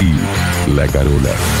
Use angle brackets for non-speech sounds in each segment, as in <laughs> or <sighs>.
y La Carola.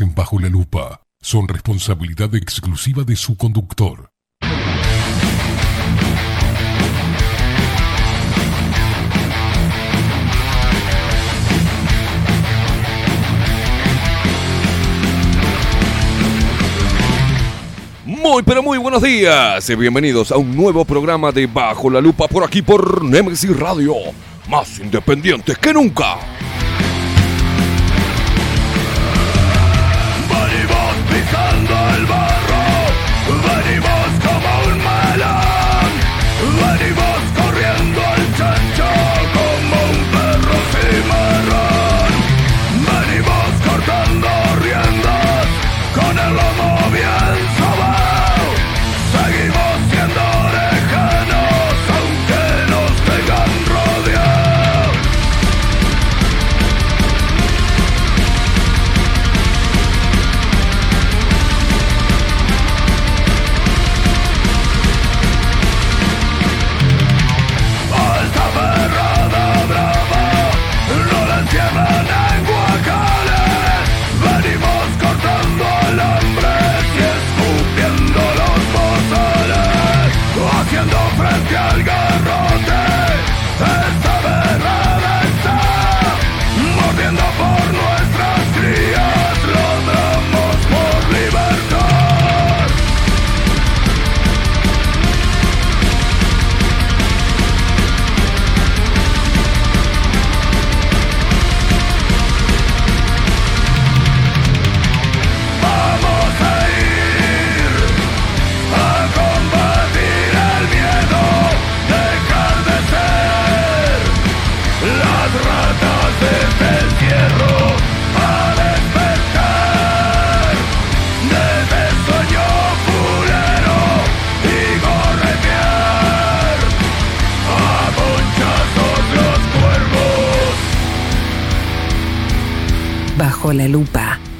en Bajo la Lupa son responsabilidad exclusiva de su conductor. Muy, pero muy buenos días. y Bienvenidos a un nuevo programa de Bajo la Lupa por aquí por Nemesis Radio. Más independientes que nunca. Silver!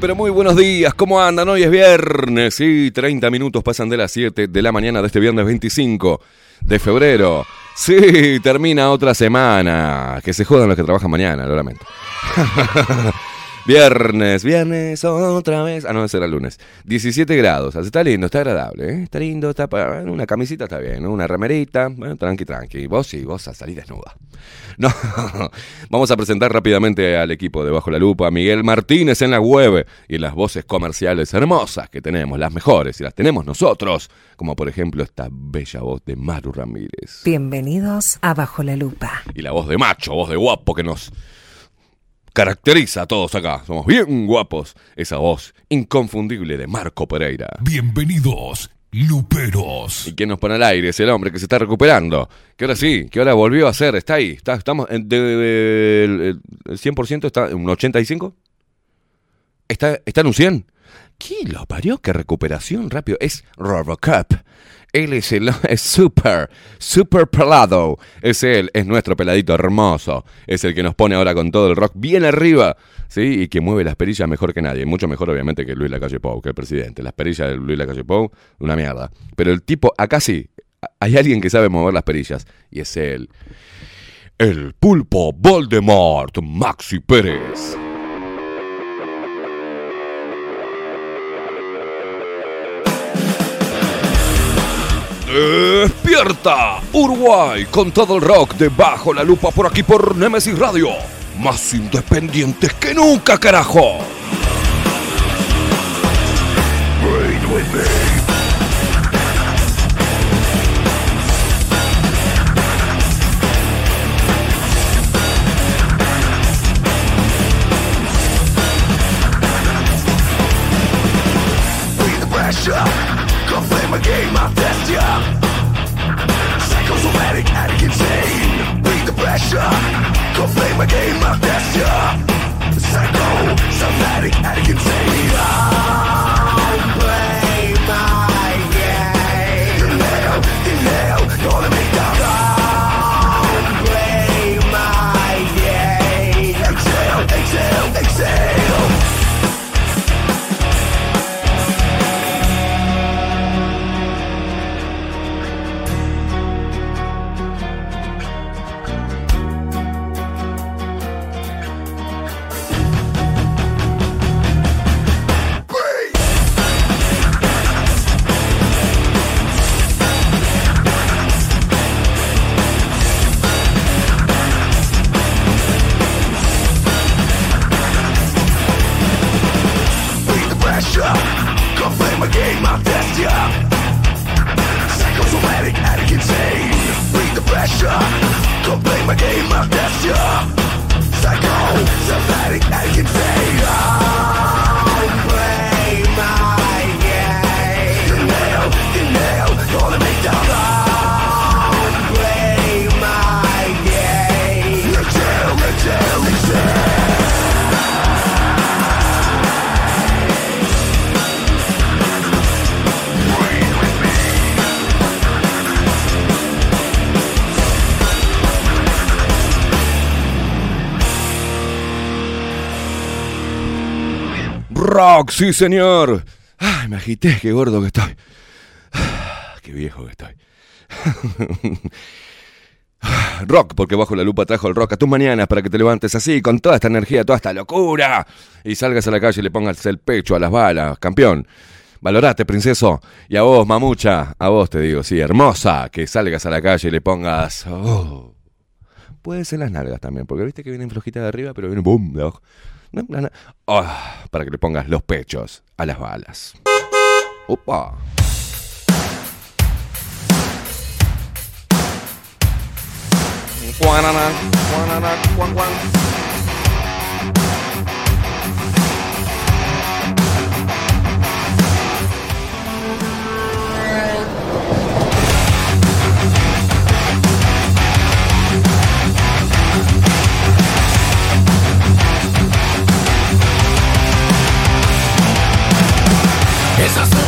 Pero muy buenos días. ¿Cómo andan? Hoy es viernes. Sí, 30 minutos pasan de las 7 de la mañana de este viernes 25 de febrero. Sí, termina otra semana. Que se jodan los que trabajan mañana, lo lamento. <laughs> Viernes, viernes, otra vez. Ah, no, el lunes. 17 grados. Está lindo, está agradable. ¿eh? Está lindo, está para... Una camisita está bien, ¿no? Una remerita. Bueno, tranqui, tranqui. Vos sí, vos a salir desnuda. <laughs> No, vamos a presentar rápidamente al equipo de Bajo la Lupa. Miguel Martínez en la web y las voces comerciales hermosas que tenemos, las mejores, y las tenemos nosotros. Como por ejemplo esta bella voz de Maru Ramírez. Bienvenidos a Bajo la Lupa. Y la voz de macho, voz de guapo que nos caracteriza a todos acá. Somos bien guapos. Esa voz inconfundible de Marco Pereira. Bienvenidos, luperos. ¿Y quién nos pone al aire? Es el hombre que se está recuperando. Que ahora sí, que ahora volvió a ser. Está ahí. Está, estamos en de- de- el, el 100% está en un 85. Está, está en un 100. ¿Qué lo parió? ¿Qué recuperación rápido? Es Robocop. Él es el <laughs> es super, super pelado. Es él, es nuestro peladito hermoso. Es el que nos pone ahora con todo el rock bien arriba. ¿Sí? Y que mueve las perillas mejor que nadie. Mucho mejor, obviamente, que Luis Lacalle Pou, que el presidente. Las perillas de Luis Lacalle Pou, una mierda. Pero el tipo, acá sí, hay alguien que sabe mover las perillas. Y es él. El pulpo Voldemort, Maxi Pérez. Despierta, Uruguay, con todo el rock debajo la lupa por aquí por Nemesis Radio. Más independientes que nunca, carajo. Me. Psycho flame, I gain my pasture Psycho, somatic, addict insane Rock, sí señor. Ay, me agité, qué gordo que estoy. Ah, Qué viejo que estoy. <laughs> Rock, porque bajo la lupa trajo el rock a tus mañanas para que te levantes así, con toda esta energía, toda esta locura, y salgas a la calle y le pongas el pecho a las balas, campeón. Valorate, princeso. Y a vos, mamucha, a vos te digo, sí, hermosa, que salgas a la calle y le pongas... oh. Puede ser las nalgas también, porque viste que vienen flojitas de arriba, pero viene boom. Ah, para que le pongas los pechos a las balas. Opa.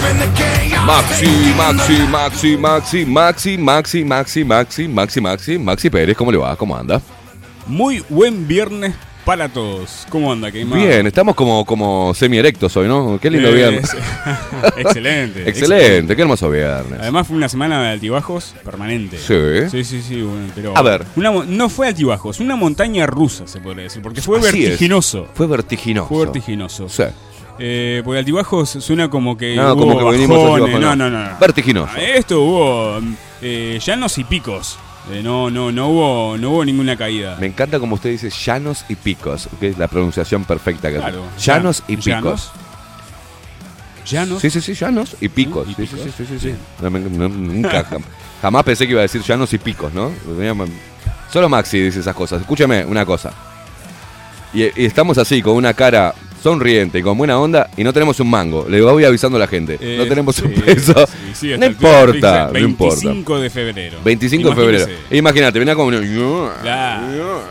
Maxi, Maxi, Maxi, Maxi, Maxi, Maxi, Maxi, Maxi, Maxi, Maxi, Maxi Pérez, ¿cómo le va? ¿Cómo anda? Muy buen viernes para todos. ¿Cómo anda, Queimado? Bien, estamos como, como semi-erectos hoy, ¿no? Qué lindo Eh, viernes. excelente. Excelente, qué hermoso viernes. Además fue una semana de altibajos permanente. Sí. Sí, sí, sí, bueno, pero... A ver. una no fue altibajos, una montaña rusa, se podría decir, porque fue Así es. vertiginoso. Fue vertiginoso. Fue vertiginoso. Sí. Eh, porque altibajos suena como que No, hubo como que bajones. no, no. no, no, no. Vertiginoso. Ah, Esto hubo eh, llanos y picos. Eh, no, no, no hubo, no hubo ninguna caída. Me encanta como usted dice llanos y picos, que es la pronunciación perfecta que Claro. Llanos y picos. Llanos. Sí, sí, sí, llanos y picos. Y Sí, sí, picos. sí, sí, sí, sí. No, me- no, nunca, jam- jamás pensé que iba a decir llanos y picos, ¿no? Solo Maxi dice esas cosas. Escúchame una cosa. Y, y estamos así, con una cara sonriente y con buena onda, y no tenemos un mango. Le voy avisando a la gente. Eh, no tenemos un peso. sí, sí, no importa, no 25 importa. 25 de febrero. 25 de febrero. Imagínate, venía como. Claro.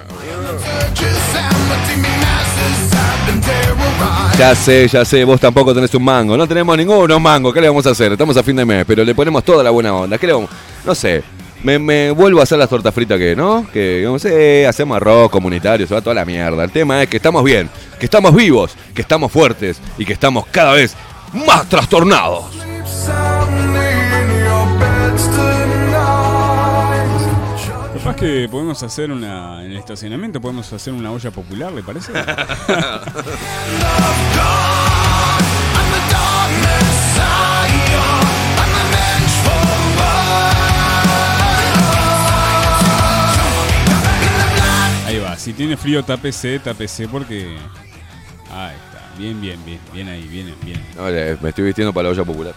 Ya sé, ya sé, vos tampoco tenés un mango. No tenemos ninguno mango. ¿Qué le vamos a hacer? Estamos a fin de mes, pero le ponemos toda la buena onda. ¿Qué le vamos? No sé. Me, me vuelvo a hacer las tortas fritas que, ¿no? Que, digamos, eh, hacemos arroz comunitario, se va toda la mierda. El tema es que estamos bien, que estamos vivos, que estamos fuertes y que estamos cada vez más trastornados. Capaz que podemos hacer una. En el estacionamiento podemos hacer una olla popular, ¿le parece? <laughs> <laughs> si tiene frío tápese, tápese porque. Ahí está, bien, bien, bien, bien ahí, bien, bien. No, me estoy vistiendo para la olla popular.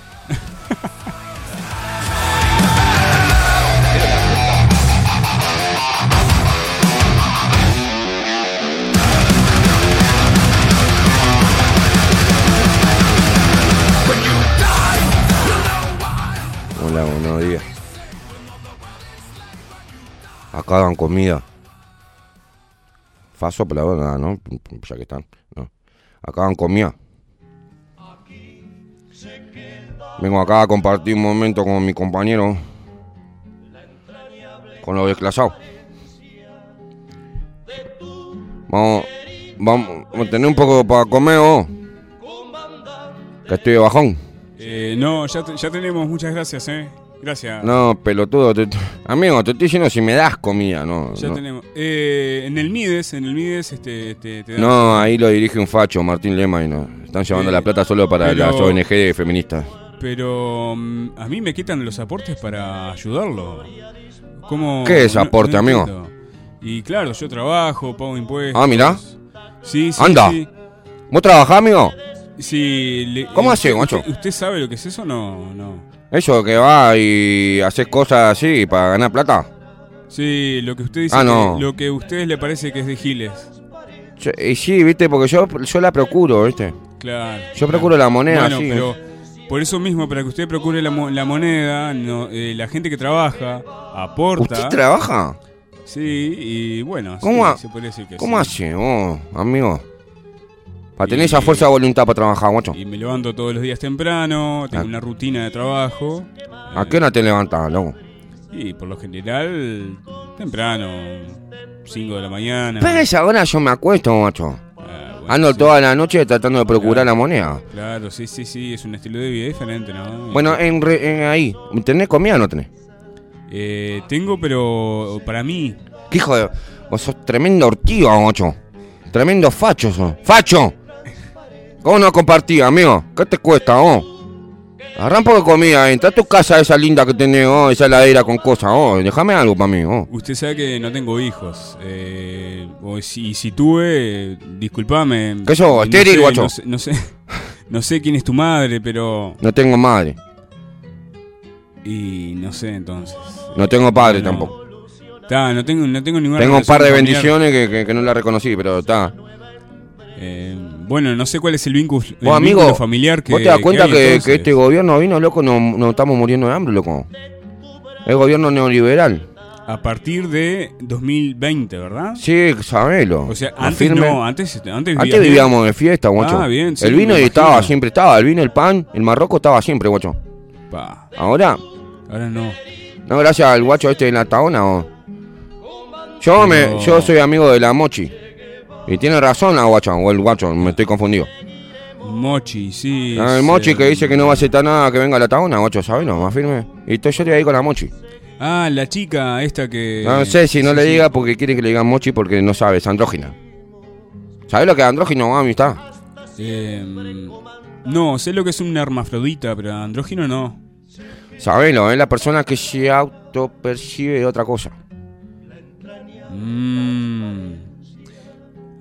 Hola, buenos días. Acá dan comida. Faso, pero nada, ¿no? Ya que están. ¿no? Acá dan comida. Vengo acá a compartir un momento con mi compañero. Con los desclasados. Vamos, vamos a tener un poco para comer, ¿o? Que estoy de bajón. Eh, no, ya, ya tenemos, muchas gracias, ¿eh? Gracias. No, pelotudo. te- te- amigo, te estoy diciendo si me das comida, no. Ya no. tenemos. Eh, en el Mides, en el Mides, este, te, te dan- No, ahí lo dirige un facho, Martín Lema, y no. Están llevando Eh, la plata solo para pero- las ONG feministas. Pero mm, a mí me quitan los aportes para ayudarlo. ¿Cómo? ¿Qué es aporte, no amigo? entiendo. Y claro, yo trabajo, pago impuestos. Ah, mirá. Sí, sí. Anda. Sí, ¿Vos trabajás, amigo? Sí, le- ¿Cómo eh, hace? Usted, usted sabe lo que es eso? No, no. Eso que va y haces cosas así para ganar plata. Sí, lo que usted dice. Ah, que- lo que a ustedes le parece que es de Giles. Yo- y sí, viste, porque yo, yo la procuro, viste. Claro. Yo procuro la moneda, Bueno, sí. pero por eso mismo, para que usted procure la, la moneda, no, eh, la gente que trabaja aporta. ¿Usted trabaja? Sí, y bueno, ¿Cómo sí, se podría decir que ¿Cómo sí. hace, vos, amigo? Para tener Y- esa fuerza de voluntad para trabajar, guacho. Y me levanto todos los días temprano, tengo Ah. una rutina de trabajo. ¿A qué hora te levantás, loco? Y por lo general, temprano, 5 de la mañana. Pero a esa hora yo me acuesto, guacho. Ah, bueno, Ando sí. toda la noche tratando de procurar Claro. la moneda. Claro, sí, sí, sí, es un estilo de vida diferente, ¿no? Bueno, en, re- en ahí, ¿tenés comida o no tenés? Eh, tengo, pero para mí, ¿Qué hijo de.? Vos sos tremendo ortiga, guacho. Tremendo facho sos. ¡Facho! ¿Cómo no compartí, amigo? ¿Qué te cuesta, vos? Agarrá un poco de comida, entra a tu casa esa linda que tenés, oh, esa heladera con cosas, oh. Déjame algo para mí, oh. usted sabe que no tengo hijos. Eh, o si, si tuve, discúlpame. ¿Qué sos, No estéril, sé, guacho? No sé, no sé, no sé quién es tu madre, pero... No tengo madre. Y no sé, entonces. No tengo padre No. tampoco. Está, no tengo, no tengo ninguna Tengo un par de familiar. bendiciones que, que- que no la reconocí, pero está. Eh, bueno, no sé cuál es el vínculo, el Vos, amigo, vínculo familiar que ¿Vos te das cuenta que, este gobierno vino, loco? Nos no estamos muriendo de hambre, loco. El gobierno neoliberal. A partir de 2020, ¿verdad? Sí, sabelo. O sea, antes firme. no, antes, antes, vivíamos de fiesta, guacho. Ah, bien, sí, el vino estaba, siempre estaba. El vino, el pan, el marroco estaba siempre, guacho. Pa, Ahora, ahora no. no, gracias al guacho este de la taona. oh. Yo, Pero- me, yo soy amigo de la mochi. Y tiene razón la guacho, o el guacho, me estoy confundido. Mochi, sí. Ah, el sí. mochi que dice que no va a aceptar nada que venga a la tabona, guacho, ¿sabes? No, más firme. Y estoy yo estoy ahí con la mochi. Ah, la chica esta que. No sé si no sí, le sí. diga porque quiere que le digan mochi porque no sabe, es andrógina. ¿Sabes lo que es andrógino, amistad? Eh, no, sé lo que es un hermafrodita, pero andrógino no. Sabelo, es la persona que se autopercibe de otra cosa. Mm.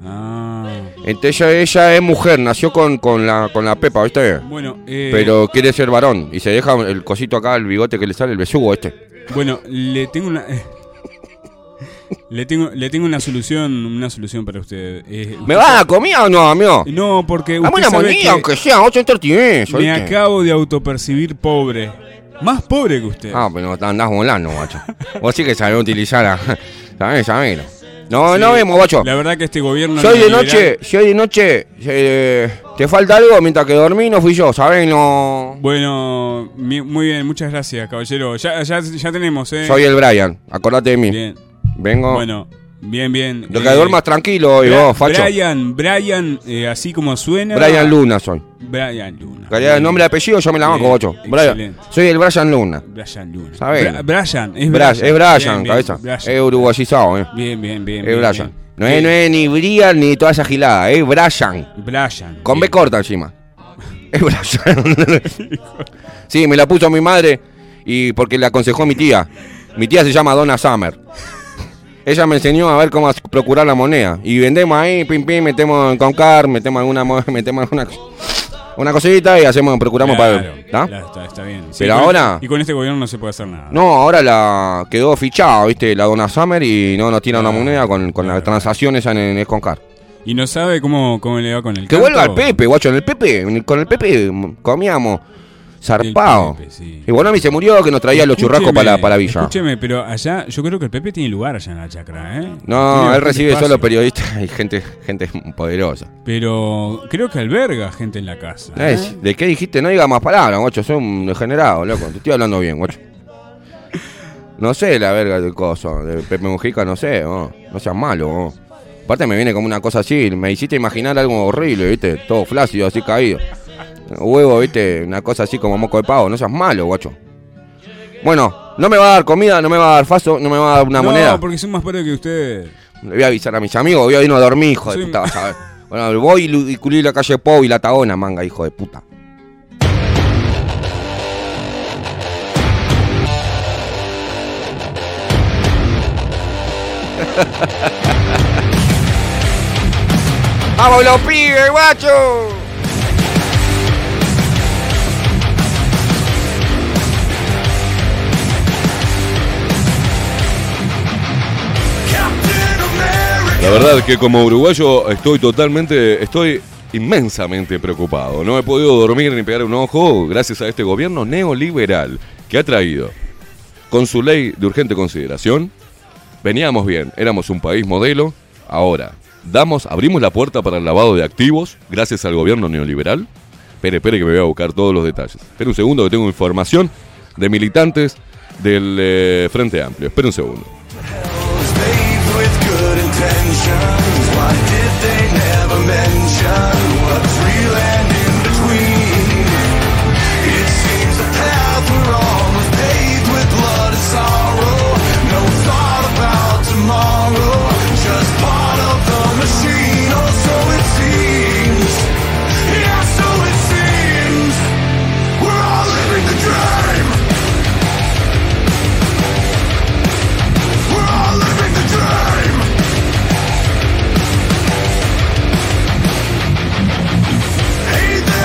Ah. Entonces ella, ella es mujer, nació con, con, la, con la pepa, ¿viste? Bueno, eh, Pero quiere ser varón y se deja el cosito acá, el bigote que le sale, el besugo este. bueno, le tengo una. <laughs> le tengo, le tengo una solución, una solución para usted. Eh, ¿Me va a dar comida o no, amigo? No, porque Dame usted una sabe moneda, que aunque sea, ocho entretenés, me acabo de autopercibir pobre. Más pobre que usted. Ah, pero no andás volando, guacho. Vos sí que sabés utilizar a... <laughs> ¿Sabés, sabés? No, Sí, no vemos, guacho. La verdad que este gobierno. Si hoy de noche, si hoy de noche eh, te falta algo mientras que dormí, no fui yo, ¿sabés? No... Bueno, mi- muy bien, muchas gracias, caballero. Ya, ya, ya tenemos, ¿eh? Soy el Brian, acordate de mí. Bien. Vengo... Bueno, bien, bien. Lo que Eh, duermas tranquilo hoy, vos, facho. Brian, Brian, eh, así como suena. Brian Luna soy. Brian Luna. Calidad de nombre y apellido, yo me la banco. Brian. excelente. Soy el Brian Luna. Brian Luna. Bra- Brian, es Brian. es Brian, cabeza. Es uruguayizado, eh. Bien, bien, bien. Es Brian. No es, no es ni Brian ni toda esa gilada, es Brian. Brian. Con B corta encima. Es Brian. <laughs> sí, me la puso mi madre y porque le aconsejó mi tía. Mi tía se llama Donna Summer. Ella me enseñó a ver cómo procurar la moneda. Y vendemos ahí, pim pim, metemos en Concar, metemos alguna mo- metemos alguna una cosita y hacemos, procuramos Claro, para. ¿está? claro, está, está bien. Sí, Pero con- ahora- Y con este gobierno no se puede hacer nada. No, ahora la quedó fichada, viste, la Donna Summer y no nos tira una Claro, moneda con, con claro. las transacciones en, en Esconcar. Y no sabe cómo, cómo le va con el Que canto. vuelva el Pepe, guacho, en el Pepe, en el- con el Pepe mm, comíamos zarpado. El Pepe, sí. Y bueno, a mí se murió que nos traía los churrascos para la, para la villa. Escúcheme, pero allá, yo creo que el Pepe tiene lugar allá en la chacra, ¿eh? No, él recibe espacio. solo periodistas y gente, gente poderosa. Pero creo que alberga gente en la casa. ¿eh? ¿De qué dijiste? No digas más palabras, guacho, soy un degenerado, loco. Te estoy hablando bien, guacho. No sé la verga del coso, de Pepe Mujica, no sé, oh, no seas malo. oh. Aparte me viene como una cosa así, me hiciste imaginar algo horrible, viste, todo flácido, así caído. Huevo, viste, una cosa así como moco de pavo, no seas malo, guacho. Bueno, no me va a dar comida, no me va a dar faso, no me va a dar una no, moneda. porque son más pobres que usted. Le voy a avisar a mis amigos, voy a irnos a dormir, hijo de Soy- puta, vas a ver. Bueno, voy y culí la calle Pau y la Tagona, manga, hijo de puta. <laughs> ¡Vamos los pibes, guacho! La verdad que como uruguayo estoy totalmente, estoy inmensamente preocupado. No he podido dormir ni pegar un ojo gracias a este gobierno neoliberal que ha traído con su ley de urgente consideración. Veníamos bien, éramos un país modelo. Ahora, damos, abrimos la puerta para el lavado de activos gracias al gobierno neoliberal. Espere, espere que me voy a buscar todos los detalles. Espere un segundo que tengo información de militantes del eh, Frente Amplio. Espere un segundo. Intentions. Why did they never mention what's real and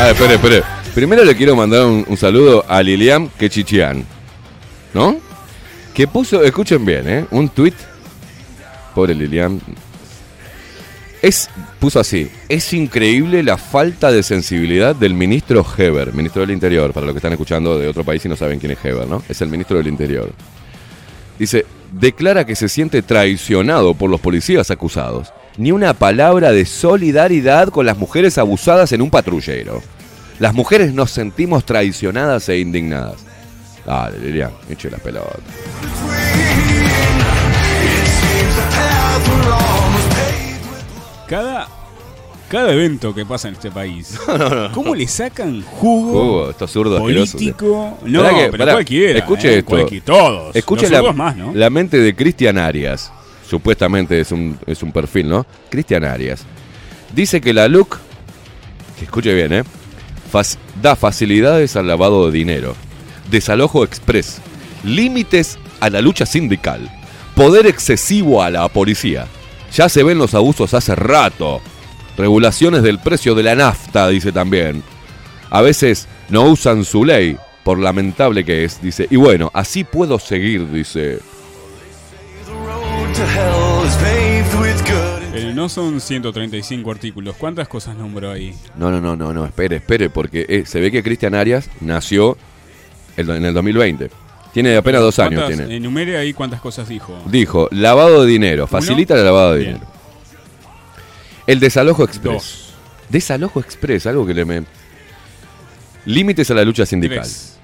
Ah, espere, espere. Primero le quiero mandar un, saludo a Lilian Quechichian. ¿No? Que puso, escuchen bien, ¿eh? Un tweet. Pobre Lilian. Es, puso así. Es increíble la falta de sensibilidad del ministro Heber, ministro del Interior, para los que están escuchando de otro país y no saben quién es Heber, ¿no? Es el ministro del Interior. Dice, declara que se siente traicionado por los policías acusados. Ni una palabra de solidaridad con las mujeres abusadas en un patrullero. Las mujeres nos sentimos traicionadas e indignadas. Dale, Lilian, eche las pelotas. Cada, cada evento que pasa en este país, <laughs> ¿cómo le sacan jugo Uh, estos zurdos político? No, que- pero pará, cualquiera. escuche eh, esto. cualqui- todos. Escuche la, zurdos más, ¿no? la mente de Cristian Arias. Supuestamente es un, es un perfil, ¿no? Cristian Arias. Dice que la LUC, que escuche bien, ¿eh? Da facilidades al lavado de dinero, desalojo express, límites a la lucha sindical, poder excesivo a la policía. Ya se ven los abusos hace rato. Regulaciones del precio de la nafta, dice también. A veces no usan su ley, por lamentable que es, dice. Y bueno, así puedo seguir, dice. Eh, no son 135 artículos. ¿Cuántas cosas nombro ahí? No, no, no, no, no, espere, espere, porque eh, se ve que Cristian Arias nació el- en el 2020. Tiene apenas dos años. ¿Cuántas- Tiene. Enumere ahí cuántas cosas dijo. Dijo, lavado de dinero, facilita el lavado de Bien. dinero. El desalojo express. Dos. Desalojo express, algo que le me... Límites a la lucha sindical. Tres.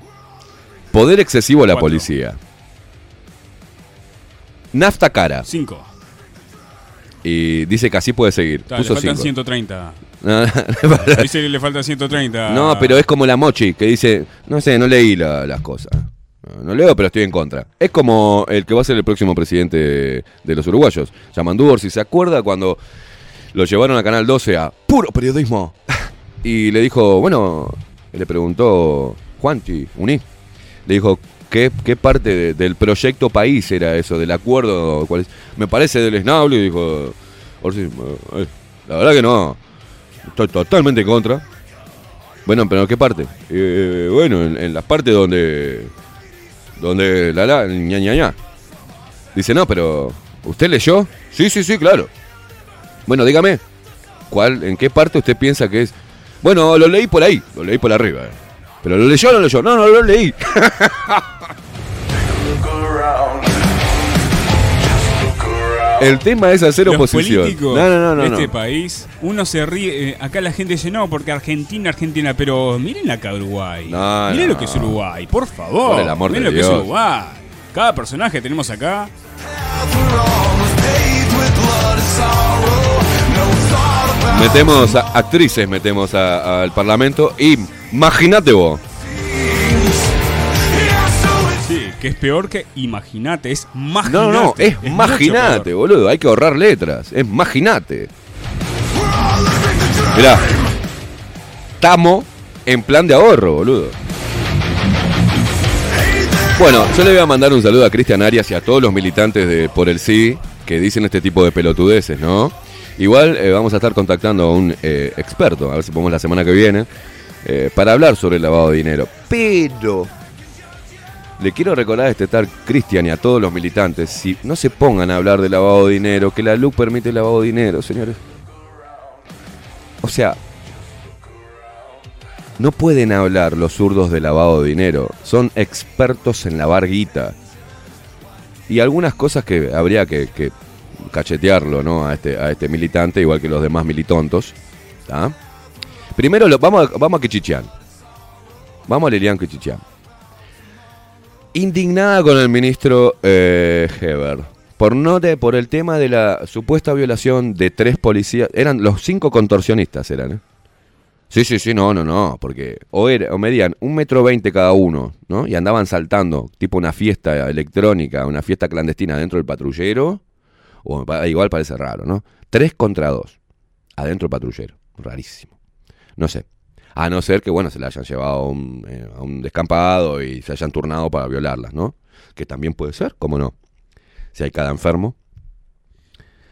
Poder excesivo a la Cuatro. policía. Nafta cara. Cinco. Y dice que así puede seguir. Ta, le faltan cinco. 130. <laughs> No, Dice que le falta 130. no, pero es como la mochi que dice, no sé, no leí la- las cosas. No, leo, pero estoy en contra. Es como el que va a ser el próximo presidente de, los uruguayos, Yamandúor, si se acuerda cuando lo llevaron a Canal 12 a puro periodismo. <laughs> Y le dijo, bueno, le preguntó Juanchi, Uní, le dijo, ¿qué, qué parte de- del proyecto país era eso, del acuerdo? Me parece del esnable, dijo, Orsi, eh, la verdad que no, estoy totalmente en contra. Bueno, pero ¿qué parte? Eh, bueno, en, en las partes donde, donde la la, ña, ña. Dice, no, pero, ¿usted leyó? Sí, sí, sí, claro. Bueno, dígame, ¿cuál, ¿en qué parte usted piensa que es? Bueno, lo leí por ahí, lo leí por arriba. eh. ¿Pero lo leyó o no lo leyó? No, no lo leí. <laughs> El tema es hacer Los oposición. políticos No, no, no, no. de no. este país, uno se ríe. eh, acá la gente dice, no, porque Argentina, Argentina. Pero miren acá Uruguay. No, miren no. lo que es Uruguay, por favor. Por el amor miren de lo que es. Uruguay. Cada personaje que tenemos acá. Metemos a actrices, metemos a- al parlamento y imagínate vos. Que es peor que imagínate. Es más No, no, es imagínate, boludo. Hay que ahorrar letras. Es imagínate. Mirá. Estamos en plan de ahorro, boludo. Bueno, yo le voy a mandar un saludo a Cristian Arias y a todos los militantes de Por el Sí que dicen este tipo de pelotudeces, ¿no? Igual eh, vamos a estar contactando a un eh, experto, a ver si podemos la semana que viene, eh, para hablar sobre el lavado de dinero. Pero le quiero recordar a este tal Cristian y a todos los militantes, si no se pongan a hablar de lavado de dinero, que la LUC permite el lavado de dinero, señores. O sea, no pueden hablar los zurdos de lavado de dinero, son expertos en lavar guita. Y algunas cosas que habría que, cachetearlo, ¿no? A este, a este militante, igual que los demás militontos. ¿tá? Primero lo, vamos, a, vamos a Quichichán. Vamos a Lilian Quichichán indignada con el ministro eh, Heber por no de, por el tema de la supuesta violación de tres policías eran los cinco contorsionistas eran ¿eh? sí sí sí no no no porque o era o medían un metro veinte cada uno no y andaban saltando tipo una fiesta electrónica una fiesta clandestina dentro del patrullero o igual parece raro no tres contra dos adentro del patrullero rarísimo. No sé a no ser que, bueno, se la hayan llevado a un, eh, a un descampado y se hayan turnado para violarlas, ¿no? Que también puede ser, ¿cómo no? Si hay cada enfermo.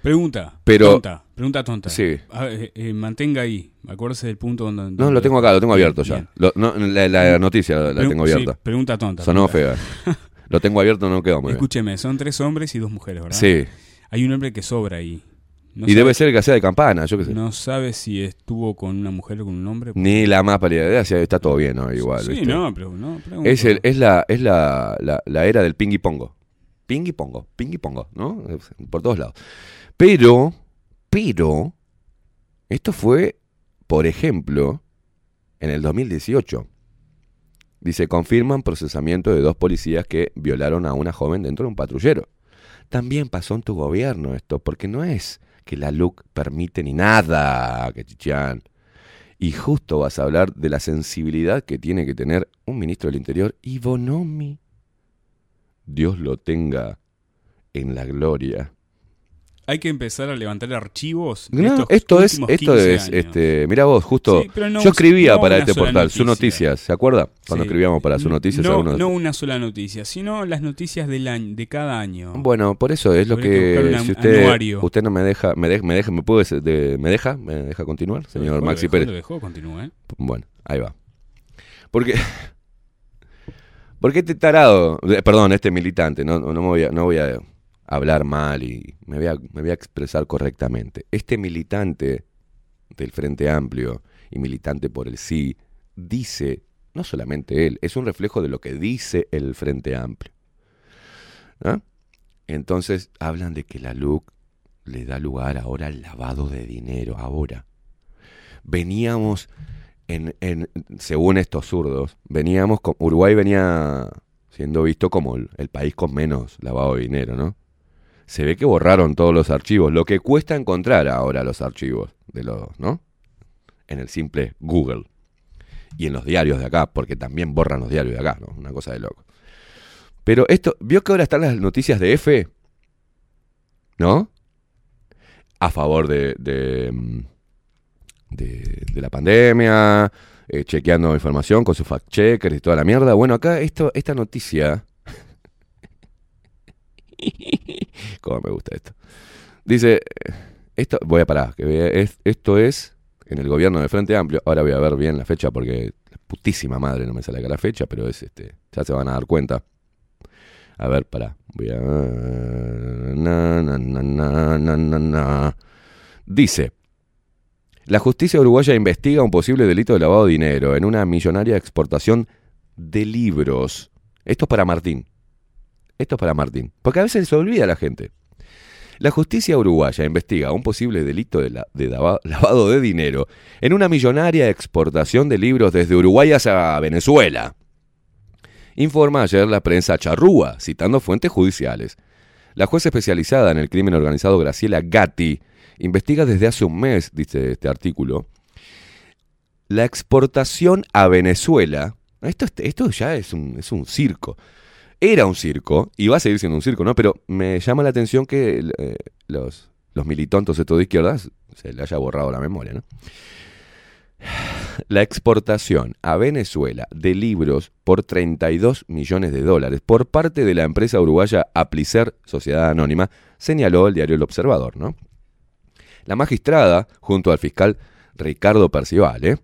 Pregunta. Pero- Tonta. Pregunta tonta. Sí. A eh, eh, mantenga ahí. Acuérdese del punto donde. No, lo tengo acá, lo tengo Bien, abierto ya. bien. Lo- no, la, la noticia la, tengo sí, abierta. pregunta tonta. Sonó pregunta. fea. Lo tengo abierto, no quedó muy bien. Escúcheme, son tres hombres y dos mujeres, ¿verdad? Sí. Hay un hombre que sobra ahí. No y sabe- debe ser el que sea de campana, yo qué sé. No sabe si estuvo con una mujer o con un hombre. Ni la más pálida idea, está todo bien, ¿no? Igual. Sí, ¿viste? no, pero no. pregunto. Es, el, es, la, es la, la, la era del ping y pongo. Ping y pongo, ping y pongo, ¿no? Por todos lados. Pero, pero, esto fue, por ejemplo, en el 2018. Dice, confirman procesamiento de dos policías que violaron a una joven dentro de un patrullero. También pasó en tu gobierno esto, porque no es que la LUC permite ni nada, que. Y justo vas a hablar de la sensibilidad que tiene que tener un ministro del Interior y. Dios lo tenga en la gloria. Hay que empezar a levantar archivos. No, esto es, esto 15 es, años. este, mira vos, justo, Sí, pero no yo escribía no para este portal, su noticia. noticias, ¿se acuerda? Cuando Sí. escribíamos para su noticias. No, algunos- no una sola noticia, sino las noticias del año, de cada año. Bueno, por eso es lo que si usted, anuario. usted no me deja, me deja, me deja, me puede, de- me deja, me deja continuar, señor dejó, Maxi lo dejó, Pérez. Lo dejó, continúa, ¿eh? Bueno, ahí va. Porque, <laughs> porque este tarado, perdón, este militante, no, no me voy a, no voy a hablar mal y me voy a, expresar correctamente. Este militante del Frente Amplio y militante por el sí dice, no solamente él, es un reflejo de lo que dice el Frente Amplio. Entonces hablan de que la LUC le da lugar ahora al lavado de dinero, ahora. Veníamos en, en- según estos zurdos, veníamos con, Uruguay venía siendo visto como el, el país con menos lavado de dinero, ¿no? Se ve que borraron todos los archivos, lo que cuesta encontrar ahora los archivos de los, ¿no? En el simple Google y en los diarios de acá, porque también borran los diarios de acá, ¿no? Una cosa de loco. Pero esto, ¿vio que ahora están las noticias de F? ¿No? A favor de, de, mm, de, de la pandemia, eh, chequeando información con sus fact-checkers y toda la mierda. Bueno, acá esto, esta noticia... <laughs> Cómo me gusta esto. Dice, esto, voy a parar, que es- esto es en el gobierno de Frente Amplio. Ahora voy a ver bien la fecha porque la putísima madre no me sale acá la fecha, pero es este, ya se van a dar cuenta. A ver, pará. Voy a... Dice, la justicia uruguaya investiga un posible delito de lavado de dinero en una millonaria exportación de libros. Esto es para Martín. Esto es para Martín. Porque a veces se olvida la gente. La justicia uruguaya investiga un posible delito de, la- de lava- <laughs> lavado de dinero en una millonaria exportación de libros desde Uruguay hacia Venezuela. Informa ayer la prensa charrúa, citando fuentes judiciales. La jueza especializada en el crimen organizado Graciela Gatti investiga desde hace un mes, dice este artículo, la exportación a Venezuela. Esto, es- esto ya es un, es un circo. Era un circo, y va a seguir siendo un circo, ¿no? Pero me llama la atención que eh, los, los militontos de de izquierdas se le haya borrado la memoria, ¿no? La exportación a Venezuela de libros por 32 millones de dólares por parte de la empresa uruguaya Aplicer Sociedad Anónima, señaló el diario El Observador, ¿no? La magistrada, junto al fiscal Ricardo Percivale,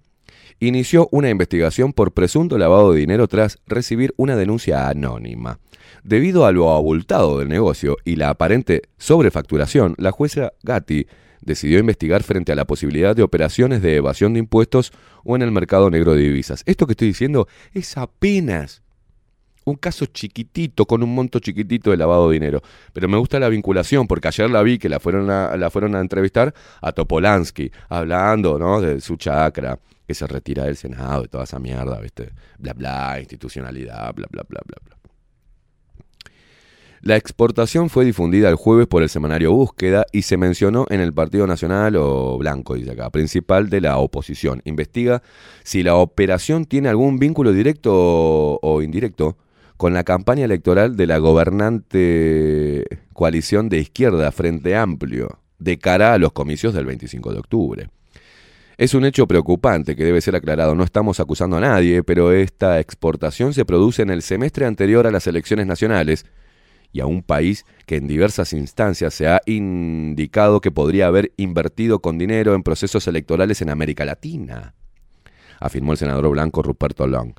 inició una investigación por presunto lavado de dinero tras recibir una denuncia anónima. Debido a lo abultado del negocio y la aparente sobrefacturación, la jueza Gatti decidió investigar frente a la posibilidad de operaciones de evasión de impuestos o en el mercado negro de divisas. Esto que estoy diciendo es apenas un caso chiquitito, con un monto chiquitito de lavado de dinero. Pero me gusta la vinculación, porque ayer la vi que la fueron a, la fueron a entrevistar a Topolansky, hablando ¿no? de su chakra, que se retira del Senado y toda esa mierda, ¿viste? Bla, bla, institucionalidad, bla, bla, bla, bla, bla. La exportación fue difundida el jueves por el semanario Búsqueda y se mencionó en el Partido Nacional o Blanco, dice acá, principal de la oposición. Investiga si la operación tiene algún vínculo directo o indirecto con la campaña electoral de la gobernante coalición de izquierda Frente Amplio de cara a los comicios del 25 de octubre. Es un hecho preocupante que debe ser aclarado. No estamos acusando a nadie, pero esta exportación se produce en el semestre anterior a las elecciones nacionales y a un país que en diversas instancias se ha indicado que podría haber invertido con dinero en procesos electorales en América Latina, afirmó el senador blanco Ruperto Long.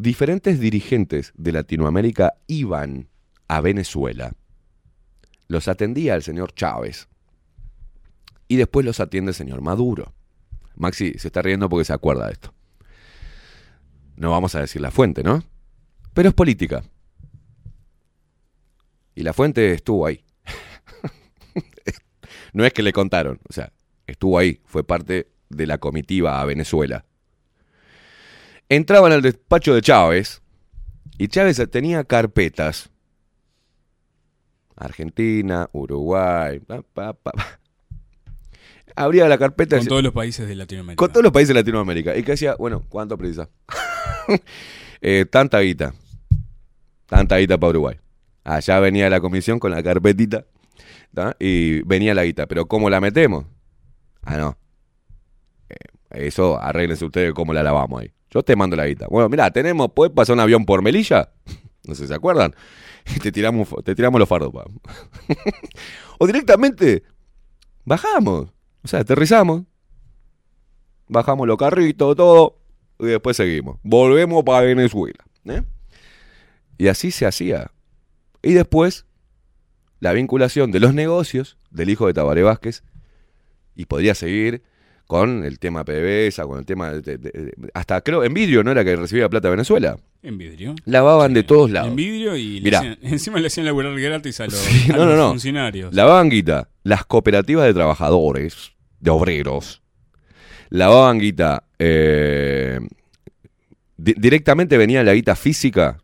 Diferentes dirigentes de Latinoamérica iban a Venezuela. Los atendía el señor Chávez. Y después los atiende el señor Maduro. Maxi se está riendo porque se acuerda de esto. No vamos a decir la fuente, ¿no? Pero es política. Y la fuente estuvo ahí. <laughs> no es que le contaron, o sea, estuvo ahí, fue parte de la comitiva a Venezuela. Entraban al despacho de Chávez y Chávez tenía carpetas Argentina, Uruguay, pa, pa, pa, pa. abría la carpeta Con y- todos los países de Latinoamérica. con todos los países de Latinoamérica. Y que decía, bueno, ¿cuánto precisa? <laughs> Eh, tanta guita. Tanta guita para Uruguay. Allá venía la comisión con la carpetita. ¿tá? Y venía la guita. Pero ¿cómo la metemos? Ah, no. Eh, eso arréglense ustedes cómo la lavamos ahí. Yo te mando la guita. Bueno, mira, tenemos, ¿puedes pasar un avión por Melilla? <laughs> No sé si se acuerdan. <laughs> Te tiramos, te tiramos los fardos. <laughs> o directamente, bajamos. O sea, aterrizamos. Bajamos los carritos, todo. Y después seguimos. Volvemos para Venezuela. ¿eh? Y así se hacía. Y después, la vinculación de los negocios del hijo de Tabaré Vázquez. Y podría seguir con el tema PDVSA, con el tema. de- de- de- hasta creo, en vidrio no era que recibía plata de Venezuela. En vidrio. Lavaban de todos lados. En vidrio y le Mirá. hacían- <laughs> encima le hacían laburar gratis a los, Sí, a no, los no, no. funcionarios. Lavaban guita. Las cooperativas de trabajadores, de obreros. Lavaban guita. eh, di- directamente venía la guita física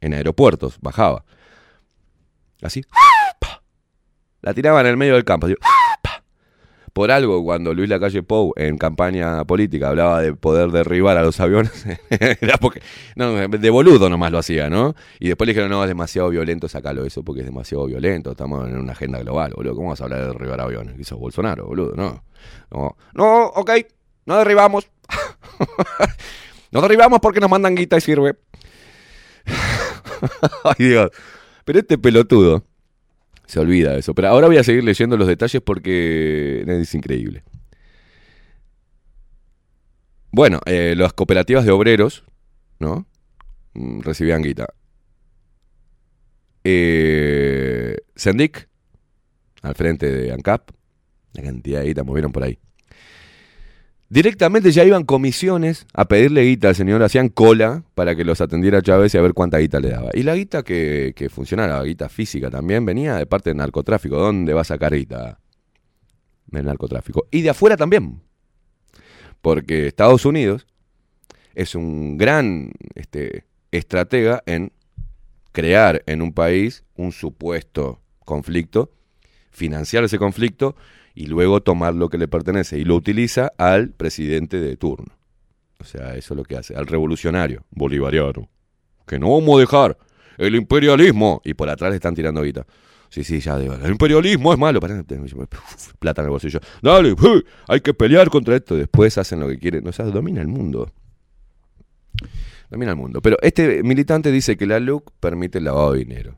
en aeropuertos, bajaba. Así. pa. La tiraban en el medio del campo. así, pa. Por algo, cuando Luis Lacalle Pou en campaña política hablaba de poder derribar a los aviones, <laughs> era porque. No, de boludo nomás lo hacía, ¿no? Y después le dijeron, no, es demasiado violento, sacalo eso porque es demasiado violento. Estamos en una agenda global, boludo. ¿Cómo vas a hablar de derribar aviones? Que Bolsonaro, boludo, no. No, no ok, no derribamos. <laughs> no derribamos porque nos mandan guita y sirve. <laughs> Ay, Dios. Pero este pelotudo se olvida eso. Pero ahora voy a seguir leyendo los detalles porque es increíble. Bueno, eh, las cooperativas de obreros, ¿no? Mm, Recibían guita. Eh, Sendic, al frente de ANCAP, la cantidad de guita movieron por ahí. Directamente ya iban comisiones a pedirle guita al señor, hacían cola para que los atendiera Chávez y a ver cuánta guita le daba. Y la guita que, que funcionara, la guita física también, venía de parte del narcotráfico. ¿Dónde va a sacar guita? Del narcotráfico. Y de afuera también. Porque Estados Unidos es un gran este, estratega en crear en un país un supuesto conflicto, financiar ese conflicto y luego tomar lo que le pertenece y lo utiliza al presidente de turno. O sea, eso es lo que hace, al revolucionario bolivariano. Que no vamos a dejar el imperialismo. Y por atrás le están tirando guita. Sí, sí, ya el imperialismo es malo. Plata en el bolsillo. Dale, hay que pelear contra esto. Después hacen lo que quieren. O sea, domina el mundo. Domina el mundo. Pero este militante dice que la LUC permite el lavado de dinero.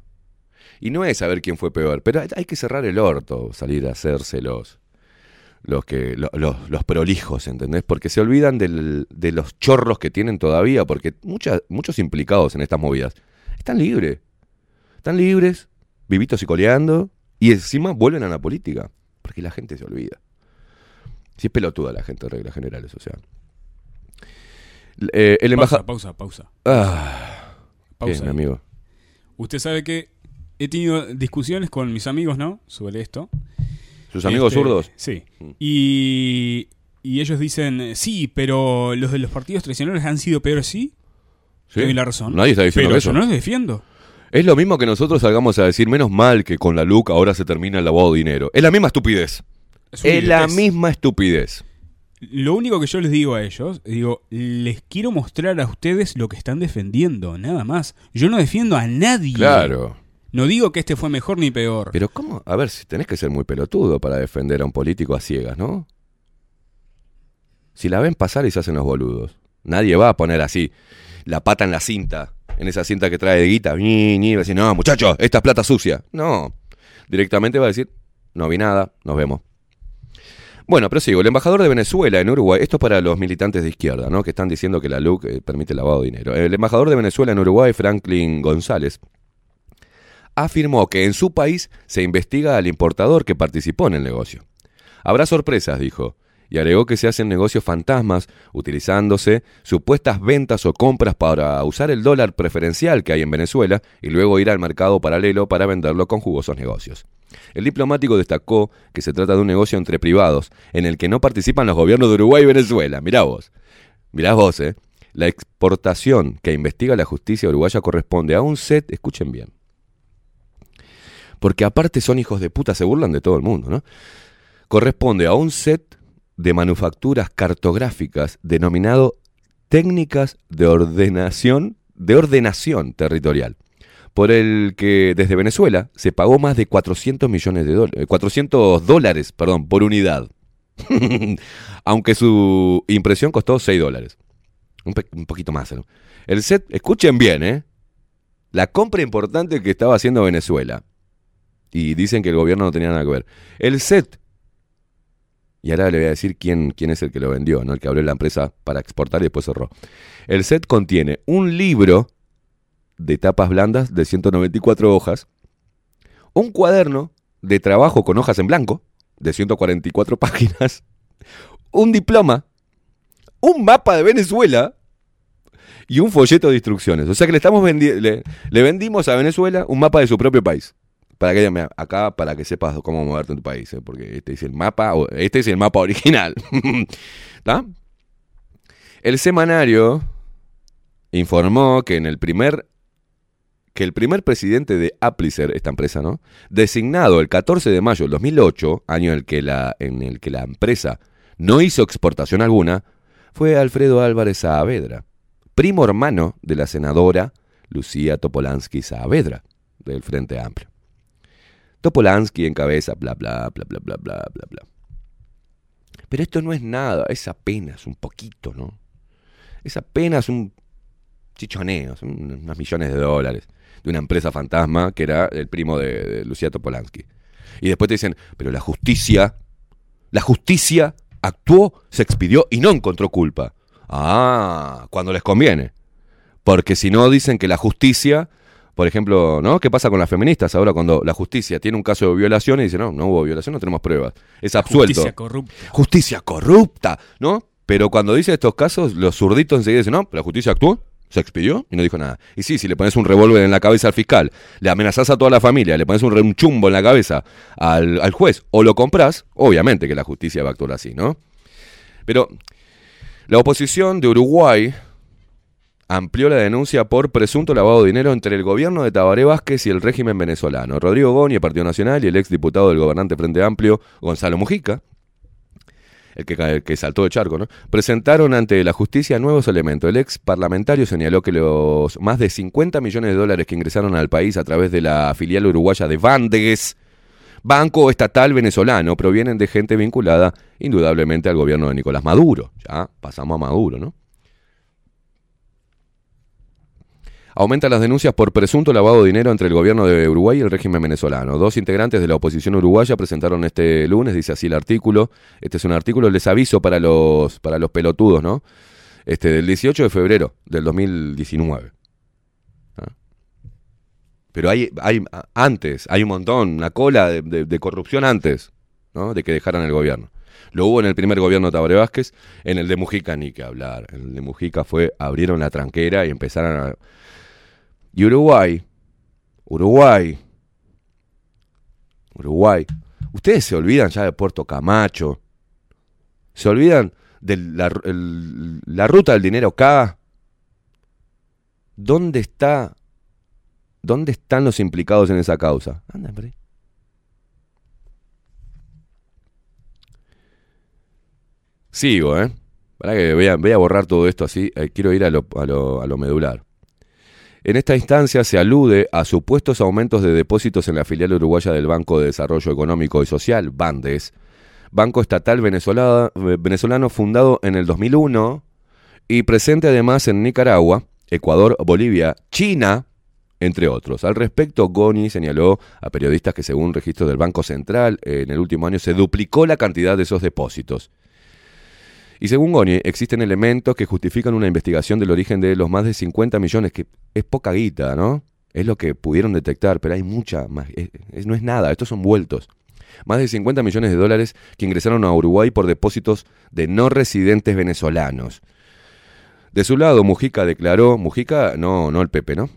Y no es saber quién fue peor, pero hay- que cerrar el orto, salir a hacerse los, los, que, lo- los, los prolijos, ¿entendés? Porque se olvidan del- de los chorros que tienen todavía, porque muchas, muchos implicados en estas movidas están libres. Están libres, vivitos y coleando, y encima vuelven a la política, porque la gente se olvida. Si es pelotuda la gente, en reglas generales, o sea. Eh, el pausa, embajador... pausa, pausa. Ah, pausa bien, amigo. Usted sabe que he tenido discusiones con mis amigos, ¿no? Sobre esto. ¿Sus amigos Este, zurdos? Sí. Mm. Y, y ellos dicen, sí, pero los de los partidos tradicionales han sido peores, sí. ¿Sí? Te doy la razón. Nadie está diciendo pero eso. yo no los defiendo. Es lo mismo que nosotros salgamos a decir, menos mal que con la LUC ahora se termina el lavado de dinero. Es la misma estupidez. Es Es la misma estupidez. Lo único que yo les digo a ellos, digo, les quiero mostrar a ustedes lo que están defendiendo, nada más. Yo no defiendo a nadie. Claro. No digo que este fue mejor ni peor. Pero ¿cómo? A ver, si tenés que ser muy pelotudo para defender a un político a ciegas, ¿no? Si la ven pasar y se hacen los boludos. Nadie va a poner así la pata en la cinta, en esa cinta que trae de guita, ni, ni, va a decir, no, muchachos, esta es plata sucia. No. Directamente va a decir, no vi nada, nos vemos. Bueno, pero sigo. El embajador de Venezuela en Uruguay, esto es para los militantes de izquierda, ¿no? Que están diciendo que la LUC eh, permite lavado de dinero. El embajador de Venezuela en Uruguay, Franklin González, afirmó que en su país se investiga al importador que participó en el negocio. Habrá sorpresas, dijo, y agregó que se hacen negocios fantasmas utilizándose supuestas ventas o compras para usar el dólar preferencial que hay en Venezuela y luego ir al mercado paralelo para venderlo con jugosos negocios. El diplomático destacó que se trata de un negocio entre privados en el que no participan los gobiernos de Uruguay y Venezuela. Mirá vos. Mirá vos, ¿eh? La exportación que investiga la justicia uruguaya corresponde a un set, escuchen bien, porque aparte son hijos de puta, se burlan de todo el mundo, ¿no? Corresponde a un set de manufacturas cartográficas denominado técnicas de ordenación, de ordenación territorial, por el que desde Venezuela se pagó más de 400 millones de dólares, 400 dólares, perdón, por unidad. <laughs> Aunque su impresión costó 6 dólares. Un, un poquito más. ¿no? El set, escuchen bien, ¿eh? La compra importante que estaba haciendo Venezuela. Y dicen que el gobierno no tenía nada que ver. El set. Y ahora le voy a decir quién, quién es el que lo vendió, ¿no? El que abrió la empresa para exportar y después cerró. El set contiene un libro de tapas blandas de 194 hojas, un cuaderno de trabajo con hojas en blanco de 144 <laughs> páginas, un diploma, un mapa de Venezuela y un folleto de instrucciones. O sea que le estamos vendi- le, le vendimos a Venezuela un mapa de su propio país. Para que mira, acá para que sepas cómo moverte en tu país, ¿eh? porque este es el mapa, este es el mapa original. <laughs> ¿Está? El semanario informó que en el primer que el primer presidente de Applicer, esta empresa, ¿no? Designado el 14 de mayo del 2008, año en el que la, en el que la empresa no hizo exportación alguna, fue Alfredo Álvarez Saavedra, primo hermano de la senadora Lucía Topolansky Saavedra, del Frente Amplio. Topolansky encabeza, bla, bla, bla, bla, bla, bla, bla, bla. Pero esto no es nada, es apenas un poquito, ¿no? Es apenas un chichoneo, son unos millones de dólares de una empresa fantasma que era el primo de, de Lucía Topolansky. Y después te dicen, pero la justicia, la justicia actuó, se expidió y no encontró culpa. Ah, cuando les conviene. Porque si no dicen que la justicia, por ejemplo, ¿no? ¿Qué pasa con las feministas ahora cuando la justicia tiene un caso de violación y dice, no, no hubo violación, no tenemos pruebas. Es absuelto. Justicia corrupta. justicia corrupta, ¿no? Pero cuando dice estos casos, los zurditos enseguida dicen, no, la justicia actuó, se expidió y no dijo nada. Y sí, si le pones un revólver en la cabeza al fiscal, le amenazás a toda la familia, le pones un, un chumbo en la cabeza al, al juez o lo compras, obviamente que la justicia va a actuar así, ¿no? Pero la oposición de Uruguay amplió la denuncia por presunto lavado de dinero entre el gobierno de Tabaré Vázquez y el régimen venezolano. Rodrigo Goni, Partido Nacional, y el exdiputado del gobernante Frente Amplio, Gonzalo Mujica, el que, que saltó de charco, ¿no? presentaron ante la justicia nuevos elementos. El ex parlamentario señaló que los más de 50 millones de dólares que ingresaron al país a través de la filial uruguaya de Bandegues, banco estatal venezolano, provienen de gente vinculada indudablemente al gobierno de Nicolás Maduro. Ya pasamos a Maduro, ¿no? Aumentan las denuncias por presunto lavado de dinero entre el gobierno de Uruguay y el régimen venezolano. Dos integrantes de la oposición uruguaya presentaron este lunes, dice así el artículo. Este es un artículo, les aviso para los, para los pelotudos, ¿no? Este, del 18 de febrero del 2019. ¿Ah? Pero hay, hay antes, hay un montón, una cola de corrupción antes, ¿no? De que dejaran el gobierno. Lo hubo en el primer gobierno de Tabaré Vázquez, en el de Mujica ni que hablar. En el de Mujica fue, abrieron la tranquera y empezaron a... Y Uruguay, Uruguay, Uruguay, ustedes se olvidan ya de Puerto Camacho, se olvidan de la, ruta del dinero acá. ¿Dónde está? ¿Dónde están los implicados en esa causa? Anda por ahí. Sigo, ¿eh? Para que voy a, voy a borrar todo esto así. eh, quiero ir a lo, a lo- a lo medular. En esta instancia se alude a supuestos aumentos de depósitos en la filial uruguaya del Banco de Desarrollo Económico y Social, BANDES, banco estatal eh, venezolano fundado en el 2001 y presente además en Nicaragua, Ecuador, Bolivia, China, entre otros. Al respecto, Goni señaló a periodistas que según registros del Banco Central, en el último año se duplicó la cantidad de esos depósitos. Y según Goni, existen elementos que justifican una investigación del origen de los más de 50 millones, que es poca guita, ¿no? Es lo que pudieron detectar, pero hay mucha más. es- no es nada, estos son vueltos. Más de 50 millones de dólares que ingresaron a Uruguay por depósitos de no residentes venezolanos. De su lado, Mujica declaró, Mujica, no, no el Pepe, ¿no?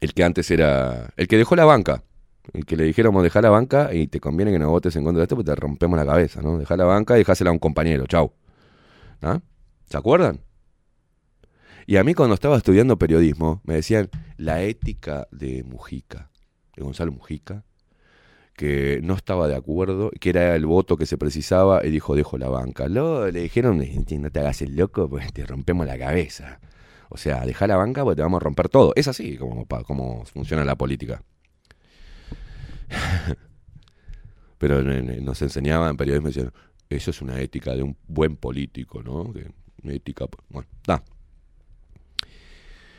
El que antes era, el que dejó la banca, el que le dijéramos dejar la banca y te conviene que no votes en contra de esto porque te rompemos la cabeza, ¿no? Dejar la banca y dejásela a un compañero, chau. ¿Ah? ¿Se acuerdan? Y a mí cuando estaba estudiando periodismo me decían la ética de Mujica. Gonzalo Mujica, que no estaba de acuerdo, que era el voto que se precisaba y dijo, dejo la banca. Luego le dijeron, no te hagas el loco, pues te rompemos la cabeza. O sea, deja la banca porque te vamos a romper todo. Es así como, como funciona la política. <laughs> Pero en- en- nos enseñaban en periodismo, decían, eso es una ética de un buen político, ¿no? Ética, bueno, da.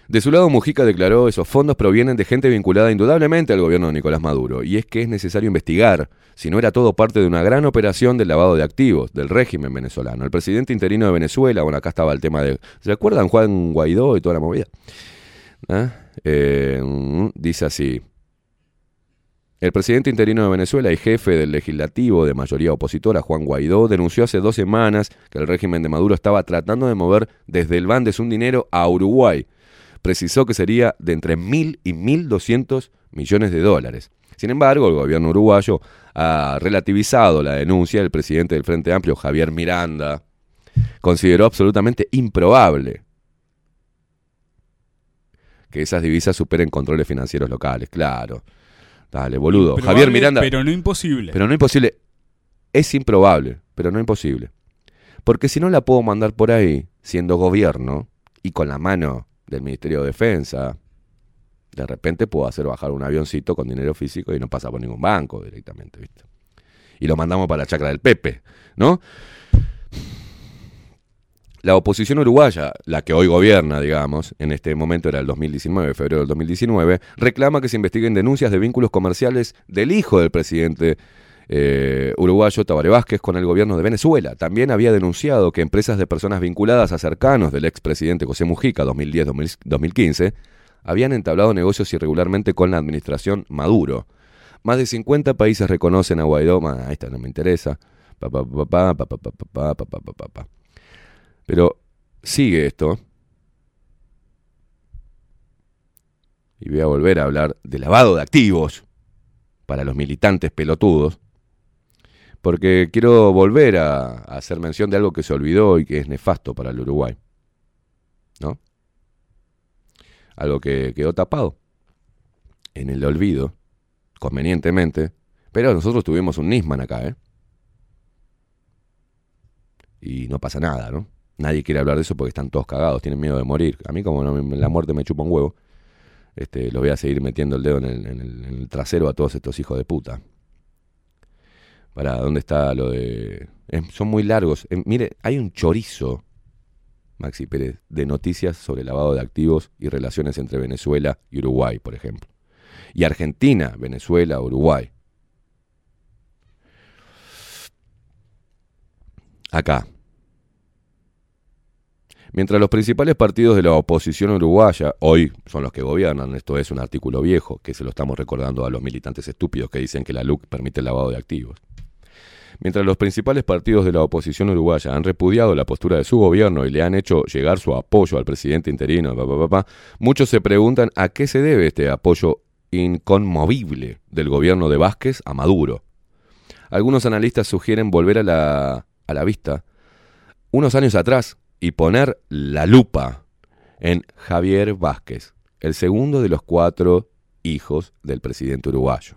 De su lado, Mujica declaró esos fondos provienen de gente vinculada indudablemente al gobierno de Nicolás Maduro, y es que es necesario investigar si no era todo parte de una gran operación del lavado de activos del régimen venezolano. El presidente interino de Venezuela, bueno, acá estaba el tema de... ¿Se acuerdan Juan Guaidó y toda la movida? ¿Ah? Eh, mm, dice así. El presidente interino de Venezuela y jefe del legislativo de mayoría opositora, Juan Guaidó, denunció hace dos semanas que el régimen de Maduro estaba tratando de mover desde el Bandes un dinero a Uruguay. Precisó que sería de entre mil y mil doscientos millones de dólares. Sin embargo, el gobierno uruguayo ha relativizado la denuncia del presidente del Frente Amplio, Javier Miranda. Consideró absolutamente improbable que esas divisas superen controles financieros locales. Claro. Dale, boludo. Improbable, Javier Miranda. Pero no imposible. Pero no imposible. Es improbable, pero no imposible. Porque si no la puedo mandar por ahí, siendo gobierno y con la mano del Ministerio de Defensa, de repente puedo hacer bajar un avioncito con dinero físico y no pasa por ningún banco directamente, ¿viste? Y lo mandamos para la chacra del Pepe, ¿no? La oposición uruguaya, la que hoy gobierna, digamos, en este momento era el 2019, febrero del 2019, reclama que se investiguen denuncias de vínculos comerciales del hijo del presidente eh, uruguayo Tabaré Vázquez con el gobierno de Venezuela. También había denunciado que empresas de personas vinculadas a cercanos del expresidente José Mujica 2010-2015 habían entablado negocios irregularmente con la administración Maduro. Más de 50 países reconocen a Guaidó, ah, esta no me interesa, pa, pa, pa, Pero sigue esto. Y voy a volver a hablar de lavado de activos para los militantes pelotudos. Porque quiero volver a, hacer mención de algo que se olvidó y que es nefasto para el Uruguay. ¿No? Algo que quedó tapado en el olvido, convenientemente. Pero nosotros tuvimos un Nisman acá, ¿eh? Y no pasa nada, ¿no? Nadie quiere hablar de eso porque están todos cagados, tienen miedo de morir. A mí, como la muerte me chupa un huevo, este, los voy a seguir metiendo el dedo en el, trasero a todos estos hijos de puta. Para, ¿dónde está lo de...? son muy largos. Eh, mire, hay un chorizo, Maxi Pérez, de noticias sobre lavado de activos y relaciones entre Venezuela y Uruguay, por ejemplo. Y Argentina, Venezuela, Uruguay. Acá. Mientras los principales partidos de la oposición uruguaya, hoy son los que gobiernan, esto es un artículo viejo que se lo estamos recordando a los militantes estúpidos que dicen que la LUC permite el lavado de activos. Mientras los principales partidos de la oposición uruguaya han repudiado la postura de su gobierno y le han hecho llegar su apoyo al presidente interino, muchos se preguntan a qué se debe este apoyo inconmovible del gobierno de Vázquez a Maduro. Algunos analistas sugieren volver a la, a la vista unos años atrás y poner la lupa en Javier Vázquez, el segundo de los cuatro hijos del presidente uruguayo.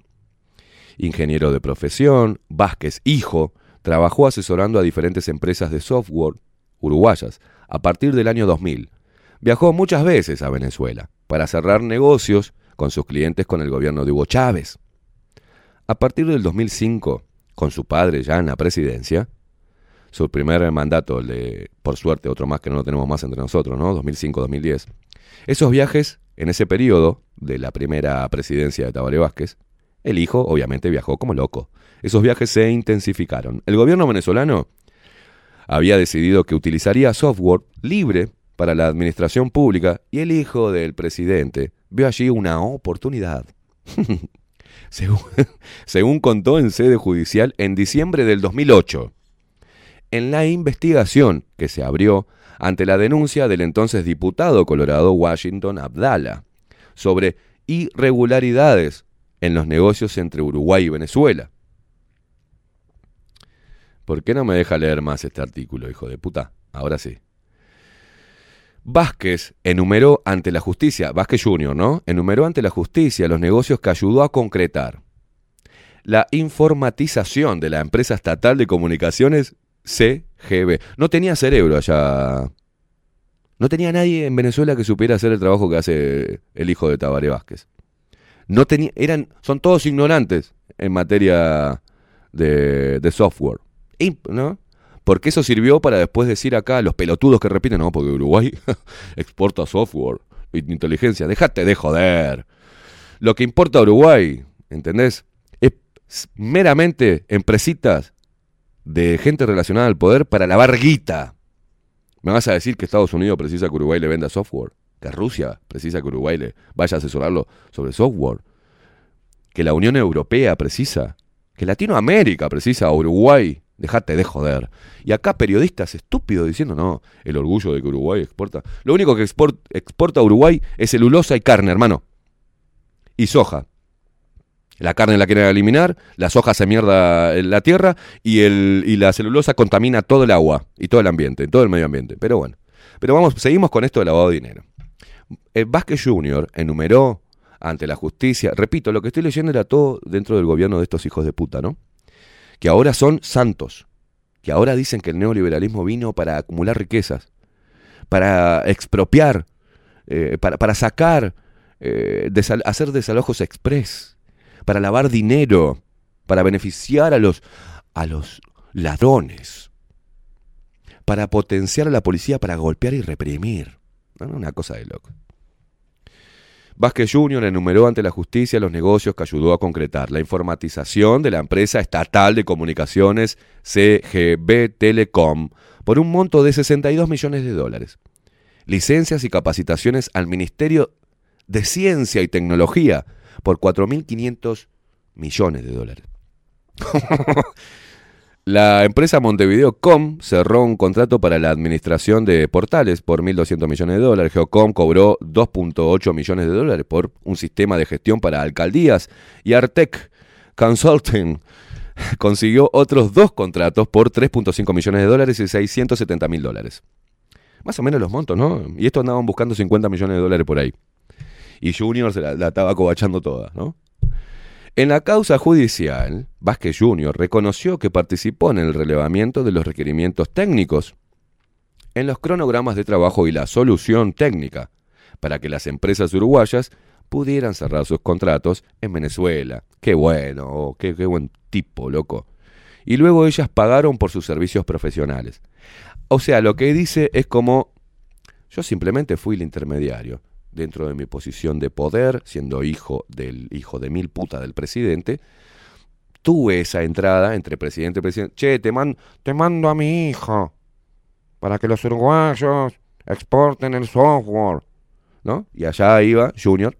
Ingeniero de profesión, Vázquez, hijo, trabajó asesorando a diferentes empresas de software uruguayas a partir del año 2000. Viajó muchas veces a Venezuela para cerrar negocios con sus clientes con el gobierno de Hugo Chávez. A partir del 2005, con su padre ya en la presidencia, su primer mandato, el de, por suerte, otro más que no lo tenemos más entre nosotros, ¿no? 2005-2010. Esos viajes, en ese periodo de la primera presidencia de Tabaré Vázquez, el hijo obviamente viajó como loco. Esos viajes se intensificaron. El gobierno venezolano había decidido que utilizaría software libre para la administración pública y el hijo del presidente vio allí una oportunidad. <laughs> según, según contó en sede judicial en diciembre del 2008 en la investigación que se abrió ante la denuncia del entonces diputado colorado Washington Abdala sobre irregularidades en los negocios entre Uruguay y Venezuela. ¿Por qué no me deja leer más este artículo, hijo de puta? Ahora sí. Vázquez enumeró ante la justicia, Vázquez Jr., ¿no? Enumeró ante la justicia los negocios que ayudó a concretar la informatización de la empresa estatal de comunicaciones CGB. No tenía cerebro allá. No tenía nadie en Venezuela que supiera hacer el trabajo que hace el hijo de Tabaré Vázquez. No tenía, eran, son todos ignorantes en materia de, software. Y, ¿no? Porque eso sirvió para después decir acá los pelotudos que repiten, no, porque Uruguay <laughs> exporta software inteligencia. Déjate de joder. Lo que importa a Uruguay, ¿entendés? Es meramente empresitas de gente relacionada al poder para lavar guita. ¿Me vas a decir que Estados Unidos precisa que Uruguay le venda software? ¿Que Rusia precisa que Uruguay le vaya a asesorarlo sobre software? ¿Que la Unión Europea precisa? ¿Que Latinoamérica precisa a Uruguay? Déjate de joder. Y acá periodistas estúpidos diciendo, no, el orgullo de que Uruguay exporta. Lo único que export- exporta Uruguay es celulosa y carne, hermano. Y soja. La carne la quieren eliminar, la soja se mierda en la tierra y, el, y la celulosa contamina todo el agua y todo el ambiente, todo el medio ambiente. Pero bueno, pero vamos, seguimos con esto de lavado de dinero. El Vázquez Jr. enumeró ante la justicia, repito, lo que estoy leyendo era todo dentro del gobierno de estos hijos de puta, ¿no? Que ahora son santos, que ahora dicen que el neoliberalismo vino para acumular riquezas, para expropiar, eh, para, para sacar, eh, hacer desalojos express para lavar dinero, para beneficiar a los, a los ladrones, para potenciar a la policía para golpear y reprimir. No, Una cosa de loco. Vázquez Jr. enumeró ante la justicia los negocios que ayudó a concretar la informatización de la empresa estatal de comunicaciones CGB Telecom por un monto de 62 millones de dólares. Licencias y capacitaciones al Ministerio de Ciencia y Tecnología por 4.500 millones de dólares. <laughs> la empresa Montevideo Com cerró un contrato para la administración de portales por 1.200 millones de dólares. Geocom cobró 2.8 millones de dólares por un sistema de gestión para alcaldías. Y Artec Consulting <laughs> consiguió otros dos contratos por 3.5 millones de dólares y 670 mil dólares. Más o menos los montos, ¿no? Y esto andaban buscando 50 millones de dólares por ahí y Junior se la, estaba cobachando toda, ¿no? En la causa judicial, Vázquez Jr. reconoció que participó en el relevamiento de los requerimientos técnicos, en los cronogramas de trabajo y la solución técnica, para que las empresas uruguayas pudieran cerrar sus contratos en Venezuela. Qué bueno, oh, qué buen tipo, loco. Y luego ellas pagaron por sus servicios profesionales. O sea, lo que dice es como, yo simplemente fui el intermediario dentro de mi posición de poder, siendo hijo del hijo de mil puta del presidente, tuve esa entrada entre presidente y presidente. Che, te, man- te mando a mi hijo para que los uruguayos exporten el software. ¿No? Y allá iba Junior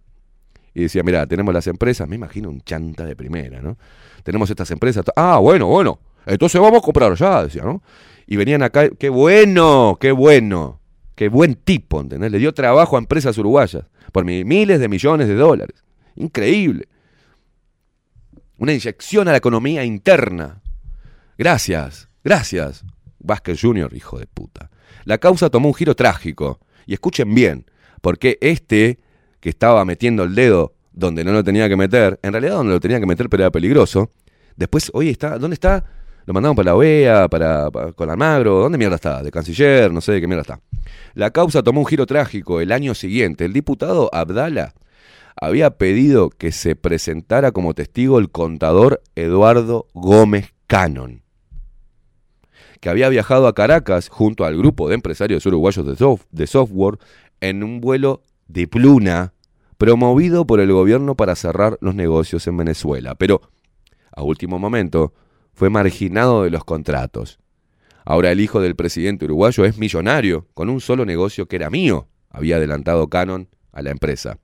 y decía, mira, tenemos las empresas, me imagino un chanta de primera, ¿no? Tenemos estas empresas. Ah, bueno, bueno, entonces vamos a comprar allá, decía, ¿no? Y venían acá, qué bueno, qué bueno. Qué buen tipo, ¿entendés? Le dio trabajo a empresas uruguayas por mi- miles de millones de dólares. Increíble. Una inyección a la economía interna. Gracias, gracias. Vázquez Jr., hijo de puta. La causa tomó un giro trágico. Y escuchen bien, porque este que estaba metiendo el dedo donde no lo tenía que meter, en realidad donde lo tenía que meter pero era peligroso, después, oye, está, ¿dónde está? Lo mandaron para la OEA, para, con Almagro, ¿dónde mierda está? De canciller, no sé de qué mierda está. La causa tomó un giro trágico el año siguiente. El diputado Abdala había pedido que se presentara como testigo el contador Eduardo Gómez Cannon, que había viajado a Caracas junto al grupo de empresarios uruguayos de, sof- de software en un vuelo de pluna promovido por el gobierno para cerrar los negocios en Venezuela. Pero, a último momento, fue marginado de los contratos. Ahora el hijo del presidente uruguayo es millonario, con un solo negocio que era mío, había adelantado Canon a la empresa.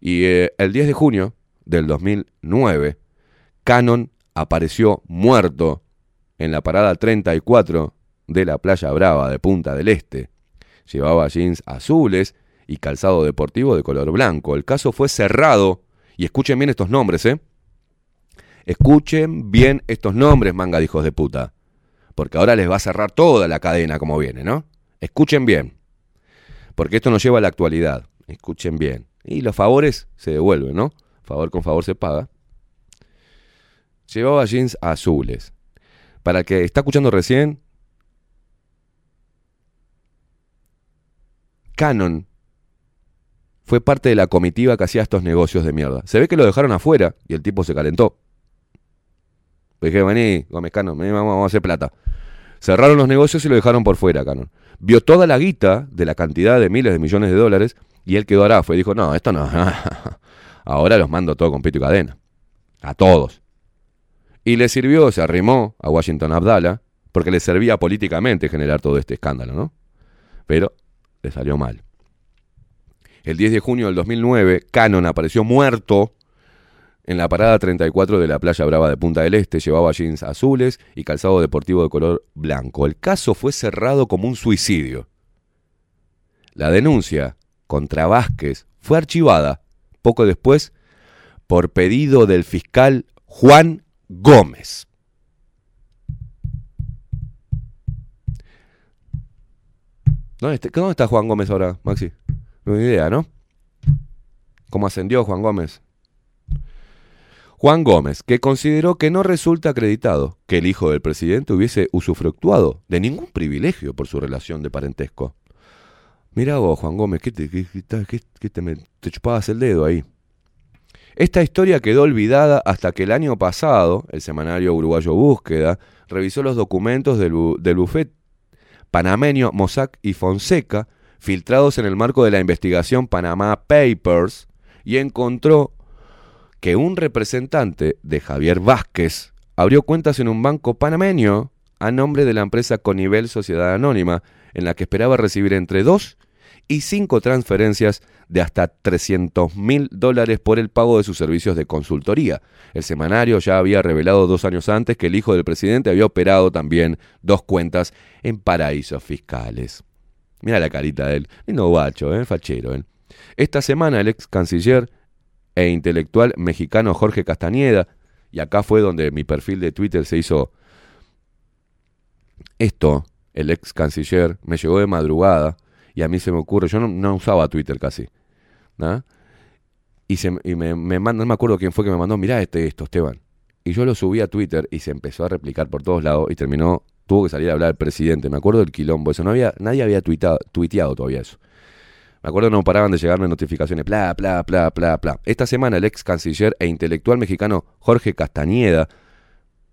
Y eh, el 10 de junio del 2009, Canon apareció muerto en la parada 34 de la Playa Brava de Punta del Este. Llevaba jeans azules y calzado deportivo de color blanco. El caso fue cerrado, y escuchen bien estos nombres, ¿eh? Escuchen bien estos nombres, manga de hijos de puta. Porque ahora les va a cerrar toda la cadena como viene, ¿no? Escuchen bien. Porque esto nos lleva a la actualidad. Escuchen bien. Y los favores se devuelven, ¿no? Favor con favor se paga. Llevaba jeans azules. Para el que está escuchando recién, Canon fue parte de la comitiva que hacía estos negocios de mierda. Se ve que lo dejaron afuera y el tipo se calentó. Le dije, vení, Gómez Canon, vení, vamos, a hacer plata. Cerraron los negocios y lo dejaron por fuera, Canon. Vio toda la guita de la cantidad de miles de millones de dólares y él quedó arafo y dijo, no, esto no. <laughs> Ahora los mando todo con pito y cadena. A todos. Y le sirvió, se arrimó a Washington Abdallah, porque le servía políticamente generar todo este escándalo, ¿no? Pero le salió mal. El 10 de junio del 2009, Cannon apareció muerto en la parada 34 de la playa Brava de Punta del Este. Llevaba jeans azules y calzado deportivo de color blanco. El caso fue cerrado como un suicidio. La denuncia contra Vázquez fue archivada poco después por pedido del fiscal Juan Gómez. ¿Dónde está, está Juan Gómez ahora, Maxi? No hay idea, ¿no? ¿Cómo ascendió Juan Gómez? Juan Gómez, que consideró que no resulta acreditado que el hijo del presidente hubiese usufructuado de ningún privilegio por su relación de parentesco. Mira vos, Juan Gómez, que te, que- que te, te chupabas el dedo ahí. Esta historia quedó olvidada hasta que el año pasado el semanario uruguayo Búsqueda revisó los documentos del, bu- del bufet panameño Mossack y Fonseca filtrados en el marco de la investigación Panama Papers y encontró que un representante de Javier Vázquez abrió cuentas en un banco panameño a nombre de la empresa Conivel Sociedad Anónima, en la que esperaba recibir entre dos y cinco transferencias de hasta 300 mil dólares por el pago de sus servicios de consultoría. El semanario ya había revelado dos años antes que el hijo del presidente había operado también dos cuentas en paraísos fiscales. Mira la carita de él. Lindo guacho, ¿eh? Fachero, ¿eh? Esta semana el ex canciller e intelectual mexicano Jorge Castañeda, y acá fue donde mi perfil de Twitter se hizo esto, el ex canciller, me llegó de madrugada y a mí se me ocurre, yo no, usaba Twitter casi, ¿no? Y, se, y me, me manda, no me acuerdo quién fue que me mandó, mirá este, esto, Esteban. Y yo lo subí a Twitter y se empezó a replicar por todos lados y terminó, tuvo que salir a hablar el presidente. Me acuerdo del quilombo, eso no había, nadie había tuiteado todavía eso. Me acuerdo no paraban de llegarme notificaciones, bla, bla, bla, bla, bla. Esta semana el ex canciller e intelectual mexicano Jorge Castañeda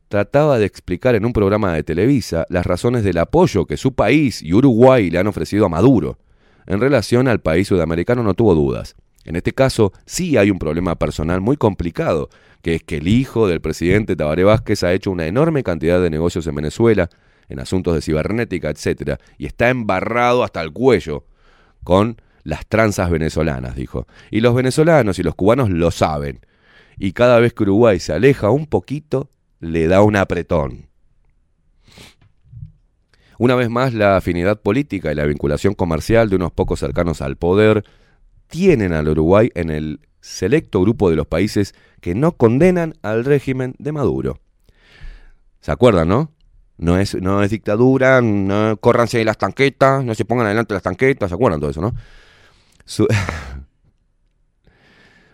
trataba de explicar en un programa de Televisa las razones del apoyo que su país y Uruguay le han ofrecido a Maduro. En relación al país sudamericano no tuvo dudas. En este caso sí hay un problema personal muy complicado, que es que el hijo del presidente Tabaré Vázquez ha hecho una enorme cantidad de negocios en Venezuela, en asuntos de cibernética, etcétera, y está embarrado hasta el cuello con las tranzas venezolanas, dijo. Y los venezolanos y los cubanos lo saben. Y cada vez que Uruguay se aleja un poquito, le da un apretón. Una vez más, la afinidad política y la vinculación comercial de unos pocos cercanos al poder tienen al Uruguay en el selecto grupo de los países que no condenan al régimen de Maduro. ¿Se acuerdan, no? No es, no es dictadura, no córranse las tanquetas, no se pongan adelante las tanquetas, ¿se acuerdan todo eso, no? <laughs>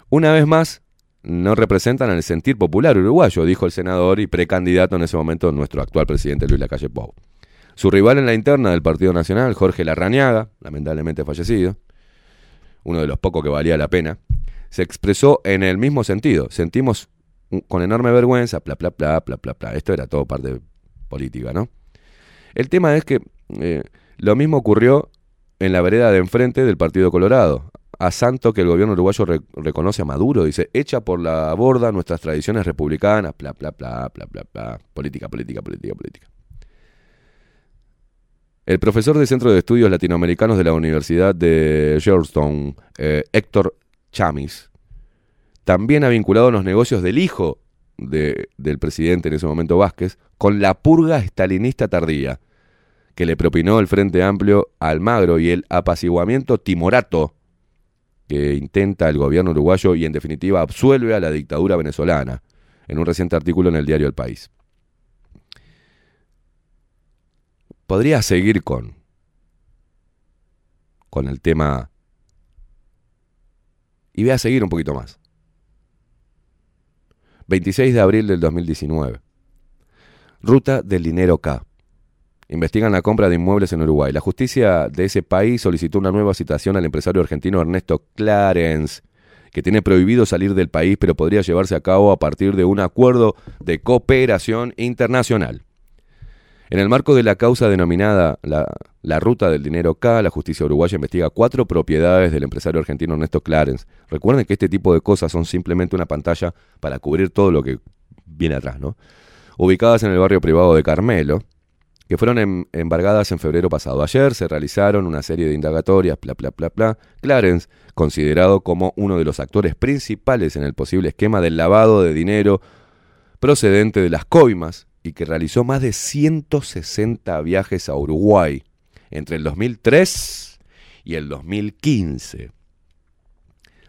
Una vez más, no representan al sentir popular uruguayo, dijo el senador y precandidato en ese momento nuestro actual presidente Luis Lacalle Pou. Su rival en la interna del Partido Nacional, Jorge Larrañaga, lamentablemente fallecido, uno de los pocos que valía la pena, se expresó en el mismo sentido. Sentimos con enorme vergüenza, bla, bla, bla, bla, bla, bla. Esto era todo parte política, ¿no? El tema es que eh, lo mismo ocurrió en la vereda de enfrente del Partido Colorado. A santo que el gobierno uruguayo re- reconoce a Maduro, dice, echa por la borda nuestras tradiciones republicanas, bla, bla, bla, bla, bla, bla. Política, política, política, política. El profesor del Centro de Estudios Latinoamericanos de la Universidad de Georgetown, eh, Héctor Chamis, también ha vinculado los negocios del hijo de- del presidente en ese momento Vázquez con la purga estalinista tardía que le propinó el Frente Amplio a Almagro y el apaciguamiento timorato que intenta el gobierno uruguayo y en definitiva absuelve a la dictadura venezolana, en un reciente artículo en el diario El País. Podría seguir con, con el tema. Y voy a seguir un poquito más. 26 de abril del 2019. Ruta del dinero K. Investigan la compra de inmuebles en Uruguay. La justicia de ese país solicitó una nueva citación al empresario argentino Ernesto Clarence, que tiene prohibido salir del país, pero podría llevarse a cabo a partir de un acuerdo de cooperación internacional. En el marco de la causa denominada la, Ruta del Dinero K, la justicia uruguaya investiga cuatro propiedades del empresario argentino Ernesto Clarence. Recuerden que este tipo de cosas son simplemente una pantalla para cubrir todo lo que viene atrás, ¿no? Ubicadas en el barrio privado de Carmelo, que fueron em, embargadas en febrero pasado. Ayer se realizaron una serie de indagatorias, bla, bla, bla, bla. Clarence, considerado como uno de los actores principales en el posible esquema del lavado de dinero procedente de las coimas, y que realizó más de 160 viajes a Uruguay entre el 2003 y el 2015.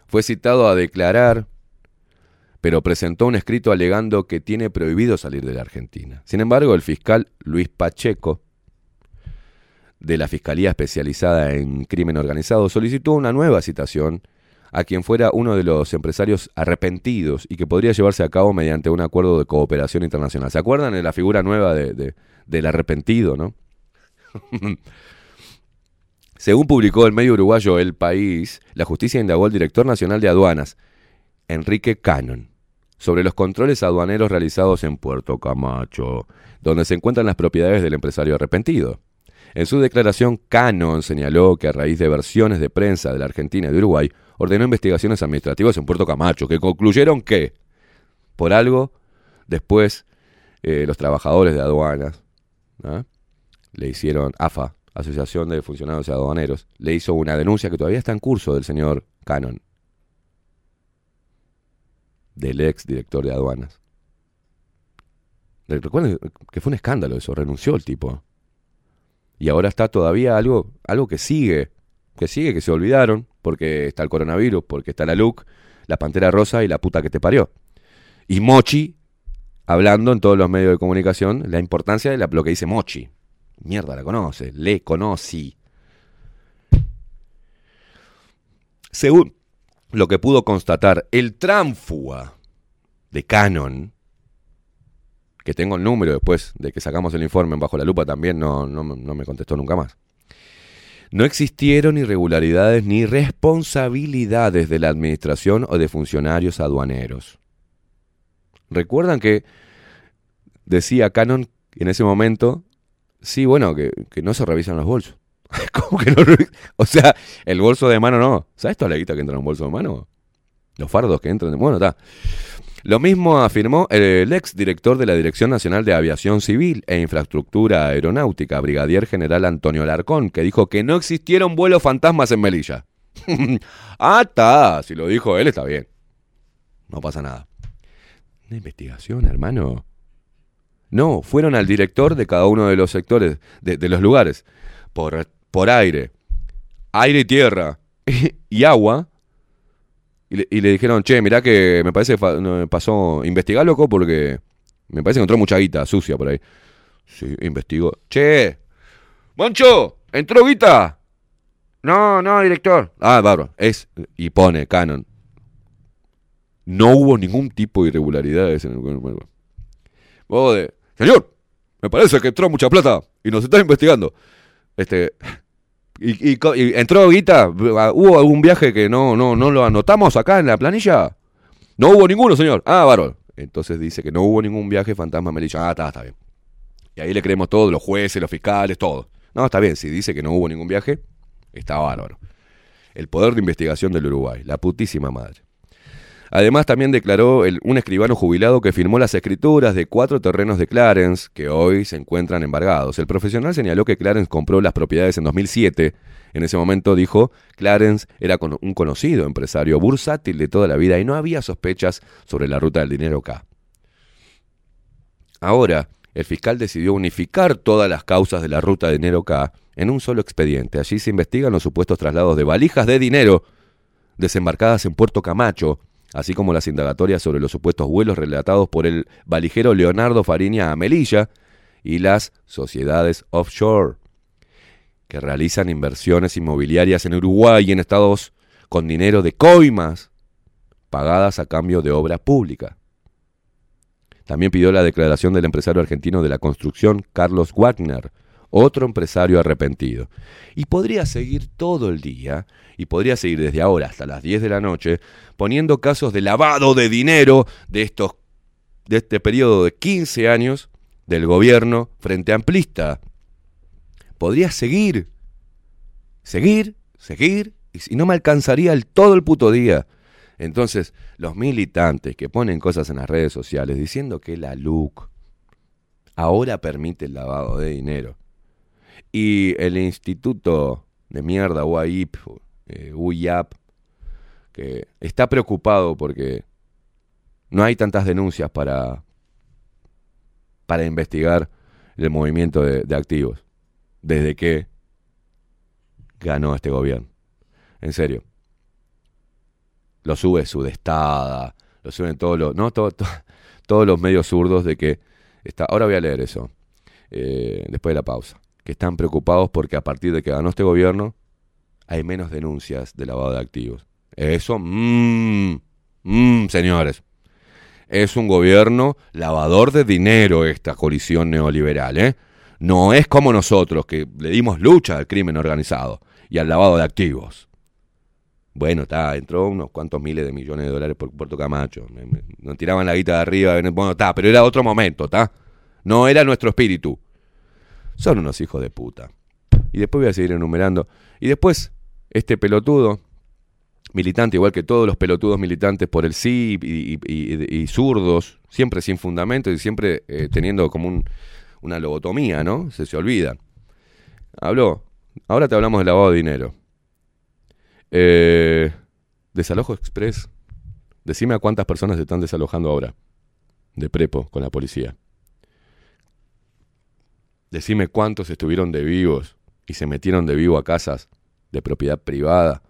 Fue citado a declarar, pero presentó un escrito alegando que tiene prohibido salir de la Argentina. Sin embargo, el fiscal Luis Pacheco, de la Fiscalía Especializada en Crimen Organizado, solicitó una nueva citación a quien fuera uno de los empresarios arrepentidos y que podría llevarse a cabo mediante un acuerdo de cooperación internacional. ¿Se acuerdan de la figura nueva de, del arrepentido, no? <laughs> Según publicó el medio uruguayo El País, la justicia indagó al director nacional de aduanas, Enrique Cannon, sobre los controles aduaneros realizados en Puerto Camacho, donde se encuentran las propiedades del empresario arrepentido. En su declaración, Cannon señaló que a raíz de versiones de prensa de la Argentina y de Uruguay, ordenó investigaciones administrativas en Puerto Camacho, que concluyeron que, por algo, después eh, los trabajadores de aduanas le hicieron, AFA, Asociación de Funcionarios Aduaneros, le hizo una denuncia que todavía está en curso del señor Cannon, del ex director de aduanas. Recuerden que fue un escándalo eso, renunció el tipo. Y ahora está todavía algo, algo que sigue, que sigue, que se olvidaron, porque está el coronavirus, porque está la LUC, la Pantera Rosa y la puta que te parió. Y Mochi, hablando en todos los medios de comunicación, la importancia de lo que dice Mochi. Mierda, la conoce, le conocí. Según lo que pudo constatar el tránfuga de Canon, que tengo el número después de que sacamos el informe bajo la lupa también, no, no, no me contestó nunca más. No existieron irregularidades ni responsabilidades de la administración o de funcionarios aduaneros. Recuerdan que decía Canon en ese momento, sí, bueno, que, no se revisan los bolsos. <laughs> ¿Cómo que no? O sea, el bolso de mano no. ¿Sabes toda la guita que entra en un bolso de mano? Los fardos que entran. Bueno, está. Lo mismo afirmó el ex director de la Dirección Nacional de Aviación Civil e Infraestructura Aeronáutica, brigadier general Antonio Larcón, que dijo que no existieron vuelos fantasmas en Melilla. <laughs> ah, está, si lo dijo él está bien. No pasa nada. Una investigación, hermano. No, fueron al director de cada uno de los sectores, de, los lugares, por, por aire, aire y tierra <laughs> y agua, y le, dijeron, che, mirá que me parece que pasó, investigá, loco, porque me parece que entró mucha guita sucia por ahí. Sí, investigo. Che, Moncho, ¿entró guita? No, no, director. Ah, bárbaro. Es, y pone Canon. No hubo ningún tipo de irregularidades en el Vos de, señor, me parece que entró mucha plata y nos está investigando. Este, ¿Y, entró Guita? ¿Hubo algún viaje que no, no, no lo anotamos acá en la planilla? No hubo ninguno, señor. Ah, varón. Entonces dice que no hubo ningún viaje fantasma Melilla. Ah, está, está bien. Y ahí le creemos todos, los jueces, los fiscales, todo. No, está bien. Si dice que no hubo ningún viaje, está bárbaro. El poder de investigación del Uruguay. La putísima madre. Además, también declaró un escribano jubilado que firmó las escrituras de cuatro terrenos de Clarence que hoy se encuentran embargados. El profesional señaló que Clarence compró las propiedades en 2007. En ese momento dijo, Clarence era un conocido empresario bursátil de toda la vida y no había sospechas sobre la ruta del dinero acá. Ahora, el fiscal decidió unificar todas las causas de la ruta de dinero K en un solo expediente. Allí se investigan los supuestos traslados de valijas de dinero desembarcadas en Puerto Camacho así como las indagatorias sobre los supuestos vuelos relatados por el valijero Leonardo Fariña a Melilla y las sociedades offshore. que realizan inversiones inmobiliarias en Uruguay y en Estados con dinero de coimas pagadas a cambio de obra pública. También pidió la declaración del empresario argentino de la construcción, Carlos Wagner, otro empresario arrepentido. Y podría seguir todo el día, y podría seguir desde ahora hasta las 10 de la noche, poniendo casos de lavado de dinero de, estos, de este periodo de 15 años del gobierno frente amplista. Podría seguir, seguir, seguir, y si no me alcanzaría el todo el puto día. Entonces, los militantes que ponen cosas en las redes sociales diciendo que la LUC ahora permite el lavado de dinero y el instituto de mierda UAIP, eh, UIAP, que está preocupado porque no hay tantas denuncias para, para investigar el movimiento de, activos desde que ganó este gobierno. En serio. Lo sube Sudestada, lo suben todos los, no, todo- to- todos los medios zurdos de que está. Ahora voy a leer eso, eh, después de la pausa. Que están preocupados porque a partir de que ganó este gobierno hay menos denuncias de lavado de activos. Eso, mmm, mmm, señores. Es un gobierno lavador de dinero esta coalición neoliberal, ¿eh? No es como nosotros que le dimos lucha al crimen organizado y al lavado de activos. Bueno, está, entró unos cuantos miles de millones de dólares por Puerto Camacho. Nos tiraban la guita de arriba. Bueno, está, pero era otro momento, está. No era nuestro espíritu. Son unos hijos de puta. Y después voy a seguir enumerando. Y después, este pelotudo, militante, igual que todos los pelotudos militantes por el sí y, y- zurdos, siempre sin fundamento y siempre eh, teniendo como un- una lobotomía, ¿no? Se se olvida. Habló. Ahora te hablamos de lavado de dinero. Eh, desalojo express. Decime a cuántas personas se están desalojando ahora. De prepo con la policía. Decime cuántos estuvieron de vivos y se metieron de vivo a casas de propiedad privada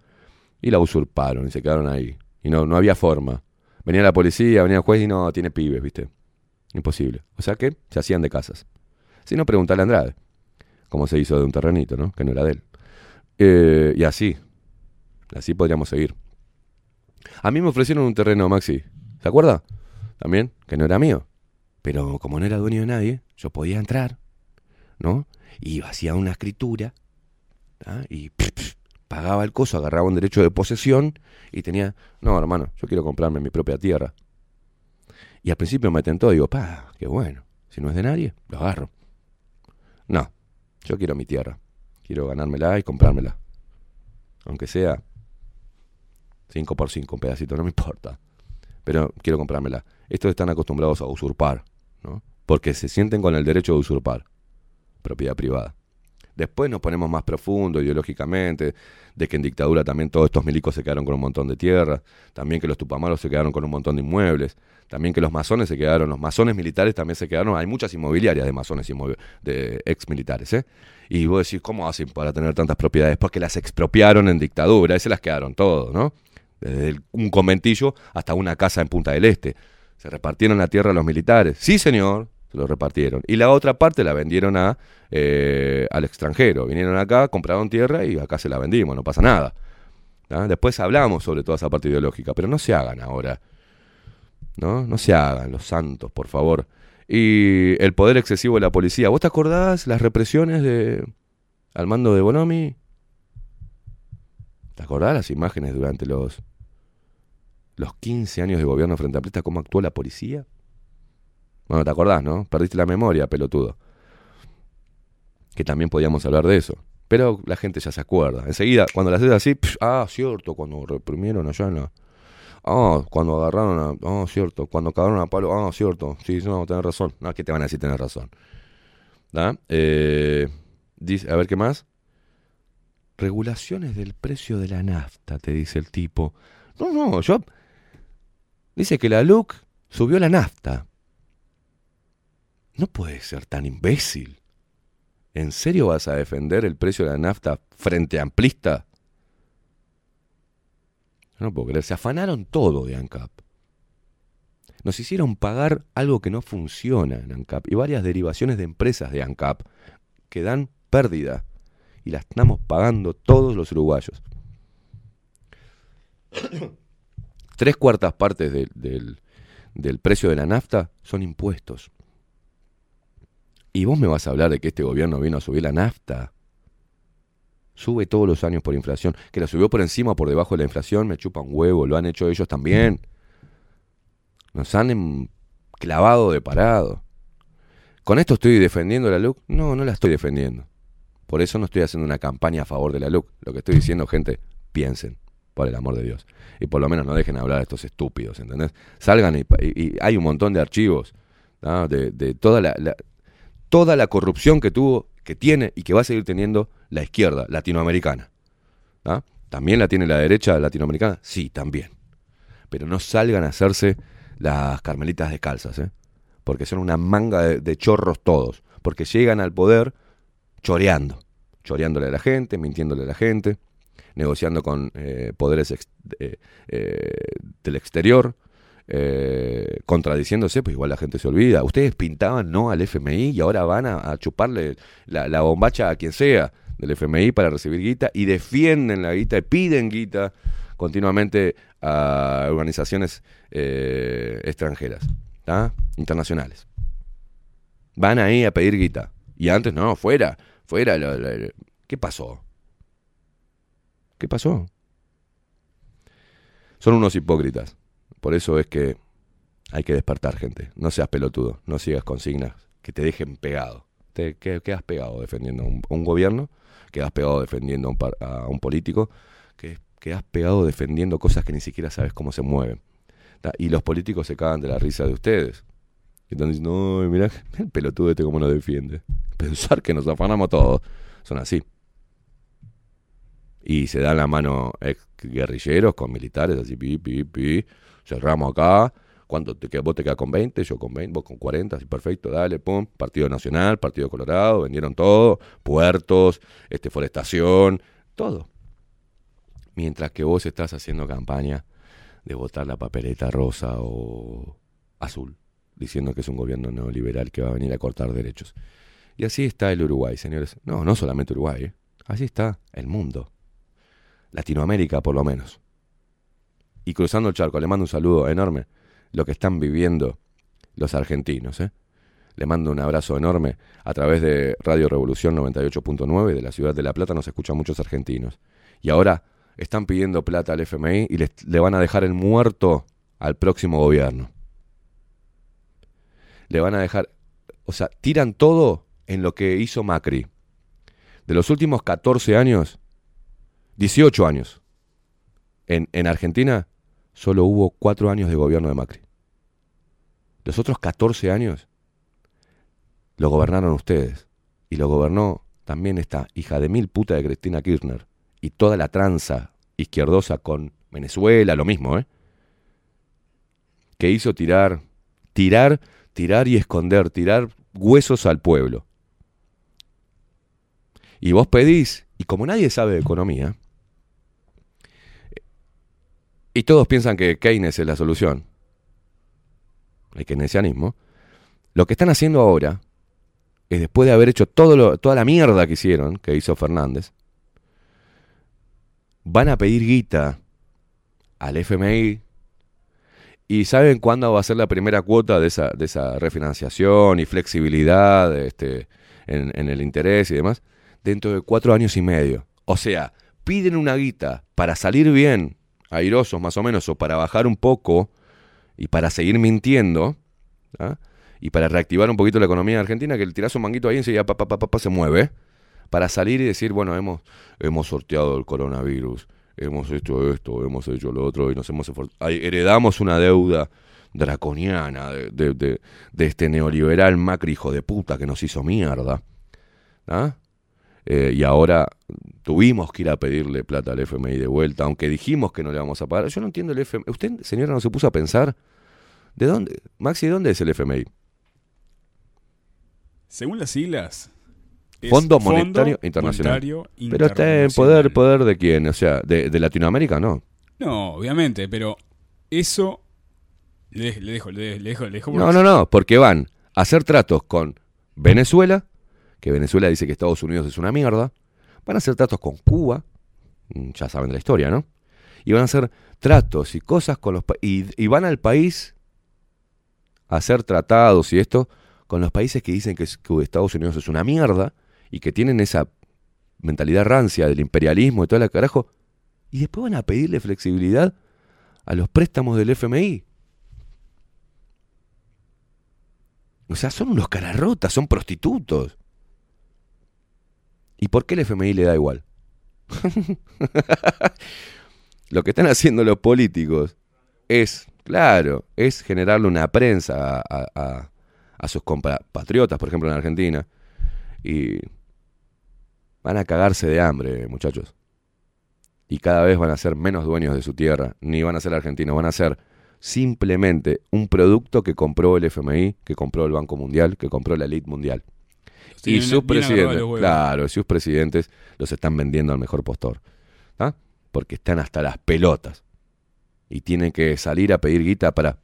y la usurparon y se quedaron ahí. Y no, no había forma. Venía la policía, venía el juez y no, tiene pibes, ¿viste? Imposible. O sea que se hacían de casas. Si no, preguntale a Andrade. Cómo se hizo de un terrenito, ¿no? Que no era de él. Eh, y así. Así podríamos seguir. A mí me ofrecieron un terreno, Maxi. ¿Se acuerda? También, que no era mío. Pero como no era dueño de nadie, yo podía entrar, ¿no? Y hacía una escritura, ¿ah? y pagaba el coso, agarraba un derecho de posesión y tenía, no, hermano, yo quiero comprarme mi propia tierra. Y al principio me tentó, digo, pa, qué bueno, si no es de nadie, lo agarro. No, yo quiero mi tierra, quiero ganármela y comprármela. Aunque sea 5 por 5 un pedacito, no me importa. Pero quiero comprármela. Estos están acostumbrados a usurpar, ¿no? Porque se sienten con el derecho de usurpar propiedad privada. Después nos ponemos más profundo ideológicamente, de que en dictadura también todos estos milicos se quedaron con un montón de tierra, también que los tupamaros se quedaron con un montón de inmuebles, también que los masones se quedaron, los masones militares también se quedaron, hay muchas inmobiliarias de masones de ex militares, ¿eh? Y vos decís, ¿cómo hacen para tener tantas propiedades? Porque las expropiaron en dictadura, y se las quedaron todo, ¿no? Desde un conventillo hasta una casa en Punta del Este. Se repartieron la tierra a los militares. Sí, señor, se lo repartieron. Y la otra parte la vendieron a, eh, al extranjero. Vinieron acá, compraron tierra y acá se la vendimos, no pasa nada. Después hablamos sobre toda esa parte ideológica, pero no se hagan ahora. ¿No? No se hagan, los santos, por favor. Y el poder excesivo de la policía. ¿Vos te acordás las represiones de al mando de Bonomi? ¿Te acordás las imágenes durante los los 15 años de gobierno frente a Presta cómo actuó la policía? Bueno, te acordás, ¿no? Perdiste la memoria, pelotudo. Que también podíamos hablar de eso. Pero la gente ya se acuerda. Enseguida, cuando la haces así, ah, cierto, cuando reprimieron allá en. Ah, cuando agarraron a... Ah, cierto, cuando cagaron a palo... Ah, cierto, sí, no, tenés razón. No, que te van a decir tenés razón. ¿Da? Eh, dice, a ver, ¿qué más? Regulaciones del precio de la nafta, te dice el tipo. No, no, yo... Dice que la LUC subió la nafta. No puede ser tan imbécil. ¿En serio vas a defender el precio de la nafta frente a amplista? No puedo creer. Se afanaron todo de ANCAP. Nos hicieron pagar algo que no funciona en ANCAP y varias derivaciones de empresas de ANCAP que dan pérdida. y la estamos pagando todos los uruguayos. <coughs> Tres cuartas partes del- del precio de la nafta son impuestos. Y vos me vas a hablar de que este gobierno vino a subir la nafta. Sube todos los años por inflación. Que la subió por encima o por debajo de la inflación, me chupa un huevo. Lo han hecho ellos también. Nos han em- clavado de parado. ¿Con esto estoy defendiendo la LUC? No, no la estoy defendiendo. Por eso no estoy haciendo una campaña a favor de la LUC. Lo que estoy diciendo, gente, piensen, por el amor de Dios. Y por lo menos no dejen hablar a estos estúpidos, ¿entendés? Salgan y, hay un montón de archivos de, toda la- toda la corrupción que tuvo, que tiene y que va a seguir teniendo la izquierda latinoamericana. ¿ah? ¿También la tiene la derecha latinoamericana? Sí, también. Pero no salgan a hacerse las carmelitas descalzas, ¿eh? porque son una manga de, chorros todos, porque llegan al poder choreando, choreándole a la gente, mintiéndole a la gente, negociando con eh, poderes eh, eh, del exterior, eh, contradiciéndose, pues igual la gente se olvida. Ustedes pintaban no al FMI y ahora van a, a chuparle la, bombacha a quien sea del FMI para recibir guita y defienden la guita y piden guita continuamente a organizaciones eh, extranjeras, internacionales. Van ahí a pedir guita. Y antes no, fuera, fuera. ¿Qué pasó? ¿Qué pasó? Son unos hipócritas. Por eso es que hay que despertar, gente. No seas pelotudo, no sigas consignas que te dejen pegado. Te que- quedas pegado defendiendo a un, a un gobierno, quedas pegado defendiendo a un, par- a un político, que quedas pegado defendiendo cosas que ni siquiera sabes cómo se mueven. Y los políticos se cagan de la risa de ustedes. Y están diciendo, no, mirá el pelotudo este cómo nos defiende. Pensar que nos afanamos todos. Son así. Y se dan la mano ex guerrilleros con militares, así, pi, pi, pi. Cerramos acá. ¿Cuánto te? Vos te quedas con 20, yo con 20, vos con 40, así perfecto, dale, pum. Partido Nacional, Partido Colorado, vendieron todo, puertos, este, forestación, todo. Mientras que vos estás haciendo campaña de votar la papeleta rosa o azul, diciendo que es un gobierno neoliberal que va a venir a cortar derechos. Y así está el Uruguay, señores. No, no solamente Uruguay, ¿eh? así está el mundo. Latinoamérica, por lo menos. Y cruzando el charco, le mando un saludo enorme. Lo que están viviendo los argentinos, ¿eh? Le mando un abrazo enorme. A través de Radio Revolución 98.9 de la ciudad de La Plata nos escuchan muchos argentinos. Y ahora están pidiendo plata al FMI y le van a dejar el muerto al próximo gobierno. Le van a dejar, o sea, tiran todo en lo que hizo Macri. De los últimos 14 años, 18 años, en, en Argentina solo hubo 4 años de gobierno de Macri. Los otros 14 años lo gobernaron ustedes. Y lo gobernó también esta hija de mil puta de Cristina Kirchner. Y toda la tranza izquierdosa con Venezuela, lo mismo, ¿eh? Que hizo tirar, tirar, tirar y esconder, tirar huesos al pueblo. Y vos pedís, y como nadie sabe de economía, y todos piensan que Keynes es la solución, el keynesianismo, lo que están haciendo ahora es después de haber hecho todo lo- toda la mierda que hicieron, que hizo Fernández, van a pedir guita al FMI y saben cuándo va a ser la primera cuota de esa, de esa refinanciación y flexibilidad este, en, en el interés y demás, dentro de cuatro años y medio. O sea, piden una guita para salir bien, airosos más o menos, o para bajar un poco y para seguir mintiendo, ¿ah? y para reactivar un poquito la economía argentina, que le tirás un manguito ahí y enseguida pa, pa, pa, pa, se mueve, para salir y decir, bueno, hemos, hemos sorteado el coronavirus, hemos hecho esto, hemos hecho lo otro, y nos hemos heredamos una deuda draconiana de, de- de- de este neoliberal Macri hijo de puta que nos hizo mierda. ¿ah? Eh, y ahora tuvimos que ir a pedirle plata al FMI de vuelta, aunque dijimos que no le vamos a pagar. Yo no entiendo el FMI. ¿Usted, señora, no se puso a pensar? ¿De dónde? Maxi, ¿de dónde es el FMI? Según las siglas. Fondo Monetario Internacional. Monetario Pero está en poder, poder de quién? O sea, de, de Latinoamérica, no. No, obviamente, pero eso. Le, le dejo, le, le dejo, le dejo por- No, no, no, porque van a hacer tratos con Venezuela, que Venezuela dice que Estados Unidos es una mierda. Van a hacer tratos con Cuba, mm, ya saben de la historia, ¿no? Y van a hacer tratos y cosas con los... Y, y van al país a hacer tratados y esto con los países que dicen que, es- que Estados Unidos es una mierda y que tienen esa mentalidad rancia del imperialismo y todo el carajo. Y después van a pedirle flexibilidad a los préstamos del FMI. O sea, son unos cararrotas, son prostitutos. ¿Y por qué el FMI le da igual? <laughs> Lo que están haciendo los políticos es, claro, es generarle una prensa a, a- sus compatriotas, por ejemplo en Argentina, y van a cagarse de hambre, muchachos. Y cada vez van a ser menos dueños de su tierra, ni van a ser argentinos, van a ser simplemente un producto que compró el FMI, que compró el Banco Mundial, que compró la elite mundial. Y Tienen sus presidentes, claro, sus presidentes los están vendiendo al mejor postor. ¿ah? Porque están hasta las pelotas. Y tienen que salir a pedir guita para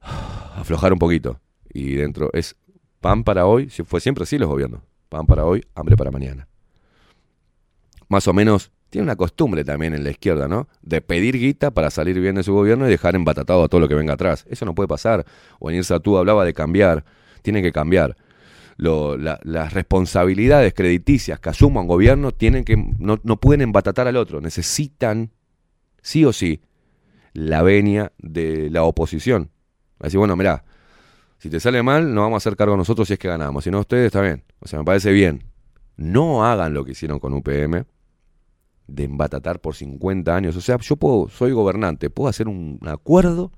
<sighs> aflojar un poquito. Y dentro es pan para hoy, si fue siempre así los gobiernos. Pan para hoy, hambre para mañana. Más o menos, tiene una costumbre también en la izquierda, ¿no? De pedir guita para salir bien de su gobierno y dejar embatatado a todo lo que venga atrás. Eso no puede pasar. O en Satú hablaba de cambiar. Tiene que cambiar las responsabilidades crediticias que asuma un gobierno tienen que no, no pueden embatatar al otro, necesitan sí o sí la venia de la oposición. Así, bueno, mirá, si te sale mal, no vamos a hacer cargo nosotros si es que ganamos, si no ustedes está bien. O sea, me parece bien. No hagan lo que hicieron con UPM de embatatar por 50 años. O sea, yo puedo, soy gobernante, puedo hacer un acuerdo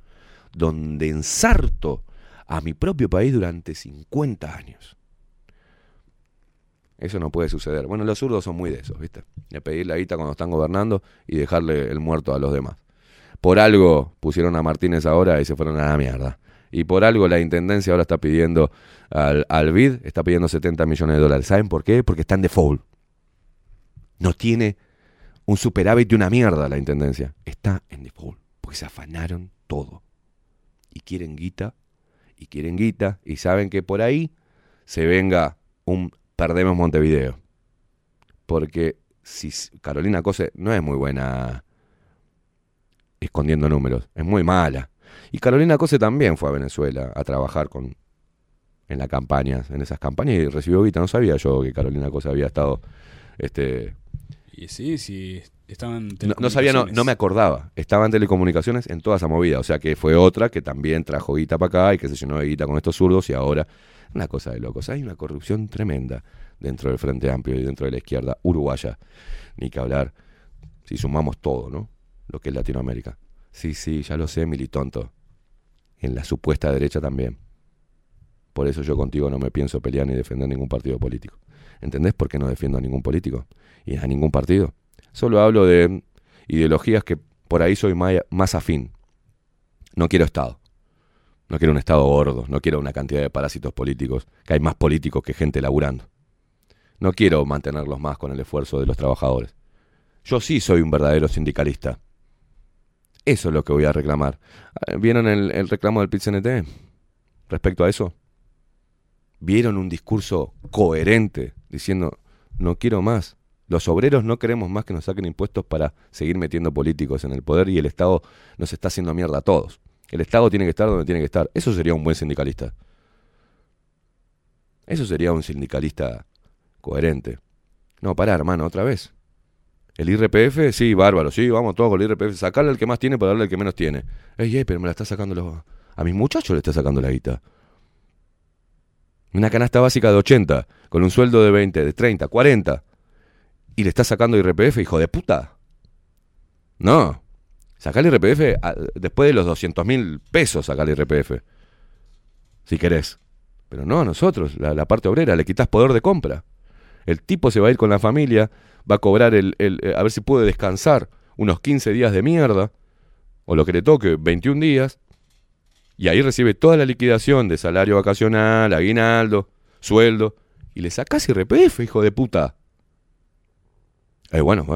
donde ensarto a mi propio país durante 50 años. Eso no puede suceder. Bueno, los zurdos son muy de esos, ¿viste? De pedir la guita cuando están gobernando y dejarle el muerto a los demás. Por algo pusieron a Martínez ahora y se fueron a la mierda. Y por algo la intendencia ahora está pidiendo al, al BID, está pidiendo 70 millones de dólares. ¿Saben por qué? Porque está en default. No tiene un superávit de una mierda la intendencia. Está en default. Porque se afanaron todo. Y quieren guita, y quieren guita, y saben que por ahí se venga un perdemos Montevideo. Porque si Carolina Cose no es muy buena escondiendo números, es muy mala. Y Carolina Cose también fue a Venezuela a trabajar con en las campañas, en esas campañas y recibió guita. No sabía yo que Carolina Cose había estado este Y sí, sí, estaban no, no sabía, no, no me acordaba. Estaba en telecomunicaciones en toda esa movida. O sea que fue otra que también trajo guita para acá y que se llenó de guita con estos zurdos y ahora una cosa de locos. Hay una corrupción tremenda dentro del Frente Amplio y dentro de la izquierda uruguaya. Ni que hablar si sumamos todo, ¿no? Lo que es Latinoamérica. Sí, sí, ya lo sé, militonto. En la supuesta derecha también. Por eso yo contigo no me pienso pelear ni defender ningún partido político. ¿Entendés por qué no defiendo a ningún político? Y a ningún partido. Solo hablo de ideologías que por ahí soy más afín. No quiero Estado. No quiero un Estado gordo. No quiero una cantidad de parásitos políticos. Que hay más políticos que gente laburando. No quiero mantenerlos más con el esfuerzo de los trabajadores. Yo sí soy un verdadero sindicalista. Eso es lo que voy a reclamar. Ah, ¿Vieron el, reclamo del PIT-CNT? Respecto a eso. ¿Vieron un discurso coherente diciendo, no quiero más? Los obreros no queremos más que nos saquen impuestos para seguir metiendo políticos en el poder y el Estado nos está haciendo mierda a todos. El Estado tiene que estar donde tiene que estar. Eso sería un buen sindicalista. Eso sería un sindicalista coherente. No, pará, hermano, otra vez. El IRPF, sí, bárbaro, sí, vamos todos con el IRPF. Sacarle al que más tiene para darle al que menos tiene. Ey, ey, pero me la está sacando los... A mis muchachos le está sacando la guita. Una canasta básica de 80, con un sueldo de 20, de 30, 40. Y le está sacando IRPF, hijo de puta. No. Sacar el IRPF a- después de los 200 mil pesos, sacar el IRPF. Si querés. Pero no, nosotros, la, la parte obrera, le quitas poder de compra. El tipo se va a ir con la familia, va a cobrar el, el- eh, a ver si puede descansar unos 15 días de mierda, o lo que le toque, 21 días, y ahí recibe toda la liquidación de salario vacacional, aguinaldo, sueldo, y le sacás IRPF, hijo de puta. Eh, bueno,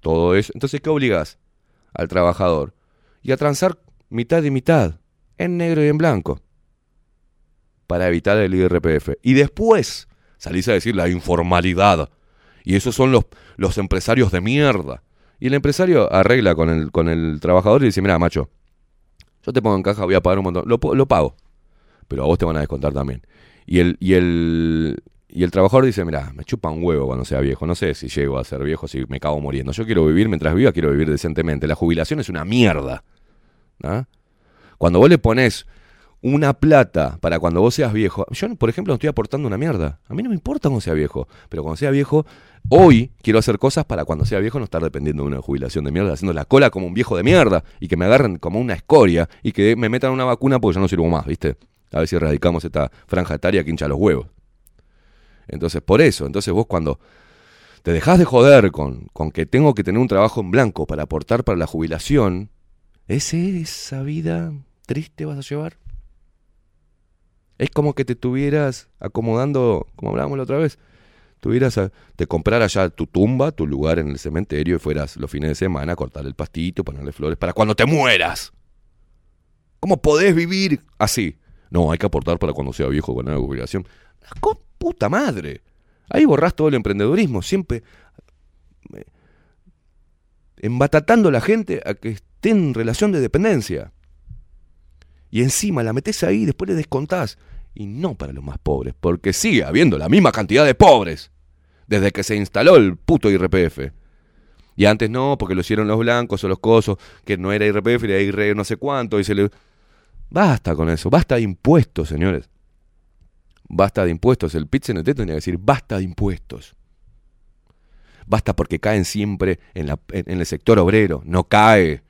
todo eso. Entonces, ¿qué obligás al trabajador? Y a transar mitad y mitad, en negro y en blanco, para evitar el IRPF. Y después salís a decir la informalidad Y esos son los, los empresarios de mierda. Y el empresario arregla con el, con el trabajador y dice, mira, macho, yo te pongo en caja, voy a pagar un montón. Lo, lo pago. Pero a vos te van a descontar también. Y el, y el, y el trabajador dice, mira, me chupa un huevo cuando sea viejo. No sé si llego a ser viejo, si me cago muriendo. Yo quiero vivir mientras viva, quiero vivir decentemente. La jubilación es una mierda. ¿ah? Cuando vos le pones una plata para cuando vos seas viejo. Yo, por ejemplo, no estoy aportando una mierda. A mí no me importa cuando sea viejo. Pero cuando sea viejo, hoy quiero hacer cosas para cuando sea viejo no estar dependiendo de una jubilación de mierda, haciendo la cola como un viejo de mierda y que me agarren como una escoria y que me metan una vacuna porque yo no sirvo más, ¿viste? A ver si erradicamos esta franja etaria que hincha los huevos. Entonces, por eso, entonces vos cuando te dejás de joder con, con que tengo que tener un trabajo en blanco para aportar para la jubilación, ¿ese, esa vida triste vas a llevar? Es como que te estuvieras acomodando, como hablábamos la otra vez, tuvieras a- te compraras ya tu tumba, tu lugar en el cementerio y fueras los fines de semana a cortar el pastito, ponerle flores para cuando te mueras. ¿Cómo podés vivir así? No, hay que aportar para cuando sea viejo con una jubilación. La co- puta madre. Ahí borrás todo el emprendedurismo, siempre eh, embatatando a la gente a que esté en relación de dependencia. Y encima la metés ahí y después le descontás. Y no para los más pobres, porque sigue habiendo la misma cantidad de pobres desde que se instaló el puto IRPF. Y antes no, porque lo hicieron los blancos o los cosos, que no era IRPF, era IR no sé cuánto, y se le... Basta con eso, basta de impuestos, señores. Basta de impuestos. El pit tenía que decir basta de impuestos. Basta porque caen siempre en, el sector obrero, no cae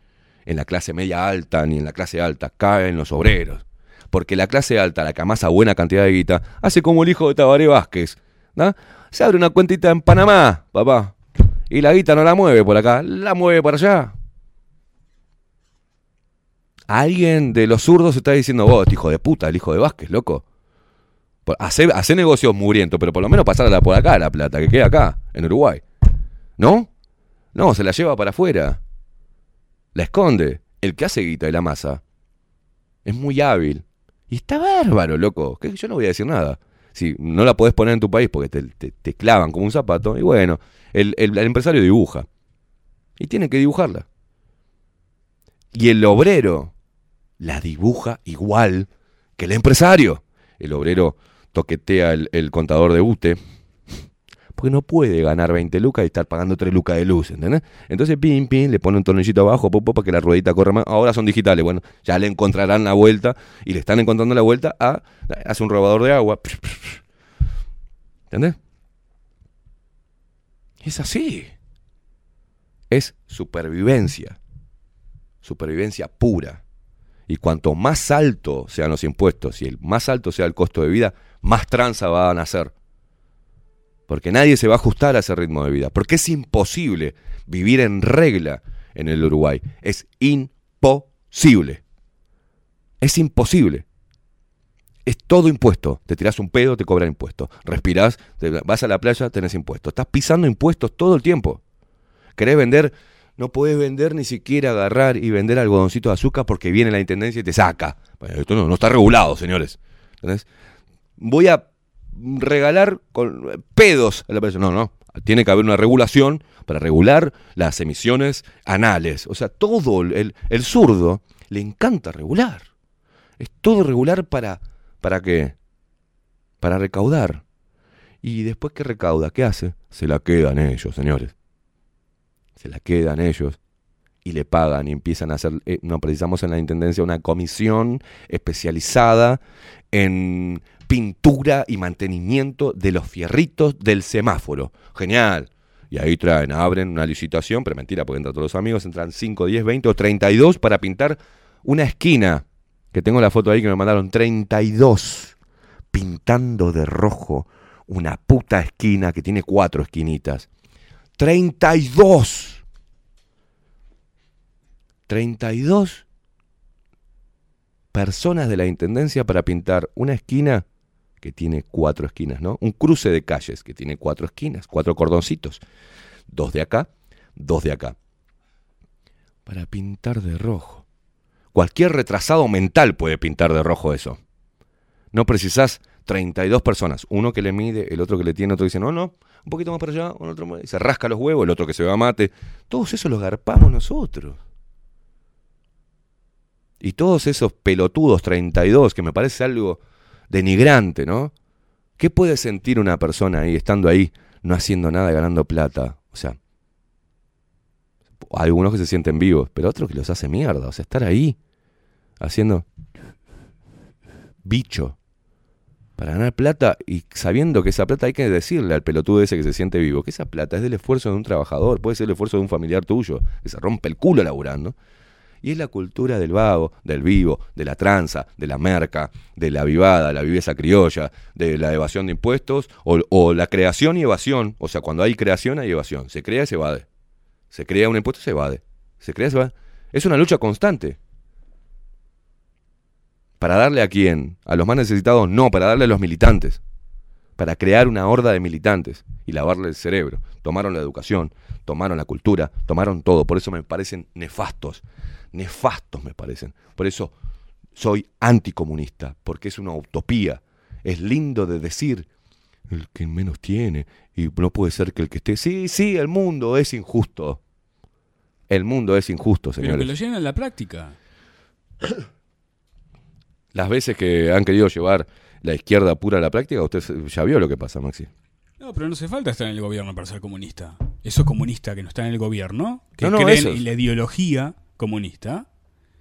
en la clase media alta ni en la clase alta, cae en los obreros. Porque la clase alta, la que amasa buena cantidad de guita, hace como el hijo de Tabaré Vázquez. ¿no? Se abre una cuentita en Panamá, papá. Y la guita no la mueve por acá, la mueve para allá. Alguien de los zurdos está diciendo, vos, hijo de puta, el hijo de Vázquez, loco. Hace, hace negocios murientos, pero por lo menos pasarla por acá la plata, que queda acá, en Uruguay. ¿No? No, se la lleva para afuera. La esconde. El que hace guita de la masa es muy hábil. Y está bárbaro, loco. Que yo no voy a decir nada. Si no la podés poner en tu país porque te, te- te clavan como un zapato, y bueno, el- el empresario dibuja. Y tiene que dibujarla. Y el obrero la dibuja igual que el empresario. El obrero toquetea el, contador de UTE. Porque no puede ganar 20 lucas y estar pagando 3 lucas de luz, ¿entendés? Entonces, pim, pim, le pone un tornillito abajo, para que la ruedita corra más. Ahora son digitales, bueno, ya le encontrarán la vuelta y le están encontrando la vuelta a. Hace un robador de agua. ¿Entendés? Es así. Es supervivencia. Supervivencia pura. Y cuanto más alto sean los impuestos y el más alto sea el costo de vida, más tranza van a hacer. Porque nadie se va a ajustar a ese ritmo de vida. Porque es imposible vivir en regla en el Uruguay. Es imposible. Es imposible. Es todo impuesto. Te tirás un pedo, te cobran impuestos. Respirás, vas a la playa, tenés impuestos. Estás pisando impuestos todo el tiempo. Querés vender, no podés vender ni siquiera agarrar y vender algodoncito de azúcar porque viene la intendencia y te saca. Esto no, no está regulado, señores. ¿Entendés? Voy a regalar con pedos a la persona. No, no. Tiene que haber una regulación para regular las emisiones anales. O sea, todo el, el- el zurdo le encanta regular. Es todo regular para. ¿Para qué? Para recaudar. Y después que recauda, ¿qué hace? Se la quedan ellos, señores. Se la quedan ellos y le pagan y empiezan a hacer, eh, no precisamos en la Intendencia una comisión especializada en pintura y mantenimiento de los fierritos del semáforo. Genial. Y ahí traen, abren una licitación, pero mentira, porque entran todos los amigos, entran 5, 10, 20 o 32 para pintar una esquina. Que tengo la foto ahí que me mandaron 32 pintando de rojo una puta esquina que tiene cuatro esquinitas. 32. 32 personas de la Intendencia para pintar una esquina que tiene cuatro esquinas, ¿no? Un cruce de calles que tiene cuatro esquinas, cuatro cordoncitos. Dos de acá, dos de acá. Para pintar de rojo. Cualquier retrasado mental puede pintar de rojo eso. No precisás 32 personas, uno que le mide, el otro que le tiene, otro que dice, no, no, un poquito más para allá, un otro y se rasca los huevos, el otro que se va a mate. Todos esos los garpamos nosotros. Y todos esos pelotudos 32, que me parece algo denigrante, ¿no? ¿Qué puede sentir una persona ahí, estando ahí, no haciendo nada ganando plata? O sea, algunos que se sienten vivos, pero otros que los hace mierda. O sea, estar ahí, haciendo bicho, para ganar plata y sabiendo que esa plata hay que decirle al pelotudo ese que se siente vivo, que esa plata es del esfuerzo de un trabajador, puede ser el esfuerzo de un familiar tuyo, que se rompe el culo laburando. Y es la cultura del vago, del vivo, de la tranza, de la merca, de la vivada, la viveza criolla, de la evasión de impuestos o, o la creación y evasión. O sea, cuando hay creación hay evasión. Se crea y se evade. Se crea un impuesto y se evade. Se crea y se evade. Es una lucha constante. ¿Para darle a quién? ¿A los más necesitados? No, para darle a los militantes. Para crear una horda de militantes y lavarle el cerebro. Tomaron la educación, tomaron la cultura, tomaron todo. Por eso me parecen nefastos. Nefastos me parecen. Por eso soy anticomunista, porque es una utopía. Es lindo de decir, el que menos tiene, y no puede ser que el que esté... Sí, sí, el mundo es injusto. El mundo es injusto, Pero señores. que lo lleven a la práctica. <coughs> Las veces que han querido llevar la izquierda pura a la práctica, usted ya vio lo que pasa, Maxi. No, pero no hace falta estar en el gobierno para ser comunista. Esos comunistas que no están en el gobierno, que No, no, creen esos. en la ideología comunista,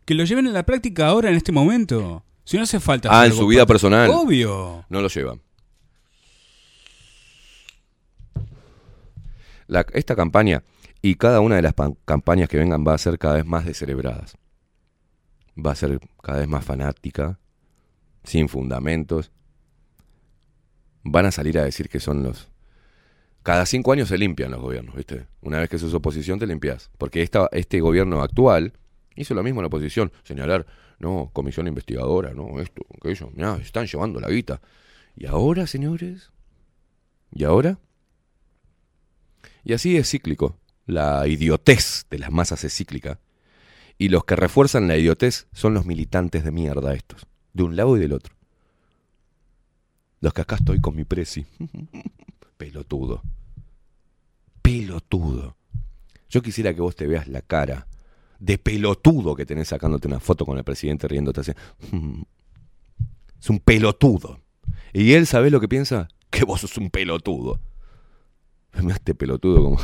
que lo lleven a la práctica ahora en este momento. Si no hace falta. Ah, en su vida personal. Obvio. No lo llevan. La- esta campaña y cada una de las campañas que vengan va a ser cada vez más descerebradas. Va a ser cada vez más fanática, sin fundamentos. Van a salir a decir que son los... Cada cinco años se limpian los gobiernos, ¿viste? Una vez que sos oposición te limpias. Porque esta, este gobierno actual hizo lo mismo en la oposición. Señalar, no, comisión investigadora, no, esto, aquello. Mirá, están llevando la guita. ¿Y ahora, señores? ¿Y ahora? Y así es cíclico. La idiotez de las masas es cíclica. Y los que refuerzan la idiotez son los militantes de mierda estos. De un lado y del otro. Los que acá estoy con mi presi. <laughs> Pelotudo. Pelotudo. Yo quisiera que vos te veas la cara de pelotudo que tenés sacándote una foto con el presidente riéndote así. <laughs> Es un pelotudo. Y él, ¿sabés lo que piensa? Que vos sos un pelotudo. <laughs> Mirá este pelotudo como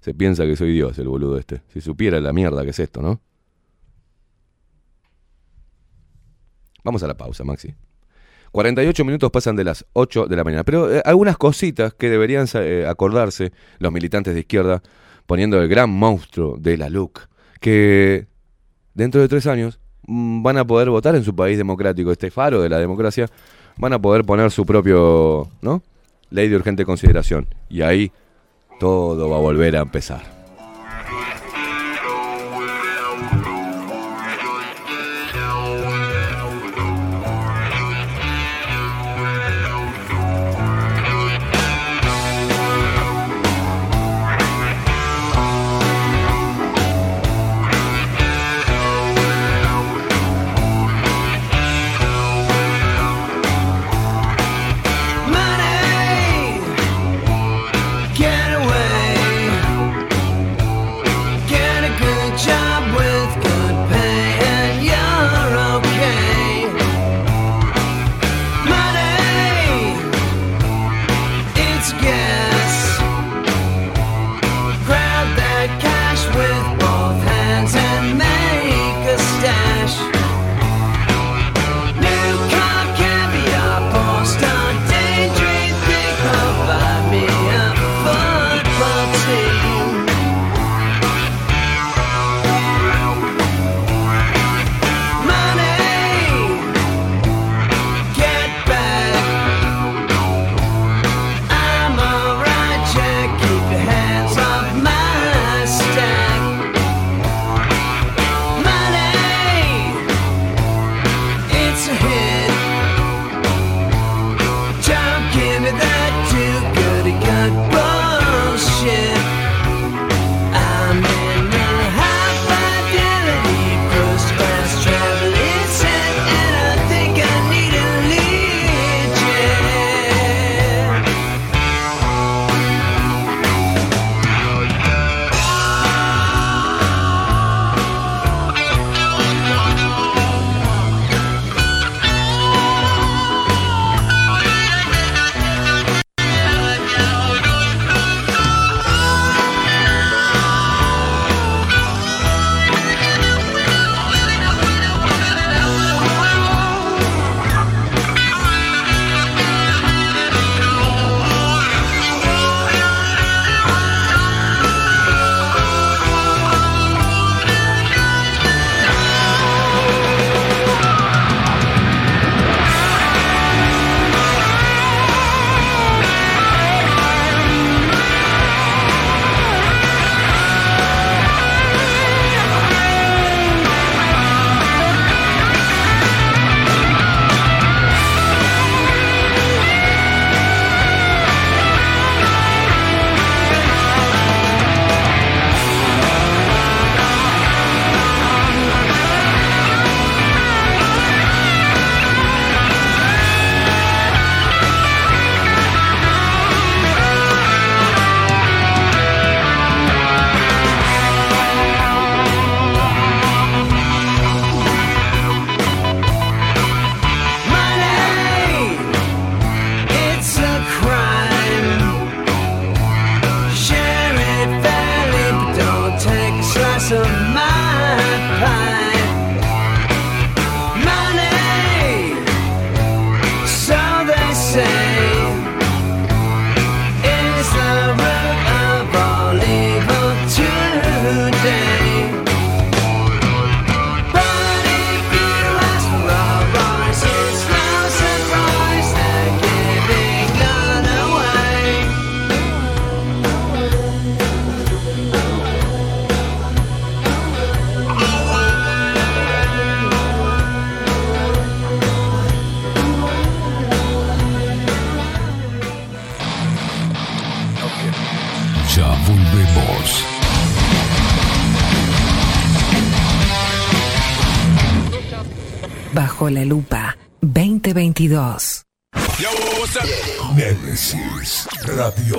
se piensa que soy Dios, el boludo este. Si supiera la mierda que es esto, ¿no? Vamos a la pausa, Maxi. 48 minutos pasan de las 8 de la mañana. Pero eh, algunas cositas que deberían eh, acordarse los militantes de izquierda, poniendo el gran monstruo de la LUC, que dentro de tres años mm, van a poder votar en su país democrático, este faro de la democracia, van a poder poner su propio, ¿no? Ley de urgente consideración. Y ahí todo va a volver a empezar. Bajo la lupa 2022. Nemesis Radio.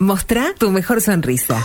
Mostrá tu mejor sonrisa.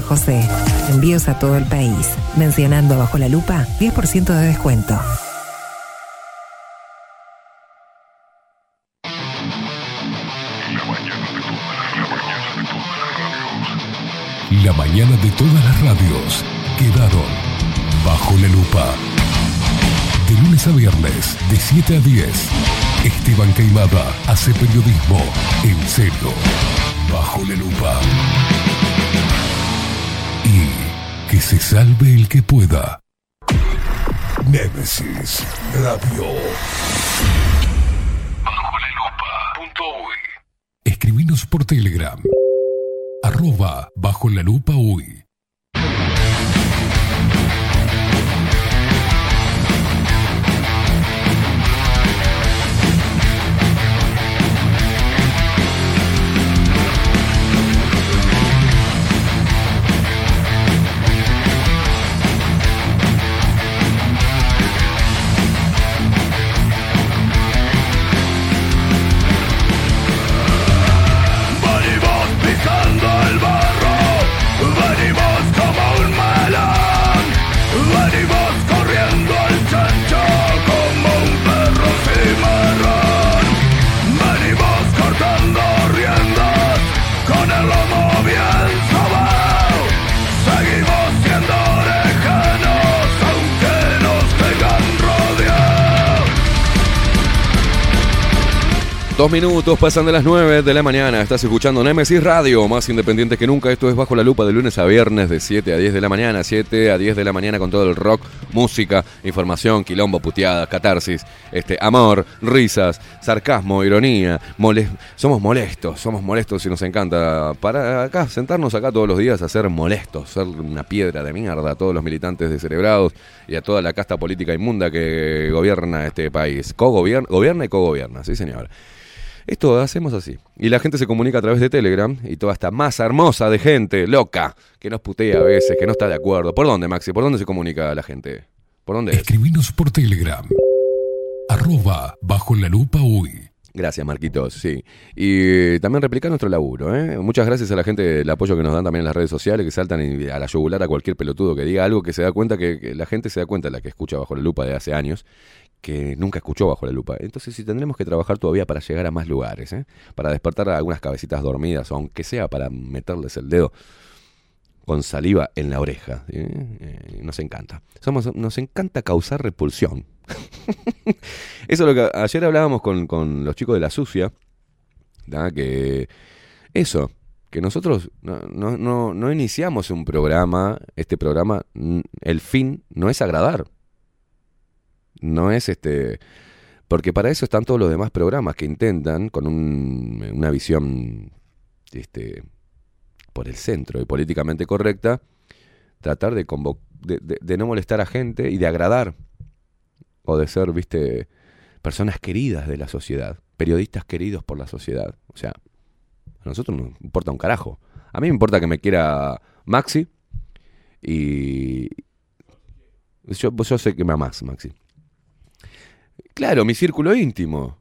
José. Envíos a todo el país. Mencionando bajo la lupa, 10% de descuento. La mañana de todas las radios quedaron bajo la lupa. De lunes a viernes, de 7 a 10, Esteban Caimada hace periodismo en serio, bajo la lupa. Que se salve el que pueda. Némesis Radio. Bajo la lupa. Escribinos por Telegram. Arroba bajo la lupa uy. Dos minutos pasan de las 9 de la mañana. Estás escuchando Nemesis Radio, más independiente que nunca. Esto es Bajo la Lupa de lunes a viernes de 7 a 10 de la mañana. 7 a 10 de la mañana con todo el rock, música, información, quilombo, puteadas, catarsis, este, amor, risas, sarcasmo, ironía. mole- somos molestos, somos molestos y nos encanta para acá sentarnos acá todos los días a ser molestos, ser una piedra de mierda a todos los militantes descerebrados y a toda la casta política inmunda que gobierna este país. Co-gobierna, gobierna y co-gobierna, sí señor. Esto hacemos así. Y la gente se comunica a través de Telegram y toda esta masa hermosa de gente loca que nos putea a veces, que no está de acuerdo. ¿Por dónde, Maxi? ¿Por dónde se comunica la gente? ¿Por dónde es? Escribinos por Telegram. Arroba bajo la lupa uy. Gracias, Marquitos, sí. Y también replicar nuestro laburo, ¿eh? Muchas gracias a la gente, el apoyo que nos dan también en las redes sociales, que saltan y a la yugular a cualquier pelotudo que diga algo que se da cuenta, que, que la gente se da cuenta, la que escucha Bajo la Lupa de hace años, que nunca escuchó Bajo la Lupa. Entonces sí tendremos que trabajar todavía para llegar a más lugares, ¿eh? Para despertar a algunas cabecitas dormidas, o aunque sea para meterles el dedo con saliva en la oreja. Eh, nos encanta. Somos, nos encanta causar repulsión. <laughs> Eso es lo que ayer hablábamos con, con los chicos de la sucia, ¿da? que eso, que nosotros no, no, no, no iniciamos un programa, este programa, el fin no es agradar. No es este... Porque para eso están todos los demás programas que intentan, con un- una visión este, por el centro y políticamente correcta, tratar de, de no molestar a gente y de agradar. O de ser, viste, personas queridas de la sociedad, periodistas queridos por la sociedad. O sea, a nosotros nos importa un carajo. A mí me importa que me quiera Maxi y... Yo, yo sé que me amás, Maxi. Claro, mi círculo íntimo.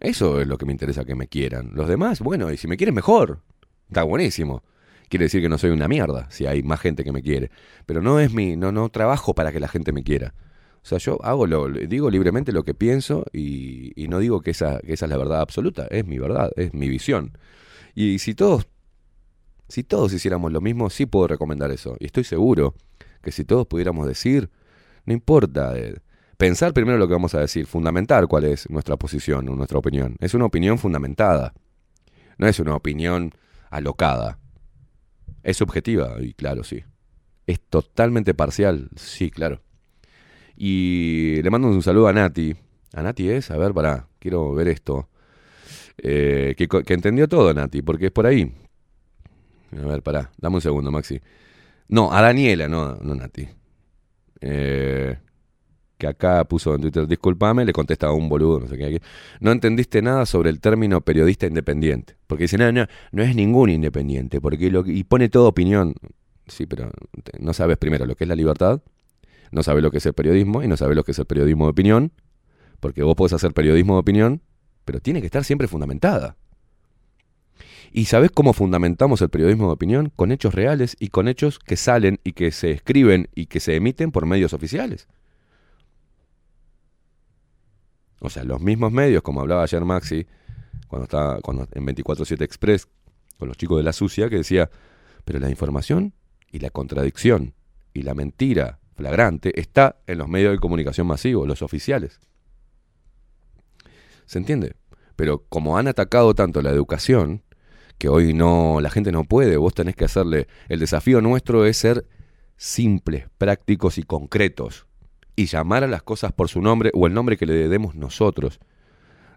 Eso es lo que me interesa que me quieran. Los demás, bueno, y si me quieren mejor. Está buenísimo. Quiere decir que no soy una mierda si hay más gente que me quiere. Pero no es mi, no, no trabajo para que la gente me quiera. O sea, yo hago lo, digo libremente lo que pienso y, no digo que esa, que esa es la verdad absoluta. Es mi verdad, es mi visión. Y si todos, si todos hiciéramos lo mismo, sí puedo recomendar eso. Y estoy seguro que si todos pudiéramos decir, no importa, eh, pensar primero lo que vamos a decir, fundamentar cuál es nuestra posición o nuestra opinión. Es una opinión fundamentada. No es una opinión alocada. Es subjetiva, y claro, sí. Es totalmente parcial, sí, claro. Y le mando un saludo a Nati. A Nati es, a ver, pará, quiero ver esto. Eh, que, que entendió todo, Nati, porque es por ahí. A ver, pará, dame un segundo, Maxi. No, a Daniela, no, no Nati. Eh, que acá puso en Twitter, disculpame, le contesta a un boludo, no sé qué. No entendiste nada sobre el término periodista independiente. Porque dice, no, no, no es ningún independiente, porque lo, y pone toda opinión. Sí, pero no sabes primero lo que es la libertad, no sabes lo que es el periodismo y no sabes lo que es el periodismo de opinión, porque vos podés hacer periodismo de opinión, pero tiene que estar siempre fundamentada. ¿Y sabés cómo fundamentamos el periodismo de opinión? Con hechos reales y con hechos que salen y que se escriben y que se emiten por medios oficiales. O sea, los mismos medios, como hablaba ayer Maxi, cuando estaba cuando, en 24-7 Express, con los chicos de la sucia, que decía, pero la información y la contradicción y la mentira flagrante está en los medios de comunicación masivos, los oficiales. ¿Se entiende? Pero como han atacado tanto la educación, que hoy no, la gente no puede, vos tenés que hacerle, el desafío nuestro es ser simples, prácticos y concretos y llamar a las cosas por su nombre o el nombre que le demos nosotros.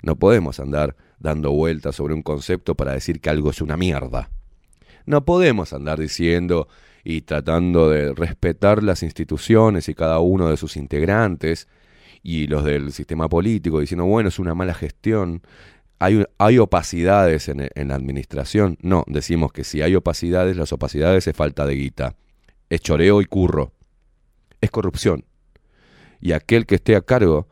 No podemos andar dando vueltas sobre un concepto para decir que algo es una mierda. No podemos andar diciendo y tratando de respetar las instituciones y cada uno de sus integrantes y los del sistema político diciendo, bueno, es una mala gestión. Hay, hay opacidades en, en la administración. No, decimos que si hay opacidades, las opacidades es falta de guita. Es choreo y curro. Es corrupción. Y aquel que esté a cargo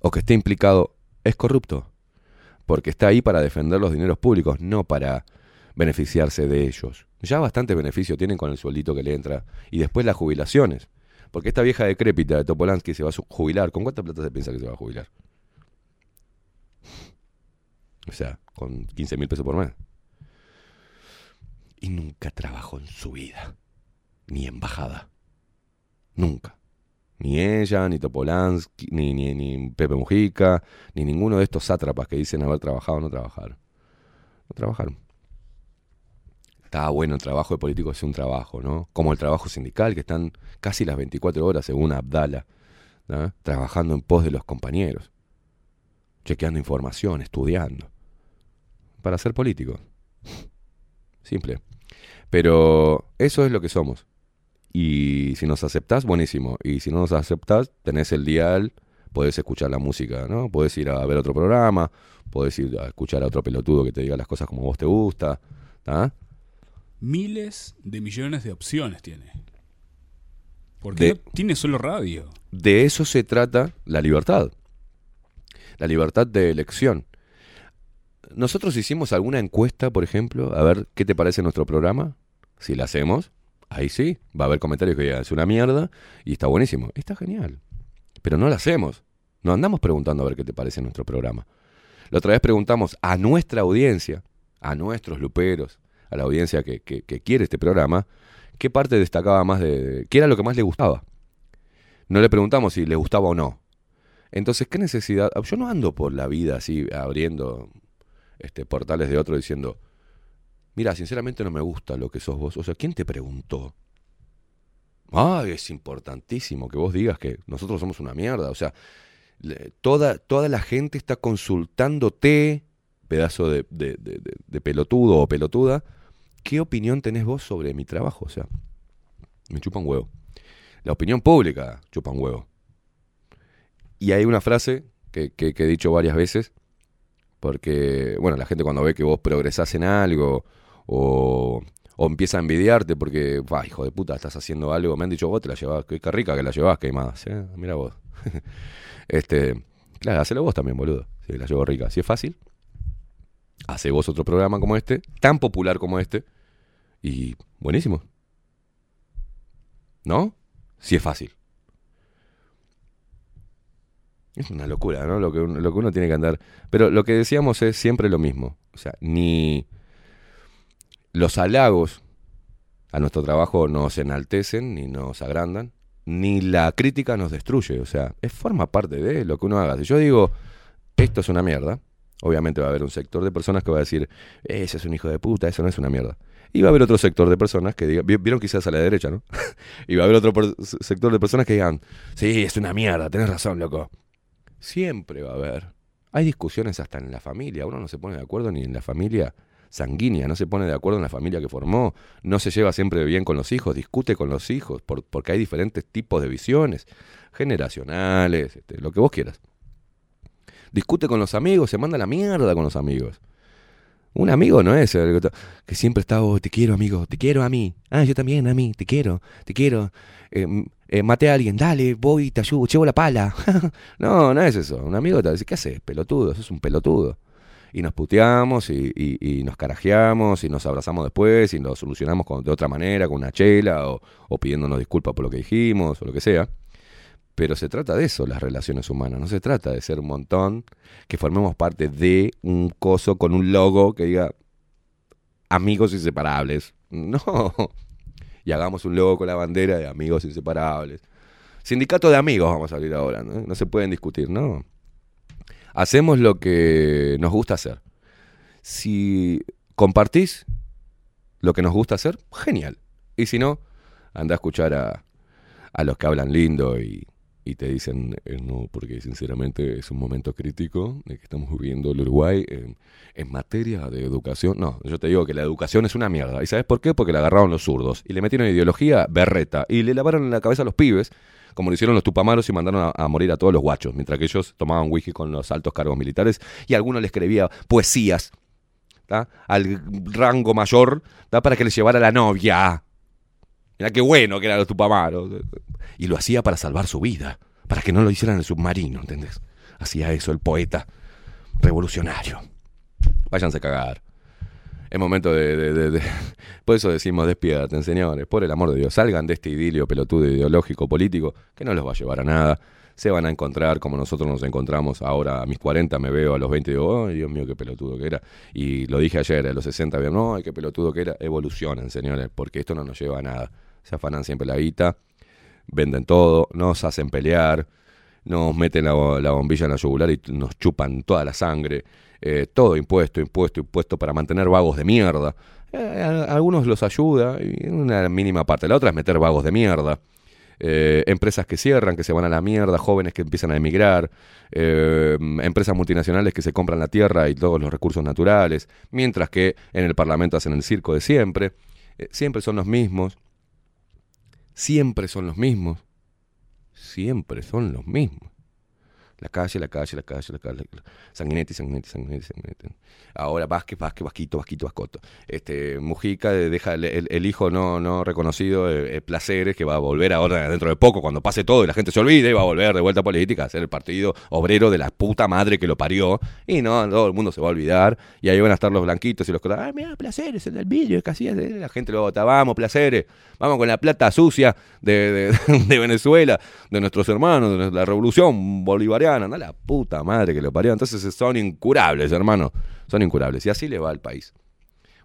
o que esté implicado es corrupto. Porque está ahí para defender los dineros públicos, no para beneficiarse de ellos. Ya bastante beneficio tienen con el sueldito que le entra. Y después las jubilaciones. Porque esta vieja decrépita de Topolansky se va a jubilar. ¿Con cuánta plata se piensa que se va a jubilar? O sea, con 15 mil pesos por mes. Y nunca trabajó en su vida. Ni embajada. Nunca. Ni ella, ni Topolansky, ni, ni, ni Pepe Mujica, ni ninguno de estos sátrapas que dicen haber trabajado no trabajaron. No trabajaron. Estaba bueno el trabajo de político, es un trabajo, ¿no? Como el trabajo sindical, que están casi las 24 horas, según Abdala, trabajando en pos de los compañeros, chequeando información, estudiando, para ser político. Simple. Pero eso es lo que somos. Y si nos aceptás, buenísimo. Y si no nos aceptás, tenés el dial, podés escuchar la música, ¿no? Podés ir a ver otro programa, podés ir a escuchar a otro pelotudo que te diga las cosas como vos te gusta, ¿tá? Miles de millones de opciones tiene. Porque De- no tiene solo radio. De eso se trata la libertad. La libertad de elección. Nosotros hicimos alguna encuesta, por ejemplo, a ver qué te parece nuestro programa. Si la hacemos, ahí sí, va a haber comentarios que digan, es una mierda y está buenísimo. Está genial. Pero no la hacemos. No andamos preguntando a ver qué te parece nuestro programa. La otra vez preguntamos a nuestra audiencia, a nuestros luperos, a la audiencia que, que- que quiere este programa, qué parte destacaba más de... qué era lo que más le gustaba. No le preguntamos si le gustaba o no. Entonces, ¿qué necesidad? Yo no ando por la vida así abriendo este, portales de otro diciendo, mira, sinceramente no me gusta lo que sos vos. O sea, ¿quién te preguntó? Ah, es importantísimo que vos digas que nosotros somos una mierda. O sea, toda, toda la gente está consultándote, pedazo de- de pelotudo o pelotuda, ¿qué opinión tenés vos sobre mi trabajo? O sea, me chupa un huevo. La opinión pública chupa un huevo. Y hay una frase que, que- que he dicho varias veces, porque, bueno, la gente cuando ve que vos progresás en algo o, o empieza a envidiarte porque, va, hijo de puta, estás haciendo algo, me han dicho, vos te la llevás, qué rica que la llevás, que hay más, ¿eh? mira vos. <laughs> este, claro, hacelo vos también, boludo, si la llevo rica. Si es fácil, hace vos otro programa como este, tan popular como este, y buenísimo. ¿No? Si es fácil. Es una locura, ¿no? Lo que, lo que uno tiene que andar. Pero lo que decíamos es siempre lo mismo. O sea, ni los halagos a nuestro trabajo nos enaltecen ni nos agrandan, ni la crítica nos destruye. O sea, es forma parte de lo que uno haga. Si yo digo, esto es una mierda, obviamente va a haber un sector de personas que va a decir, ese es un hijo de puta, eso no es una mierda. Y va a haber otro sector de personas que digan, vi- vieron quizás a la derecha, ¿no? <laughs> y va a haber otro sector de personas que digan, sí, es una mierda, tenés razón, loco. Siempre va a haber. Hay discusiones hasta en la familia. Uno no se pone de acuerdo ni en la familia sanguínea, no se pone de acuerdo en la familia que formó, no se lleva siempre bien con los hijos, discute con los hijos, por- porque hay diferentes tipos de visiones, generacionales, este, lo que vos quieras. Discute con los amigos, se manda la mierda con los amigos. Un amigo no es el que siempre está, "Oh, te quiero amigo, te quiero a mí. Ah, yo también a mí, te quiero, te quiero. Eh, eh, maté a alguien, dale, voy, te ayudo, llevo la pala. <laughs> no, no es eso. Un amigo te dice, ¿qué haces? Pelotudo, sos un pelotudo. Y nos puteamos y, nos carajeamos y nos abrazamos después y lo solucionamos de otra manera, con una chela o, o pidiéndonos disculpas por lo que dijimos o lo que sea. Pero se trata de eso, las relaciones humanas. No se trata de ser un montón que formemos parte de un coso con un logo que diga amigos inseparables. No. Y hagamos un logo con la bandera de amigos inseparables. Sindicato de amigos vamos a abrir ahora. No, no se pueden discutir, ¿no? Hacemos lo que nos gusta hacer. Si compartís lo que nos gusta hacer, genial. Y si no, anda a escuchar a, a los que hablan lindo y, y te dicen eh, no, porque sinceramente es un momento crítico de que estamos viviendo el Uruguay en, en materia de educación. No, yo te digo que la educación es una mierda. ¿Y sabes por qué? Porque la agarraron los zurdos y le metieron ideología berreta y le lavaron en la cabeza a los pibes, como lo hicieron los tupamaros y mandaron a, morir a todos los guachos, mientras que ellos tomaban whisky con los altos cargos militares y alguno le escribía poesías al rango mayor para que le llevara la novia. Mira qué bueno que eran los tupamaros. Y lo hacía para salvar su vida, para que no lo hicieran el submarino, ¿entendés? Hacía eso el poeta revolucionario. Váyanse a cagar. Es momento de, de- de- <laughs> Por eso decimos despierten, señores. Por el amor de Dios, salgan de este idilio pelotudo ideológico, político, que no los va a llevar a nada. Se van a encontrar como nosotros nos encontramos ahora a mis 40, me veo a los 20 y digo, ay Dios mío, qué pelotudo que era. Y lo dije ayer, a los 60, veo, no, ay, qué pelotudo que era. Evolucionen, señores, porque esto no nos lleva a nada. Se afanan siempre la guita, venden todo, nos hacen pelear, nos meten la, la bombilla en la yugular y nos chupan toda la sangre. Eh, todo impuesto, impuesto, impuesto para mantener vagos de mierda. Eh, a, algunos los ayuda, y una mínima parte. La otra es meter vagos de mierda. Eh, empresas que cierran, que se van a la mierda, jóvenes que empiezan a emigrar, empresas multinacionales que se compran la tierra y todos los recursos naturales, mientras que en el Parlamento hacen el circo de siempre. Siempre son los mismos. Siempre son los mismos. Siempre son los mismos. La calle, la calle, la calle, la calle. Sanguinetti, Sanguinetti, Sanguinetti, Sanguinetti. Ahora Vázquez, Vázquez, Vasquito, Vasquito, Vascoto. Este, Mujica eh, deja el, el- hijo no, no reconocido, eh, eh, Placeres, que va a volver ahora dentro de poco, cuando pase todo y la gente se olvide, y va a volver de vuelta a política, a ser el partido obrero de la puta madre que lo parió. Y no, todo el mundo se va a olvidar. Y ahí van a estar los blanquitos y los cosas. Ah, mira, Placeres, el del vídeo, hacía. de-". La gente lo vota, vamos, Placeres, vamos con la plata sucia de, de- <laughs> de Venezuela, de nuestros hermanos, de la revolución bolivariana. Anda la puta madre que lo parió. Entonces son incurables, hermano. Son incurables. Y así le va al país.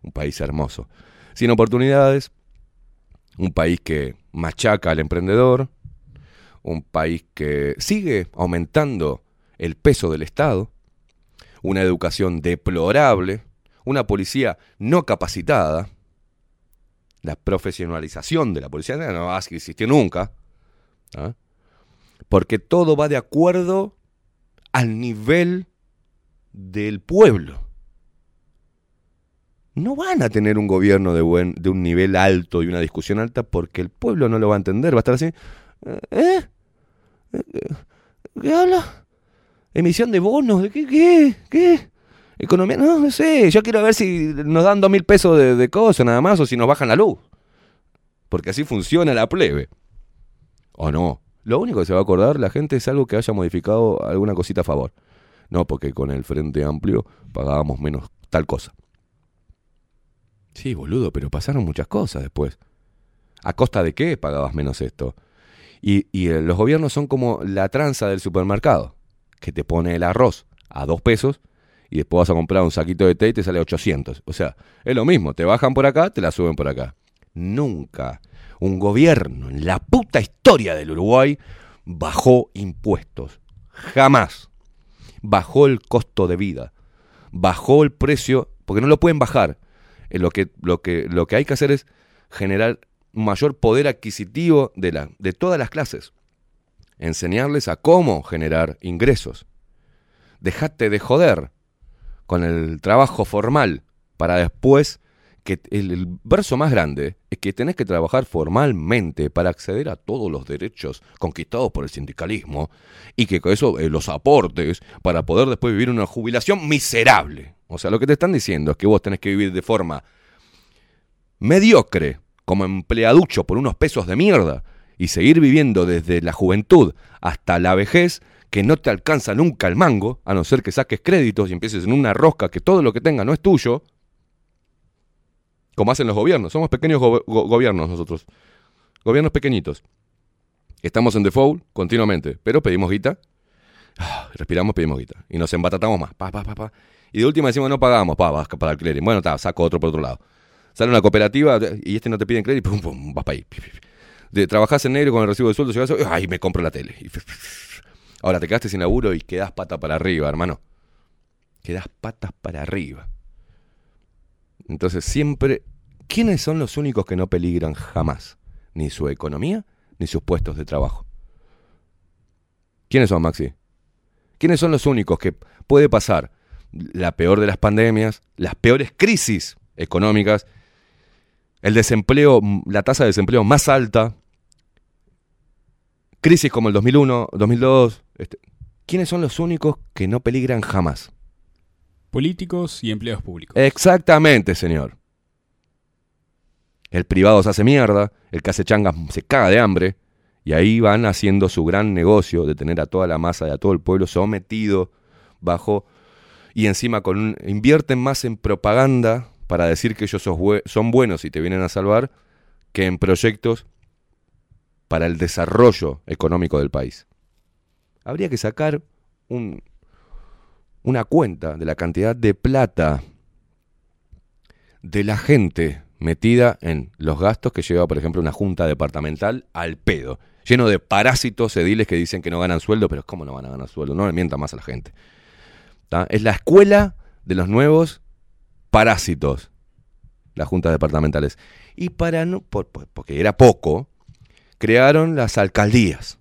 Un país hermoso. Sin oportunidades. Un país que machaca al emprendedor. Un país que sigue aumentando el peso del Estado. Una educación deplorable. Una policía no capacitada. La profesionalización de la policía no va a existir nunca. ¿ah? Porque todo va de acuerdo al nivel del pueblo. No van a tener un gobierno de, un nivel alto y una discusión alta porque el pueblo no lo va a entender. Va a estar así. ¿Eh? ¿Eh? ¿Qué habla? ¿Emisión de bonos? ¿De qué? ¿Qué? ¿Qué? ¿Economía? No, no sé. Yo quiero ver si nos dan dos mil pesos de, de cosas nada más o si nos bajan la luz. Porque así funciona la plebe. ¿O no? Lo único que se va a acordar la gente es algo que haya modificado alguna cosita a favor. No, porque con el Frente Amplio pagábamos menos tal cosa. Sí, boludo, pero pasaron muchas cosas después. ¿A costa de qué pagabas menos esto? Y, eh, los gobiernos son como la tranza del supermercado, que te pone el arroz a dos pesos y después vas a comprar un saquito de té y te sale 800. O sea, es lo mismo, te bajan por acá, te la suben por acá. Nunca un gobierno en la puta historia del Uruguay bajó impuestos. Jamás. Bajó el costo de vida. Bajó el precio, porque no lo pueden bajar. Eh, Lo que, lo que, lo que hay que hacer es generar mayor poder adquisitivo de, la, de todas las clases. Enseñarles a cómo generar ingresos. Dejate de joder con el trabajo formal para después que el, verso más grande es que tenés que trabajar formalmente para acceder a todos los derechos conquistados por el sindicalismo y que con eso eh, los aportes para poder después vivir una jubilación miserable. O sea, lo que te están diciendo es que vos tenés que vivir de forma mediocre, como empleaducho por unos pesos de mierda, y seguir viviendo desde la juventud hasta la vejez, que no te alcanza nunca el mango, a no ser que saques créditos y empieces en una rosca que todo lo que tenga no es tuyo, como hacen los gobiernos. Somos pequeños go- go- gobiernos nosotros. Gobiernos pequeñitos. Estamos en default continuamente, pero pedimos guita. Ah, Respiramos, pedimos guita. Y nos embatatamos más. Pa, pa, pa, pa. Y de última decimos, no pagamos, pa, vas para el clearing. Bueno, ta, saco otro por otro lado. Sale una cooperativa y este no te piden crédito, pum, pum, vas para ahí. De, trabajás en negro con el recibo de sueldo, llegás, ay, me compro la tele. Ahora te quedaste sin laburo y quedás pata para arriba, hermano. Quedás patas para arriba. Entonces siempre, ¿quiénes son los únicos que no peligran jamás? Ni su economía, ni sus puestos de trabajo. ¿Quiénes son, Maxi? ¿Quiénes son los únicos que puede pasar la peor de las pandemias, las peores crisis económicas, el desempleo, la tasa de desempleo más alta, crisis como el 2001, 2002? Este, ¿Quiénes son los únicos que no peligran jamás? Políticos y empleados públicos. Exactamente, señor. El privado se hace mierda, el que hace changas se caga de hambre, y ahí van haciendo su gran negocio de tener a toda la masa y a todo el pueblo sometido bajo, y encima con un- invierten más en propaganda para decir que ellos son buenos y te vienen a salvar, que en proyectos para el desarrollo económico del país. Habría que sacar un, una cuenta de la cantidad de plata de la gente metida en los gastos que lleva, por ejemplo, una junta departamental al pedo, lleno de parásitos ediles que dicen que no ganan sueldo, pero ¿cómo no van a ganar sueldo? No le más a la gente. ¿tá? Es la escuela de los nuevos parásitos, las juntas departamentales. Y para no, por- por- porque era poco, crearon las alcaldías,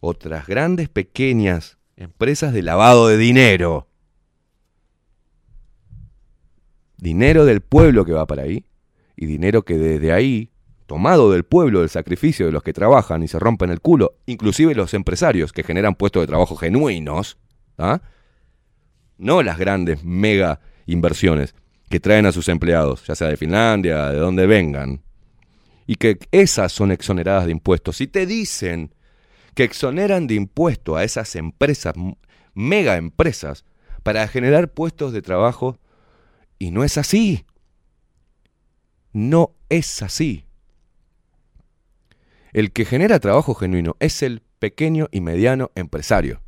otras grandes, pequeñas empresas de lavado de dinero. Dinero del pueblo que va para ahí y dinero que desde ahí, tomado del pueblo, del sacrificio de los que trabajan y se rompen el culo, inclusive los empresarios que generan puestos de trabajo genuinos, ¿ah? no las grandes mega inversiones que traen a sus empleados, ya sea de Finlandia, de donde vengan, y que esas son exoneradas de impuestos. Si te dicen que exoneran de impuesto a esas empresas, mega empresas, para generar puestos de trabajo, y no es así. No es así. El que genera trabajo genuino es el pequeño y mediano empresario.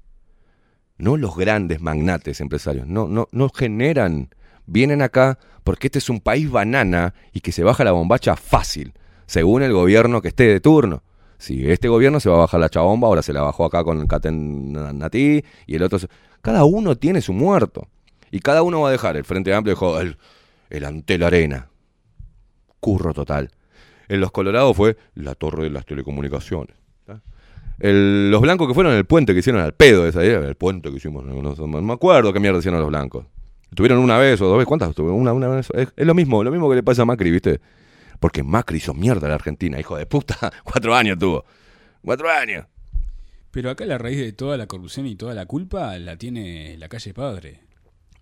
No los grandes magnates empresarios. No, no, no generan. Vienen acá porque este es un país banana y que se baja la bombacha fácil, según el gobierno que esté de turno. Si este gobierno se va a bajar la chabomba, ahora se la bajó acá con el Caten Natí y el otro. se- Cada uno tiene su muerto. Y cada uno va a dejar. El Frente Amplio dejó el, el Antel Arena. Curro total. En los Colorados fue la Torre de las Telecomunicaciones. El- los blancos que fueron el puente que hicieron al pedo esa idea, el puente que hicimos, no, me acuerdo qué mierda hicieron los blancos. Tuvieron una vez o dos veces, ¿cuántas? Una, una vez. Es, es lo mismo, lo mismo que le pasa a Macri, ¿viste? Porque Macri hizo mierda a la Argentina, hijo de puta. <laughs> Cuatro años tuvo. Cuatro años. Pero acá la raíz de toda la corrupción y toda la culpa la tiene la calle Padre.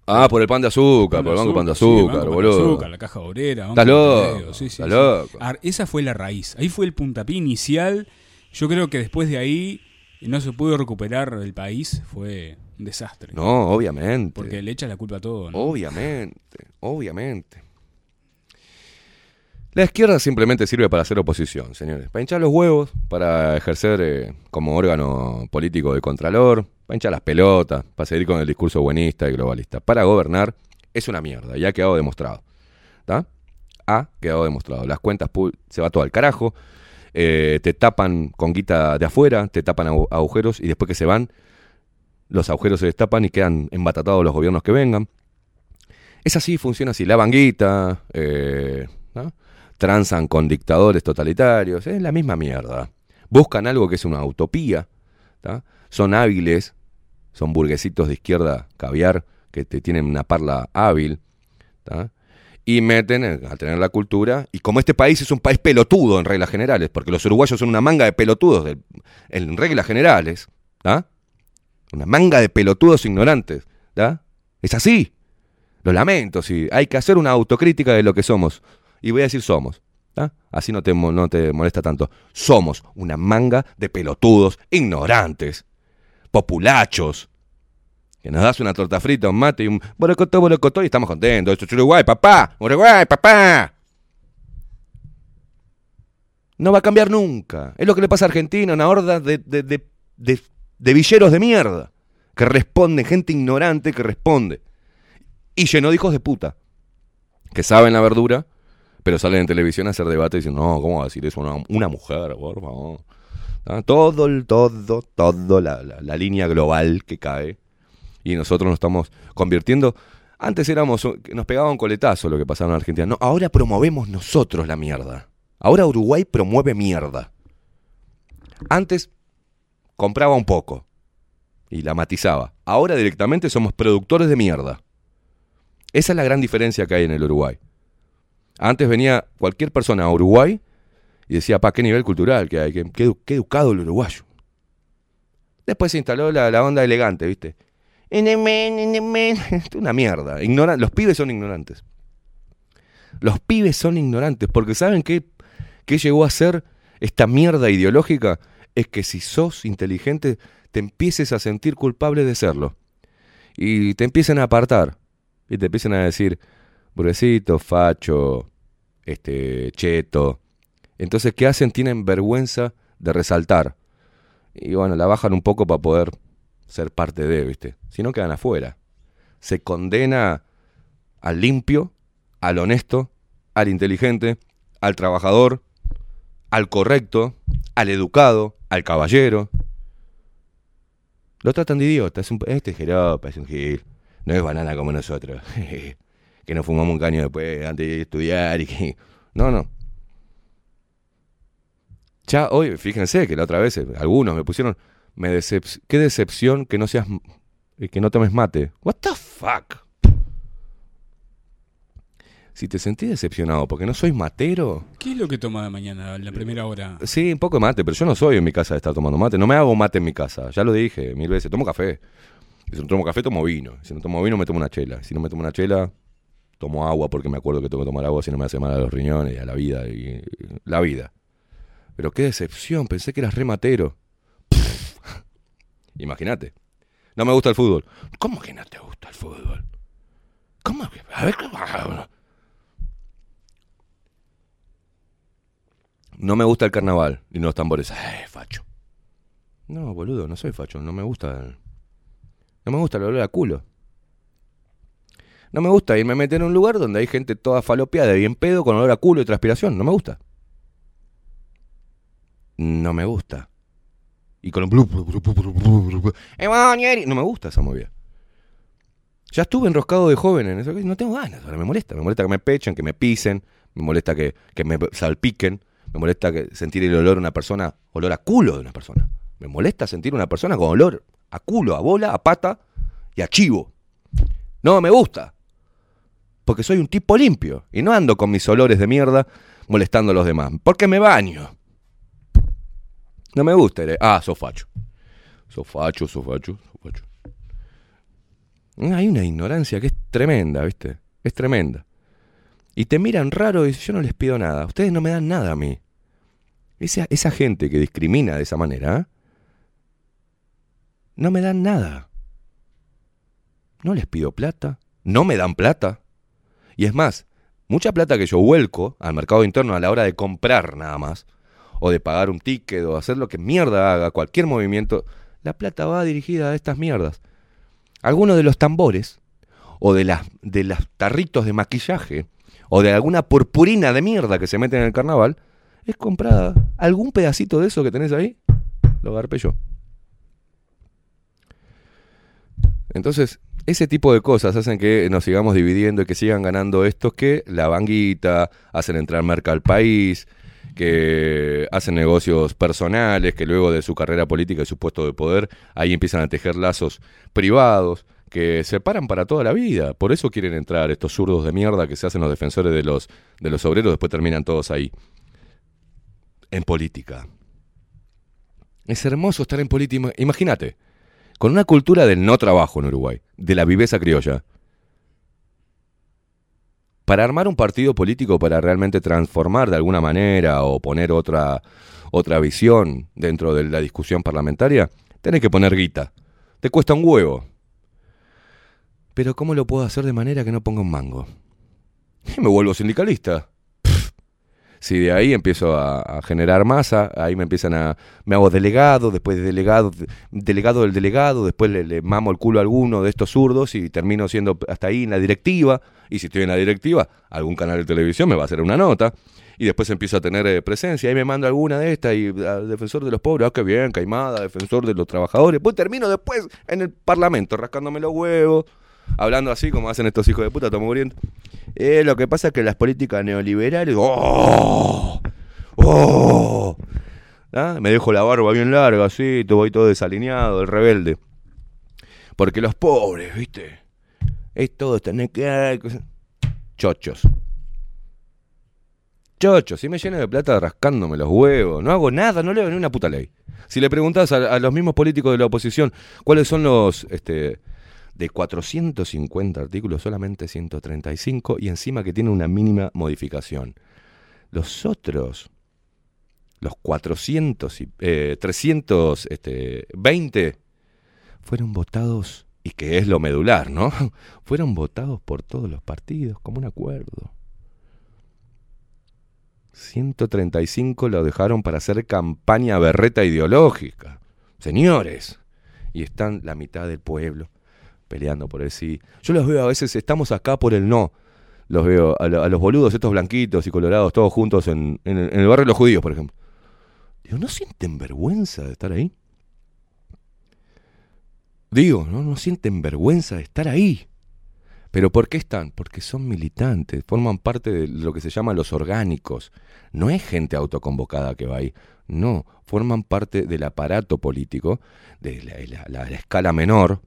Ah, por el pan de azúcar, por el banco pan de azúcar, sí, Banco Pan de boludo. Azúcar, la caja obrera. Estás loco, sí, sí, loco. Esa fue la raíz. Ahí fue el puntapié inicial. Yo creo que después de ahí no se pudo recuperar el país. Fue un desastre. No, obviamente. Porque le echa la culpa a todo. ¿no? Obviamente, obviamente. La izquierda simplemente sirve para hacer oposición, señores. Para hinchar los huevos, para ejercer eh, como órgano político de contralor, para hinchar las pelotas, para seguir con el discurso buenista y globalista. Para gobernar es una mierda, ya ha quedado demostrado. ¿Está? Ha quedado demostrado. Las cuentas se va todo al carajo. eh, te tapan con guita de afuera, te tapan agu- agujeros y después que se van, los agujeros se destapan y quedan embatatados los gobiernos que vengan. Es así, funciona así. La banguita, eh, ¿no? Transan con dictadores totalitarios, es la misma mierda. Buscan algo que es una utopía, ¿tá? son hábiles, son burguesitos de izquierda caviar que te tienen una parla hábil, ¿tá? y meten a tener la cultura. Y como este país es un país pelotudo en reglas generales, porque los uruguayos son una manga de pelotudos en reglas generales, ¿tá? una manga de pelotudos ignorantes, ¿tá? es así. Lo lamento, sí. Hay que hacer una autocrítica de lo que somos. Y voy a decir somos. ¿tá? Así no te, no te molesta tanto. Somos una manga de pelotudos, ignorantes, populachos. Que nos das una torta frita, un mate y un borocotó, borocotó y estamos contentos. Esto es Uruguay, papá. Uruguay, papá. No va a cambiar nunca. Es lo que le pasa a Argentina, una horda de, de, de, de- de villeros de mierda. Que responden, gente ignorante que responde. Y lleno de hijos de puta. Que saben la verdura, pero salen en televisión a hacer debate y dicen, no, ¿cómo va a decir eso una, mujer, por favor? ¿Ah? Todo, el- todo, todo, la, la- la línea global que cae. Y nosotros nos estamos convirtiendo. Antes éramos, nos pegaba un coletazo lo que pasaba en Argentina. No, ahora promovemos nosotros la mierda. Ahora Uruguay promueve mierda. Antes compraba un poco y la matizaba. Ahora directamente somos productores de mierda. Esa es la gran diferencia que hay en el Uruguay. Antes venía cualquier persona a Uruguay y decía, pa, qué nivel cultural que hay, qué, qué edu- qué educado el uruguayo. Después se instaló la, la onda elegante, ¿viste? <laughs> Una mierda. Ignora- los pibes son ignorantes. Los pibes son ignorantes porque ¿saben qué, llegó a ser esta mierda ideológica? Es que si sos inteligente te empieces a sentir culpable de serlo. Y te empiezan a apartar. Y te empiezan a decir, burguesito, facho, este, cheto. Entonces, ¿qué hacen? Tienen vergüenza de resaltar. Y bueno, la bajan un poco para poder ser parte de, ¿viste? Si no, quedan afuera. Se condena al limpio, al honesto al inteligente, al trabajador, al correcto, al educado, al caballero. Lo tratan de idiota. Es un, este es es un gil. No es banana como nosotros. <laughs> que nos fumamos un caño después antes de estudiar y que... No, no. Ya hoy, fíjense que la otra vez eh, algunos me pusieron, me decep- qué decepción que no seas, eh, que no tomes mate. What the fuck? Si te sentís decepcionado porque no soy matero, ¿Qué es lo que toma de mañana, la primera hora? sí, un poco de mate, pero yo no soy en mi casa de estar tomando mate. No me hago mate en mi casa, ya lo dije mil veces. Tomo café. Y si no tomo café, tomo vino. Si no tomo vino, me tomo una chela. Si no me tomo una chela, tomo agua porque me acuerdo que tengo que tomar agua si no me hace mal a los riñones y a la vida. Y, la vida. Pero qué decepción, pensé que eras rematero. Imagínate. No me gusta el fútbol. ¿Cómo que no te gusta el fútbol? ¿Cómo que? A ver, ¿cómo? No me gusta el carnaval y los tambores. ¡Eh, facho! No, boludo, no soy facho. No me gusta. el- No me gusta el olor a culo. No me gusta irme a meter en un lugar donde hay gente toda falopeada y bien pedo con olor a culo y transpiración. No me gusta. No me gusta. Y con un... No me gusta esa movida. Ya estuve enroscado de joven en eso. No tengo ganas, me molesta. Me molesta que me pechen, que me pisen. Me molesta que, que me salpiquen. Me molesta que sentir el olor de una persona, olor a culo de una persona. Me molesta sentir una persona con olor a culo, a bola, a pata y a chivo. No me gusta. Porque soy un tipo limpio y no ando con mis olores de mierda molestando a los demás. Porque me baño. No me gusta. eh. Ah, sos facho. Sos facho, sos facho, sos facho. Hay una ignorancia que es tremenda, ¿viste? Es tremenda. Y te miran raro y yo no les pido nada. Ustedes no me dan nada a mí. Esa, esa gente que discrimina de esa manera, ¿eh? no me dan nada. No les pido plata. No me dan plata. Y es más, mucha plata que yo vuelco al mercado interno a la hora de comprar nada más, o de pagar un ticket, o hacer lo que mierda haga, cualquier movimiento, la plata va dirigida a estas mierdas. Algunos de los tambores, o de las, de las tarritos de maquillaje, o de alguna purpurina de mierda que se mete en el carnaval, es comprada. ¿Algún pedacito de eso que tenés ahí? Lo agarpé yo. Entonces, ese tipo de cosas hacen que nos sigamos dividiendo y que sigan ganando estos que la banguita, hacen entrar merca al país, que hacen negocios personales, que luego de su carrera política y su puesto de poder, ahí empiezan a tejer lazos privados, que se paran para toda la vida. Por eso quieren entrar estos zurdos de mierda que se hacen los defensores de los, de los obreros, después terminan todos ahí. En política. Es hermoso estar en política. Imagínate, con una cultura del no trabajo en Uruguay, de la viveza criolla. Para armar un partido político, para realmente transformar de alguna manera o poner otra, otra visión dentro de la discusión parlamentaria, tenés que poner guita. Te cuesta un huevo. Pero ¿cómo lo puedo hacer de manera que no ponga un mango? Y me vuelvo sindicalista. Si de ahí empiezo a, a generar masa, ahí me empiezan a... Me hago delegado, después de delegado, de- delegado del delegado, después le, le mamo el culo a alguno de estos zurdos y termino siendo hasta ahí en la directiva. Y si estoy en la directiva, algún canal de televisión me va a hacer una nota. Y después empiezo a tener eh, presencia, ahí me mando alguna de estas y al defensor de los pobres, ah, qué bien, Caimada, defensor de los trabajadores. Pues termino después en el parlamento, rascándome los huevos, hablando así como hacen estos hijos de puta, tomo muriendo. Eh, lo que pasa es que las políticas neoliberales. ¡Oh! ¡Oh! ¿Ah? Me dejo la barba bien larga, así, voy todo desalineado, el rebelde. Porque los pobres, ¿viste? Es todo tener que. Chochos. Chochos, si me lleno de plata rascándome los huevos, no hago nada, no leo ni una puta ley. Si le preguntás a, a los mismos políticos de la oposición cuáles son los. Este, de 450 artículos, solamente 135 y encima que tiene una mínima modificación. Los otros, los 400 y eh, 320 este, fueron votados, y que es lo medular, ¿no? <laughs> Fueron votados por todos los partidos como un acuerdo. 135 lo dejaron para hacer campaña berreta ideológica. Señores, y están la mitad del pueblo peleando por el sí. Yo los veo a veces, estamos acá por el no. Los veo a, a los boludos, estos blanquitos y colorados, todos juntos en, el- barrio de los judíos, por ejemplo. Digo, ¿no sienten vergüenza de estar ahí? Digo, ¿no? ¿No sienten vergüenza de estar ahí? ¿Pero por qué están? Porque son militantes, forman parte de lo que se llama los orgánicos. No es gente autoconvocada que va ahí. No, forman parte del aparato político, de la escala menor,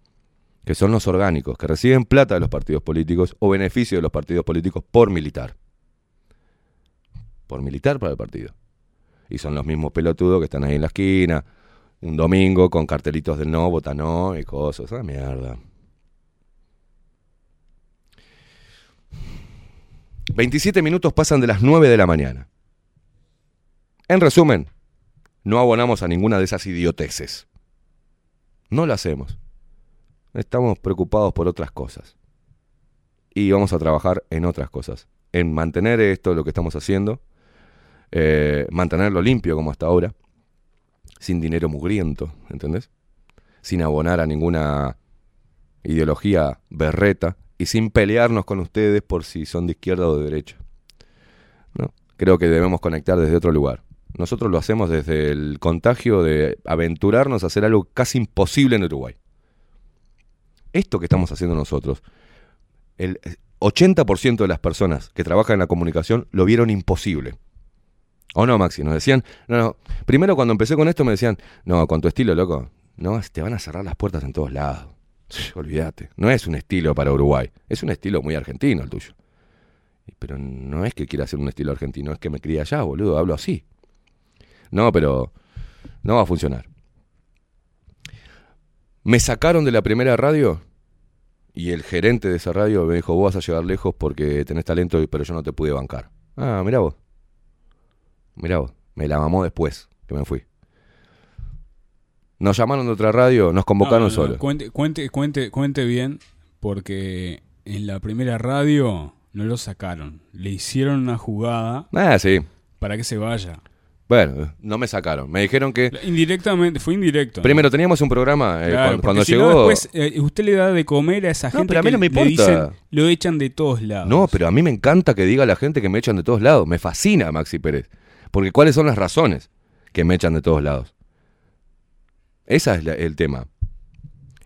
que son los orgánicos, que reciben plata de los partidos políticos o beneficio de los partidos políticos por militar. Por militar para el partido. Y son los mismos pelotudos que están ahí en la esquina, un domingo con cartelitos del no, vota no y cosas. Ah, mierda. 27 minutos pasan de las 9 de la mañana. En resumen, no abonamos a ninguna de esas idioteces. No lo hacemos. Estamos preocupados por otras cosas. Y vamos a trabajar en otras cosas. En mantener esto, lo que estamos haciendo. eh, mantenerlo limpio como hasta ahora. Sin dinero mugriento, ¿entendés? Sin abonar a ninguna ideología berreta y sin pelearnos con ustedes por si son de izquierda o de derecha. ¿no? Creo que debemos conectar desde otro lugar. Nosotros lo hacemos desde el contagio de aventurarnos a hacer algo casi imposible en Uruguay. Esto que estamos haciendo nosotros, el 80% de las personas que trabajan en la comunicación lo vieron imposible. ¿O no, Maxi? Nos decían, no, no, primero cuando empecé con esto me decían, no, con tu estilo, loco, no, te van a cerrar las puertas en todos lados. Olvídate, no es un estilo para Uruguay, es un estilo muy argentino el tuyo. Pero no es que quiera hacer un estilo argentino, es que me crié allá, boludo, hablo así. No, pero no va a funcionar. Me sacaron de la primera radio y el gerente de esa radio me dijo, vos vas a llegar lejos porque tenés talento, pero yo no te pude bancar. Ah, mirá vos. Mirá vos, me la mamó después que me fui. Nos llamaron de otra radio, nos convocaron No, no, no, solo. Cuente, cuente, cuente, cuente bien, porque en la primera radio no lo sacaron. Le hicieron una jugada Ah, sí. para que se vaya. Bueno, no me sacaron. Me dijeron que... Indirectamente, fue indirecto. Primero teníamos un programa eh, Claro, cuando, si no, llegó... después, eh, usted le da de comer a esa No, gente pero a mí que no me le dicen, lo echan de todos lados. No, pero a mí me encanta que diga la gente que me echan de todos lados. Me fascina Maxi Pérez. Porque ¿cuáles son las razones que me echan de todos lados? Ese es la- el tema.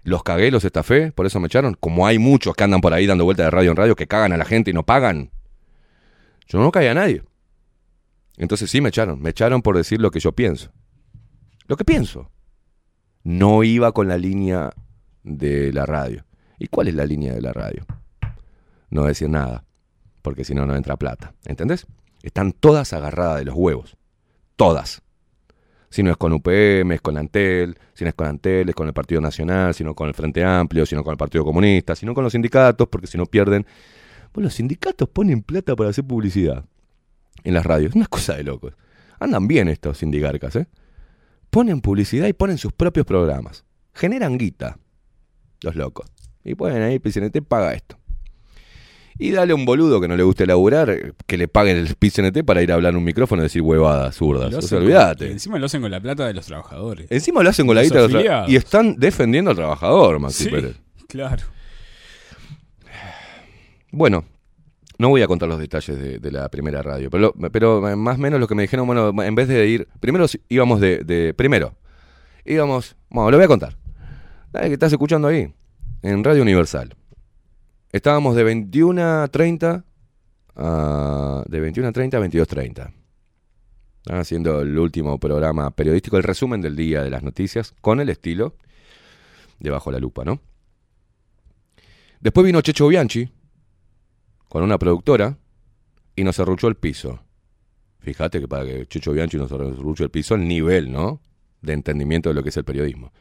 Los cagué, los estafé, por eso me echaron. Como hay muchos que andan por ahí dando vueltas de radio en radio que cagan a la gente y no pagan. Yo no cagué a nadie. Entonces sí me echaron. Me echaron por decir lo que yo pienso. Lo que pienso. No iba con la línea de la radio. ¿Y cuál es la línea de la radio? No decir nada. Porque si no, no entra plata. ¿Entendés? Están todas agarradas de los huevos. Todas. Si no es con UPM, es con Antel, si no es con Antel, es con el Partido Nacional, si no con el Frente Amplio, si no con el Partido Comunista, si no con los sindicatos, porque si no pierden. Bueno, los sindicatos ponen plata para hacer publicidad en las radios. Una cosa de locos. Andan bien estos sindigarcas, ¿eh? Ponen publicidad y ponen sus propios programas. Generan guita. Los locos. Y ponen ahí, PCNT paga esto. Y dale a un boludo que no le guste laburar, que le paguen el PCNT para ir a hablar en un micrófono y decir huevadas zurdas. O sea, olvídate. encima lo hacen con la plata de los trabajadores. Encima lo hacen con la guita de los tra- afiliados. y están defendiendo al trabajador, Maxi Sí, Pérez. claro. Bueno, no voy a contar los detalles de, la primera radio, pero, pero más o menos lo que me dijeron, bueno, en vez de ir, primero íbamos de, de- primero, íbamos, bueno, lo voy a contar. Dale, que estás escuchando ahí, en Radio Universal. Estábamos de 21 a 30 a, de 21 a 30 a 22 30. Estaban haciendo el último programa periodístico, el resumen del día de las noticias, con el estilo de Bajo la Lupa, ¿no? Después vino Checho Bianchi, con una productora, y nos arruchó el piso. Fíjate que para que Checho Bianchi nos arruche el piso, el nivel, ¿no? De entendimiento de lo que es el periodismo.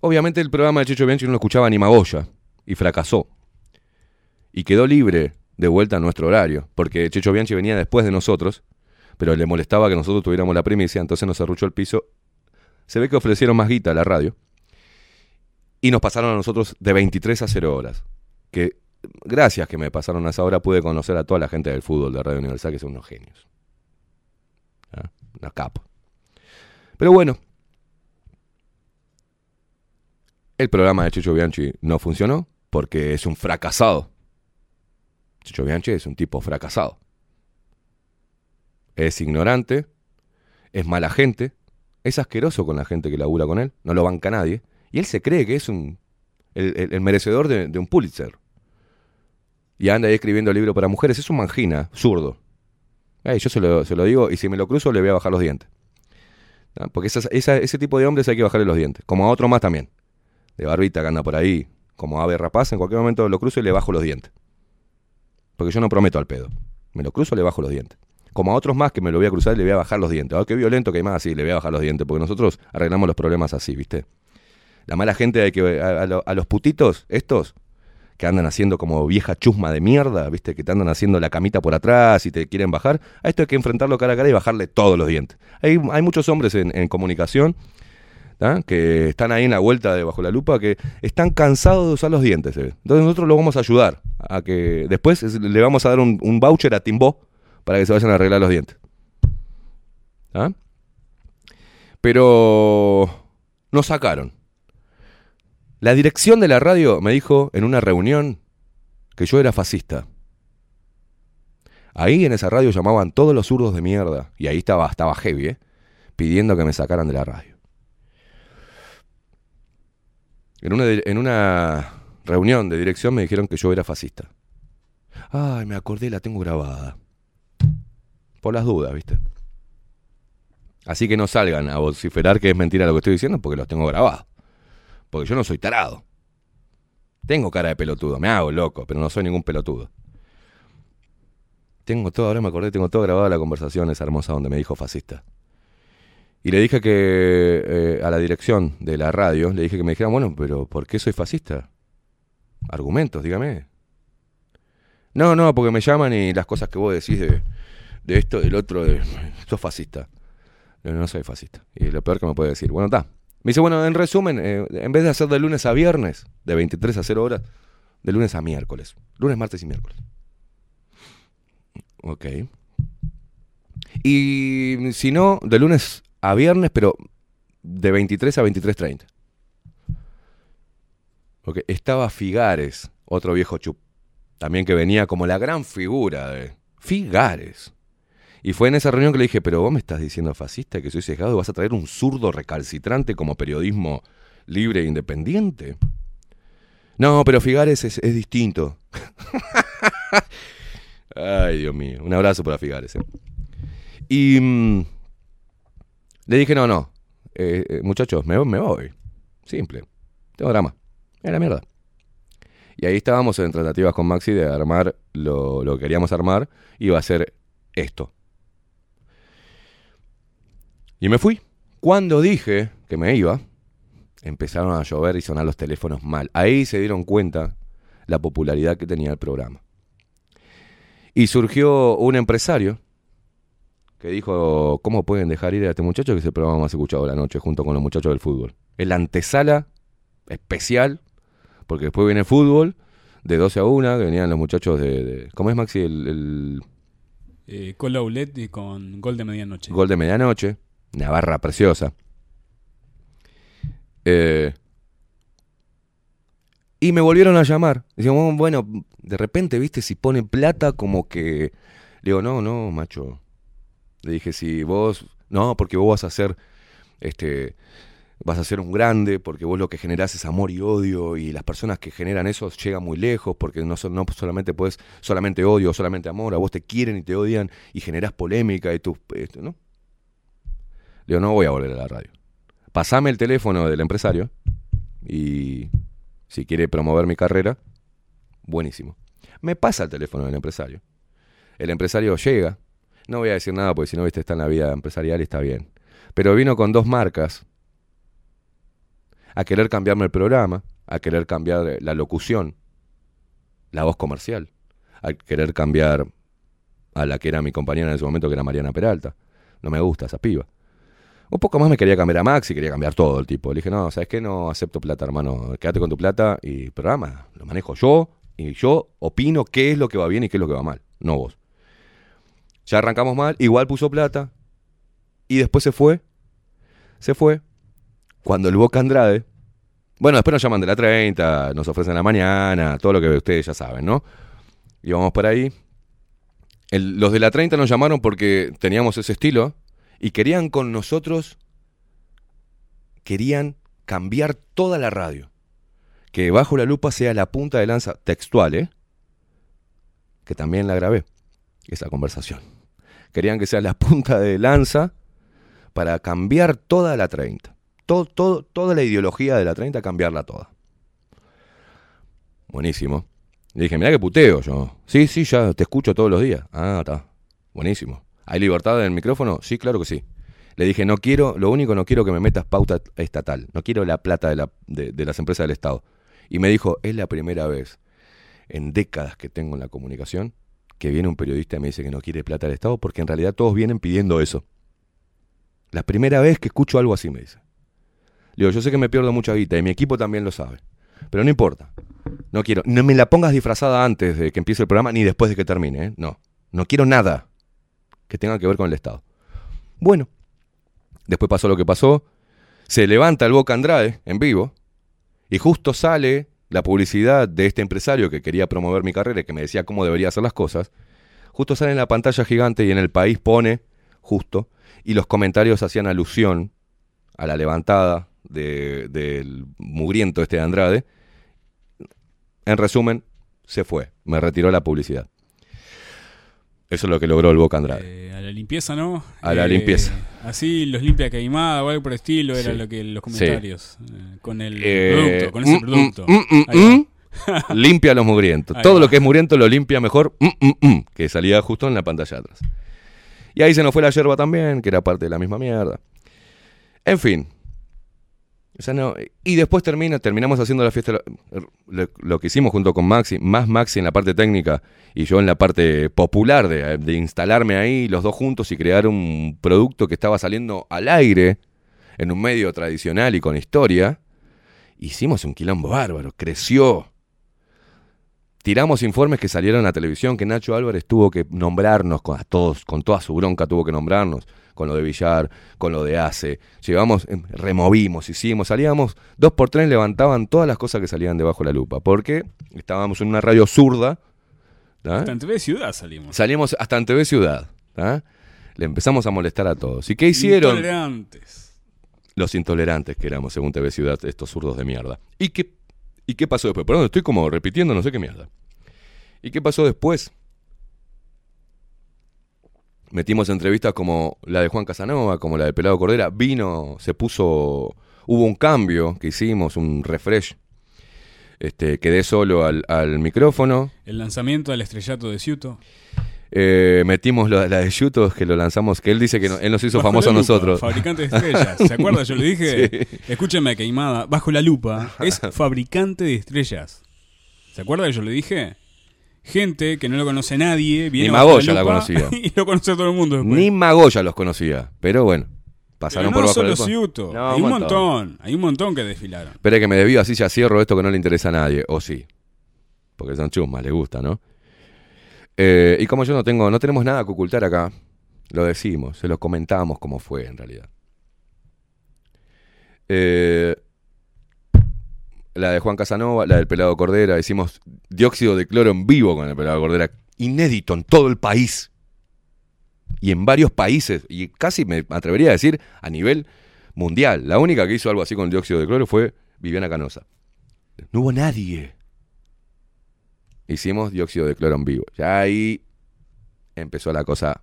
Obviamente el programa de Checho Bianchi no lo escuchaba ni Magoya, y fracasó. Y quedó libre de vuelta a nuestro horario, porque Checho Bianchi venía después de nosotros, pero le molestaba que nosotros tuviéramos la primicia, entonces nos arruchó el piso. Se ve que ofrecieron más guita a la radio. Y nos pasaron a nosotros de 23 a 0 horas. Que gracias que me pasaron a esa hora pude conocer a toda la gente del fútbol de Radio Universal, que son unos genios. ¿Ah? Una capa. Pero bueno, el programa de Checho Bianchi no funcionó. porque es un fracasado. Chicho Bianchi es un tipo fracasado. Es ignorante, es mala gente, es asqueroso con la gente que labura con él, no lo banca nadie, y él se cree que es un, el, merecedor de, un Pulitzer. Y anda ahí escribiendo libro para mujeres, es un mangina, zurdo. Yo se lo, se lo digo, y si me lo cruzo le voy a bajar los dientes. Porque esas- esa- ese tipo de hombres hay que bajarle los dientes, como a otro más también, de barbita que anda por ahí, como ave rapaz, en cualquier momento lo cruzo y le bajo los dientes. Porque yo no prometo al pedo. Me lo cruzo, le bajo los dientes. Como a otros más que me lo voy a cruzar y le voy a bajar los dientes. Ah, qué violento que hay más así, le voy a bajar los dientes. Porque nosotros arreglamos los problemas así, ¿viste? La mala gente hay que. A, a lo- los putitos, estos, que andan haciendo como vieja chusma de mierda, ¿viste? Que te andan haciendo la camita por atrás y te quieren bajar. A esto hay que enfrentarlo cara a cara y bajarle todos los dientes. Hay, hay muchos hombres en, comunicación ¿tá? que están ahí en la vuelta de bajo la lupa que están cansados de usar los dientes. ¿eh? Entonces nosotros los vamos a ayudar a que después es- le vamos a dar un, un voucher a Timbó para que se vayan a arreglar los dientes. ¿Ah? Pero nos sacaron. La dirección de la radio me dijo en una reunión que yo era fascista. Ahí en esa radio llamaban todos los zurdos de mierda. Y ahí estaba, estaba heavy, ¿eh? Pidiendo que me sacaran de la radio. En una, en una reunión de dirección me dijeron que yo era fascista. Ay, me acordé, la tengo grabada. Por las dudas, ¿viste? Así que no salgan a vociferar que es mentira lo que estoy diciendo porque los tengo grabados. Porque yo no soy tarado. Tengo cara de pelotudo, me hago loco, pero no soy ningún pelotudo. Tengo todo, ahora me acordé, tengo todo grabado la conversación esa hermosa donde me dijo fascista. Y le dije que eh, a la dirección de la radio, le dije que me dijeran, bueno, pero ¿por qué soy fascista? Argumentos, dígame. No, no, porque me llaman y las cosas que vos decís de, de esto, del otro, de, sos fascista. No, no soy fascista. Y lo peor que me puede decir, bueno, está. Me dice, bueno, en resumen, eh, en vez de hacer de lunes a viernes, de 23 a 0 horas, de lunes a miércoles. Lunes, martes y miércoles. Ok. Y si no, de lunes a viernes, pero de 23 a 23.30. Ok, estaba Figares, otro viejo chup. También que venía como la gran figura de Figares. Y fue en esa reunión que le dije, pero vos me estás diciendo fascista, que soy sesgado vas a traer un zurdo recalcitrante como periodismo libre e independiente. No, pero Figares es, distinto. <laughs> Ay, Dios mío. Un abrazo para Figares. eh. Y mm, le dije, no, no. eh, eh, muchachos, me, voy. Simple. Tengo drama. Es la mierda. Y ahí estábamos en tratativas con Maxi de armar lo, lo que queríamos armar. Iba a ser esto. Y me fui. Cuando dije que me iba, empezaron a llover y sonar los teléfonos mal. Ahí se dieron cuenta la popularidad que tenía el programa. Y surgió un empresario que dijo, ¿cómo pueden dejar ir a este muchacho que es el programa más escuchado de la noche junto con los muchachos del fútbol? Es la antesala especial, porque después viene el fútbol, de 12 a 1, que venían los muchachos de... de- ¿Cómo es Maxi? El, el Eh, con Laulet y con gol de medianoche. gol de medianoche, una barra preciosa. Eh, y me volvieron a llamar. Decían, bueno, de repente, viste, si pone plata, como que. Le digo, no, no, macho. Le dije, si vos. No, porque vos vas a ser. Este. Vas a ser un grande, porque vos lo que generás es amor y odio, y las personas que generan eso llegan muy lejos, porque no, no solamente puedes, solamente odio, solamente amor, a vos te quieren y te odian, y generás polémica y tú, esto, ¿no? Le digo, no voy a volver a la radio. Pasame el teléfono del empresario, y si quiere promover mi carrera, buenísimo. Me pasa el teléfono del empresario. El empresario llega, no voy a decir nada porque si no, viste, está en la vida empresarial y está bien. Pero vino con dos marcas a querer cambiarme el programa, a querer cambiar la locución, la voz comercial, a querer cambiar a la que era mi compañera en ese momento, que era Mariana Peralta. No me gusta esa piba. Un poco más me quería cambiar a Max y quería cambiar todo el tipo. Le dije, no, ¿sabes qué? No acepto plata, hermano. Quédate con tu plata y programa lo manejo yo y yo opino qué es lo que va bien y qué es lo que va mal, no vos. Ya arrancamos mal, igual puso plata y después se fue. Se fue. Cuando el Boca Andrade Bueno, después nos llaman de la 30, nos ofrecen la mañana, todo lo que ustedes ya saben, ¿no? Y vamos por ahí. Los de la 30 nos llamaron porque teníamos ese estilo y querían con nosotros, querían cambiar toda la radio. Que bajo la lupa sea la punta de lanza textual, ¿eh? Que también la grabé, esa conversación. Querían que sea la punta de lanza para cambiar toda la 30. Todo, todo, toda la ideología de la 30, cambiarla toda. Buenísimo. Le dije, mirá que puteo yo. Sí, sí, ya te escucho todos los días. Ah, está. Buenísimo. ¿Hay libertad en el micrófono? Sí, claro que sí. Le dije, no quiero, lo único no quiero que me metas pauta estatal. No quiero la plata de, la- de- las empresas del Estado. Y me dijo, es la primera vez en décadas que tengo en la comunicación que viene un periodista y me dice que no quiere plata del Estado porque en realidad todos vienen pidiendo eso. La primera vez que escucho algo así, me dice. Le digo, yo sé que me pierdo mucha guita y mi equipo también lo sabe. Pero no importa. No quiero. No me la pongas disfrazada antes de que empiece el programa ni después de que termine. ¿eh? No. No quiero nada que tenga que ver con el Estado. Bueno. Después pasó lo que pasó. Se levanta el Boca Andrade en vivo. Y justo sale la publicidad de este empresario que quería promover mi carrera y que me decía cómo debería hacer las cosas. Justo sale en la pantalla gigante y en el país pone, justo, y los comentarios hacían alusión a la levantada de- del mugriento este de Andrade. En resumen, se fue, me retiró la publicidad. Eso es lo que logró el Boca Andrade. Eh, a la limpieza, ¿no? A la Eh, limpieza. Así los limpia queimada o algo por el estilo, era Sí. lo que los Sí. comentarios. eh, con el producto, con ese mm, producto. mm, mm, va. mm. <laughs> limpia los mugrientos. Ahí Todo va. lo que es mugriento lo limpia mejor, que salía justo en la pantalla atrás. Y ahí se nos fue la yerba también, que era parte de la misma mierda. En fin. O sea, no- y después termina, terminamos haciendo la fiesta, lo, que hicimos junto con Maxi, más Maxi en la parte técnica y yo en la parte popular de, de instalarme ahí los dos juntos y crear un producto que estaba saliendo al aire en un medio tradicional y con historia. Hicimos un quilombo bárbaro, creció. Tiramos informes que salieron a la televisión, que Nacho Álvarez tuvo que nombrarnos con, a todos, con toda su bronca tuvo que nombrarnos, con lo de Villar, con lo de ACE. Llevamos, em, removimos, hicimos, salíamos, dos por tres levantaban todas las cosas que salían debajo de la lupa, porque estábamos en una radio zurda. ¿tá? Hasta en TV Ciudad salimos. Salimos hasta en TV Ciudad. ¿tá? Le empezamos a molestar a todos. ¿Y qué hicieron? Intolerantes. los intolerantes que éramos, según TV Ciudad, estos zurdos de mierda. ¿Y qué, ¿Y qué pasó después? Perdón, estoy como repitiendo no sé qué mierda. ¿Y qué pasó después? Metimos entrevistas como la de Juan Casanova, como la de Pelado Cordera. Vino, se puso, hubo un cambio que hicimos, un refresh. Este, quedé solo al, al micrófono. El lanzamiento del estrellato de Ciuto. Eh, metimos lo- la de Yutos que lo lanzamos, que él dice que no- él nos hizo Bajo famosos a la nosotros. Fabricante de estrellas. ¿Se acuerda? Yo le dije. <laughs> Escúcheme, queimada. Bajo la lupa. Es <laughs> fabricante de estrellas. ¿Se acuerda que yo le dije? Gente que no lo conoce nadie. Viene Ni bajo Magoya la lupa conocía. <laughs> Y lo conoce todo el mundo después. Ni Magoya los conocía, pero bueno, Pero pasaron no por bajo solo la lupa. Ciuto. No, hay un montón. Hay un montón que desfilaron. Espera que me debió, así ya cierro esto que no le interesa a nadie, o sí. Porque son chusmas, le gusta, ¿no? Eh, y como yo no tengo, no tenemos nada que ocultar acá, lo decimos, se lo comentamos como fue en realidad. Eh, la de Juan Casanova, la del Pelado Cordera, hicimos dióxido de cloro en vivo con el Pelado Cordera, inédito en todo el país. Y en varios países, y casi me atrevería a decir a nivel mundial. La única que hizo algo así con el dióxido de cloro fue Viviana Canosa. No hubo nadie. Hicimos dióxido de cloro en vivo. Ya ahí empezó la cosa.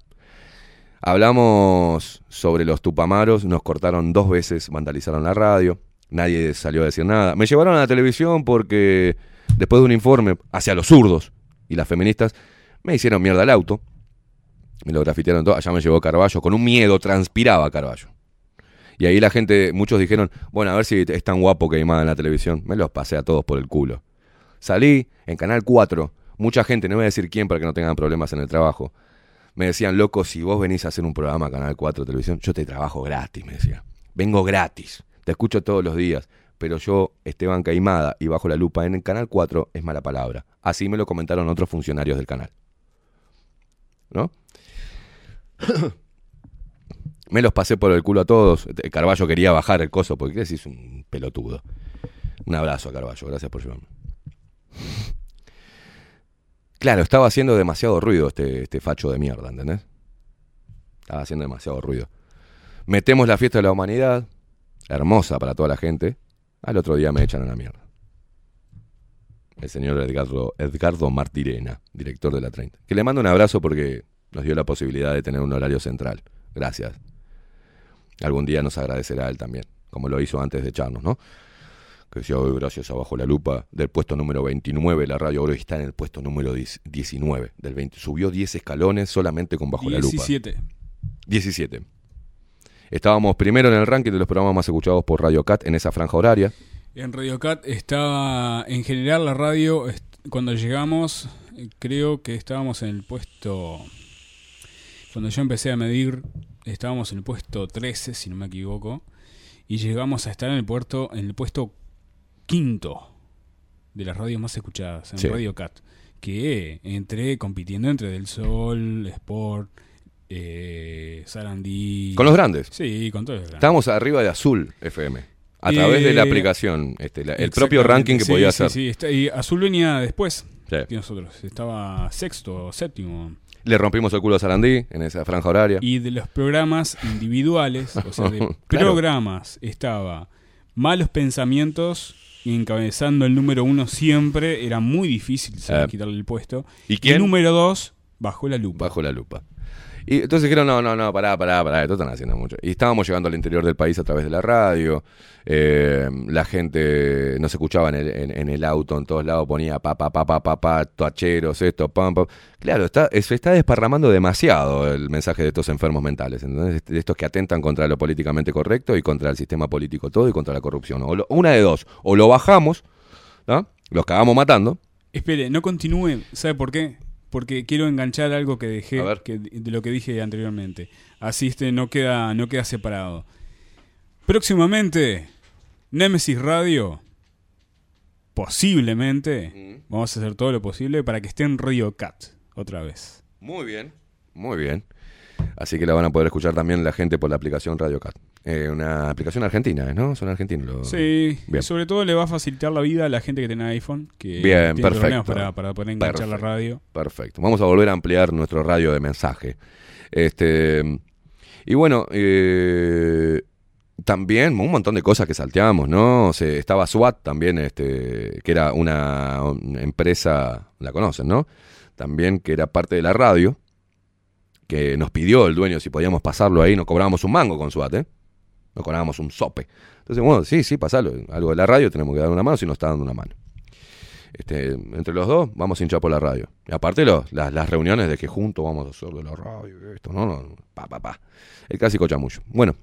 Hablamos sobre los tupamaros, nos cortaron dos veces, vandalizaron la radio, nadie salió a decir nada. Me llevaron a la televisión porque después de un informe hacia los zurdos y las feministas, me hicieron mierda el auto. Me lo grafitearon todo. Allá me llevó Carballo. Con un miedo transpiraba Carballo. Y ahí la gente, muchos dijeron, bueno, a ver si es tan guapo que en la televisión. Me los pasé a todos por el culo. Salí en Canal 4. Mucha gente, no voy a decir quién para que no tengan problemas en el trabajo. Me decían, loco, si vos venís a hacer un programa a Canal 4 Televisión, yo te trabajo gratis, me decía. Vengo gratis. Te escucho todos los días. Pero yo, Esteban Caimada y Bajo la Lupa en el Canal 4 es mala palabra. Así me lo comentaron otros funcionarios del canal. ¿No? <coughs> me los pasé por el culo a todos. Carballo quería bajar el coso porque es un pelotudo. Un abrazo a Carballo, gracias por llevarme. Claro, estaba haciendo demasiado ruido este, este facho de mierda, ¿entendés? Estaba haciendo demasiado ruido. Metemos la fiesta de la humanidad, hermosa para toda la gente. Al otro día me echan a la mierda. El señor Edgardo, Edgardo Martirena, director de la 30. Que le mando un abrazo porque nos dio la posibilidad de tener un horario central. Gracias. Algún día nos agradecerá él también, como lo hizo antes de echarnos, ¿no? Que decía, "Hoy, gracias a Bajo la Lupa, del puesto número 29, la radio ahora está en el puesto número 10 19, del 20. Subió 10 escalones solamente con Bajo la Lupa. 17. 17. Estábamos primero en el ranking de los programas más escuchados por Radio Cat en esa franja horaria. En Radio Cat estaba, en general la radio, cuando llegamos, creo que estábamos en el puesto, cuando yo empecé a medir, estábamos en el puesto 13, si no me equivoco, y llegamos a estar en el puerto, en el puesto quinto de las radios más escuchadas, en Sí. Radio Cat, que entré compitiendo entre Del Sol, Sport, eh, Sarandí. Con los grandes. Sí, con todos los grandes. Estábamos arriba de Azul FM. A través de la Eh, aplicación, este, la- el propio ranking que sí, podía sí, hacer. Sí, está- y Azul venía después Sí. que nosotros. Estaba sexto o séptimo. Le rompimos el culo a Sarandí en esa franja horaria. Y de los programas individuales, o sea, de <laughs> Claro. programas, estaba Malos Pensamientos y encabezando el número uno siempre. Era muy difícil saber Eh. quitarle el puesto. ¿Y Y quién? el número dos, Bajo la Lupa. Bajo la lupa. Y entonces dijeron, no, no, no, pará, pará, pará, esto están haciendo mucho. Y estábamos llegando al interior del país a través de la radio. eh, la gente no se escuchaba en el, auto, en todos lados ponía pa, pa, pa, pa, pa, pa, toacheros, esto, pam, pam. Claro, está, se está desparramando demasiado el mensaje de estos enfermos mentales, ¿entendés? De estos que atentan contra lo políticamente correcto y contra el sistema político todo y contra la corrupción. O lo- una de dos, o lo bajamos. Los cagamos matando. Espere, no continúe. ¿Sabe por qué? Porque quiero enganchar algo que dejé que- de lo que dije anteriormente. Así este no queda, no queda separado. Próximamente, Nemesis Radio, posiblemente, vamos a hacer todo lo posible para que esté en Radio Cat otra vez. Muy bien, muy bien. Así que la van a poder escuchar también la gente por la aplicación Radio Cat. Eh, una aplicación argentina, ¿no? Son argentinos. los- Sí, Bien. y sobre todo le va a facilitar la vida a la gente que tiene iPhone, que Bien, tiene perfecto. para, para poder enganchar la radio. Perfecto. Vamos a volver a ampliar nuestro radio de mensaje. Este, y bueno, eh, también un montón de cosas que salteamos, ¿no? O sea, estaba SWAT también, este, que era una, una empresa, la conocen, ¿no? También que era parte de la radio, que nos pidió el dueño si podíamos pasarlo ahí, nos cobrábamos un mango con SWAT, ¿eh? Nos cobrábamos un sope. Entonces, bueno, sí, sí, pasalo. Algo de la radio tenemos que dar una mano si nos está dando una mano. Este, entre los dos vamos a hinchar por la radio. Y aparte los, las, las reuniones de que juntos vamos a hacer de la radio, esto, no, no, pa, pa, pa. El clásico chamullo. Bueno,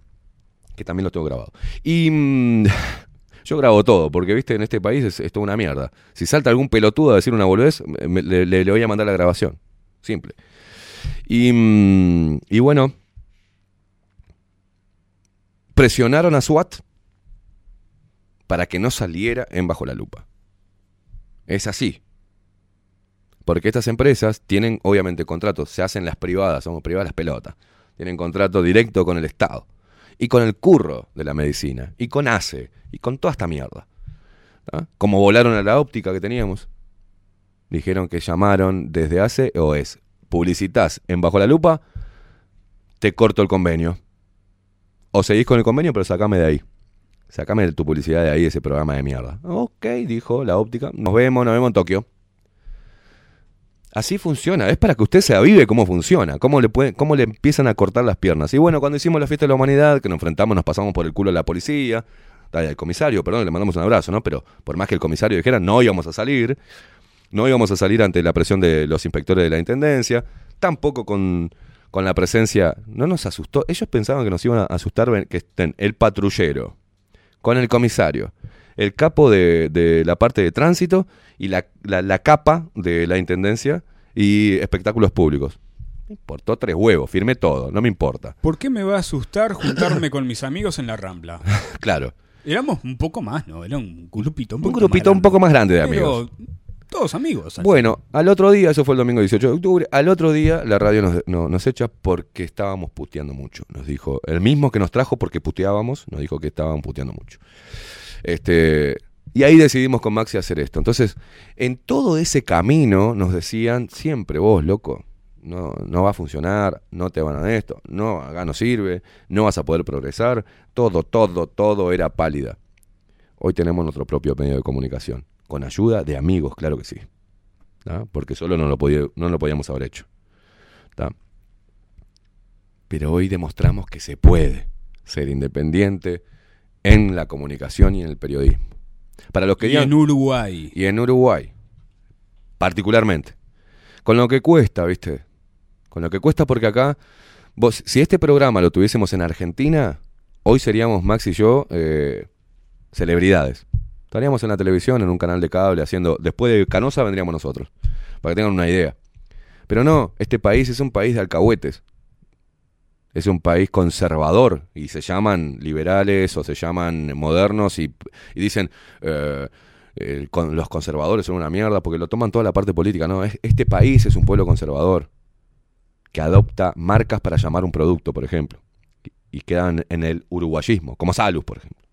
que también lo tengo grabado. Y mm, <laughs> yo grabo todo, porque viste, en este país es, es toda una mierda. Si salta algún pelotudo a decir una boludez, me- le voy a mandar la grabación. Simple. Y, mm, y bueno, presionaron a SWAT para que no saliera en bajo la lupa. Es así. Porque estas empresas tienen, obviamente, contratos, se hacen las privadas, somos privadas las pelotas. Tienen contrato directo con el Estado. Y con el curro de la medicina. Y con ACE. Y con toda esta mierda. Como volaron a la óptica que teníamos. Dijeron que llamaron desde ACE o es publicitas en Bajo la Lupa, te corto el convenio. O seguís con el convenio, pero sacame de ahí. Sacame tu publicidad de ahí, ese programa de mierda. Ok, dijo la óptica. Nos vemos, nos vemos en Tokio. Así funciona. Es para que usted se avive cómo funciona, cómo le, pueden, cómo le empiezan a cortar las piernas. Y bueno, cuando hicimos la fiesta de la humanidad, que nos enfrentamos, nos pasamos por el culo a la policía, al comisario, perdón, le mandamos un abrazo, ¿no? Pero por más que el comisario dijera, no íbamos a salir, no íbamos a salir ante la presión de los inspectores de la intendencia, tampoco con, con la presencia, no nos asustó. Ellos pensaban que nos iban a asustar que estén el patrullero, con el comisario, el capo de, de la parte de tránsito y la, la- la capa de la intendencia y espectáculos públicos. Me importó tres huevos, firmé todo, no me importa. <laughs> ¿Por qué me va a asustar juntarme con mis amigos en la Rambla? Claro, Éramos un poco más, ¿no? Era un grupito un, un poquito grupito un grande. poco más grande de Pero amigos. Todos amigos. Bueno, al otro día, eso fue el domingo 18 de octubre, al otro día la radio nos, no- nos echa porque estábamos puteando mucho. Nos dijo, el mismo que nos trajo porque puteábamos, nos dijo que estaban puteando mucho. Este, Y ahí decidimos con Maxi hacer esto. Entonces, en todo ese camino nos decían siempre, vos, loco, no, no va a funcionar, no te van a dar esto, no, acá no sirve, no vas a poder progresar. Todo, todo, todo era pálida. Hoy tenemos nuestro propio medio de comunicación, con ayuda de amigos, claro que sí. ¿tá? Porque solo no lo, podía- no lo podíamos haber hecho. ¿tá? Pero hoy demostramos que se puede ser independiente en la comunicación y en el periodismo. Para los que Y digan- en Uruguay. y en Uruguay, particularmente. Con lo que cuesta, ¿viste? Con lo que cuesta porque acá, vos, si este programa lo tuviésemos en Argentina, hoy seríamos Max y yo eh, celebridades. Estaríamos en la televisión, en un canal de cable, haciendo... Después de Canosa vendríamos nosotros, para que tengan una idea. Pero no, este país es un país de alcahuetes. Es un país conservador y se llaman liberales o se llaman modernos y, y dicen... eh, con- los conservadores son una mierda porque lo toman toda la parte política. No, es- este país es un pueblo conservador que adopta marcas para llamar un producto, por ejemplo, y, y quedan en el uruguayismo, como Salus, por ejemplo.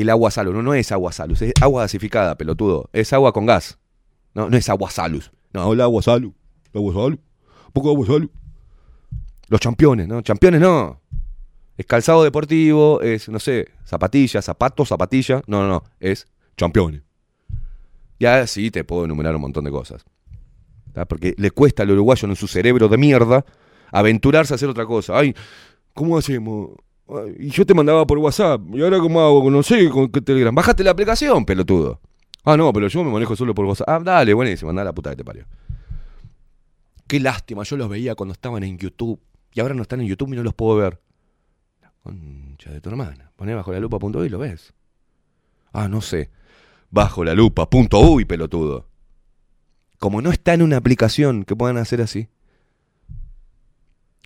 El agua Salus, no, no es agua Salus, es agua gasificada, pelotudo. Es agua con gas. No, no es agua Salus. No, el agua Salus. El agua Salus. Un poco de agua Salus. Los campeones, ¿no? Campeones no. Es calzado deportivo, es, no sé, zapatillas, zapatos, zapatilla. No, no, no. Es campeones. Ya sí te puedo enumerar un montón de cosas. ¿tá? Porque le cuesta al uruguayo en su cerebro de mierda aventurarse a hacer otra cosa. Ay, ¿cómo hacemos? Y yo te mandaba por WhatsApp. ¿Y ahora cómo hago? No sé, con qué Telegram. Bájate la aplicación, pelotudo. Ah, no, pero yo me manejo solo por WhatsApp. Ah, dale, buenísimo, anda la puta que te parió. Qué lástima, yo los veía cuando estaban en YouTube. Y ahora no están en YouTube y no los puedo ver. La concha de tu hermana. Poné bajo la lupa y lo ves. Ah, no sé. Bajo la lupa pelotudo. Como no está en una aplicación que puedan hacer así.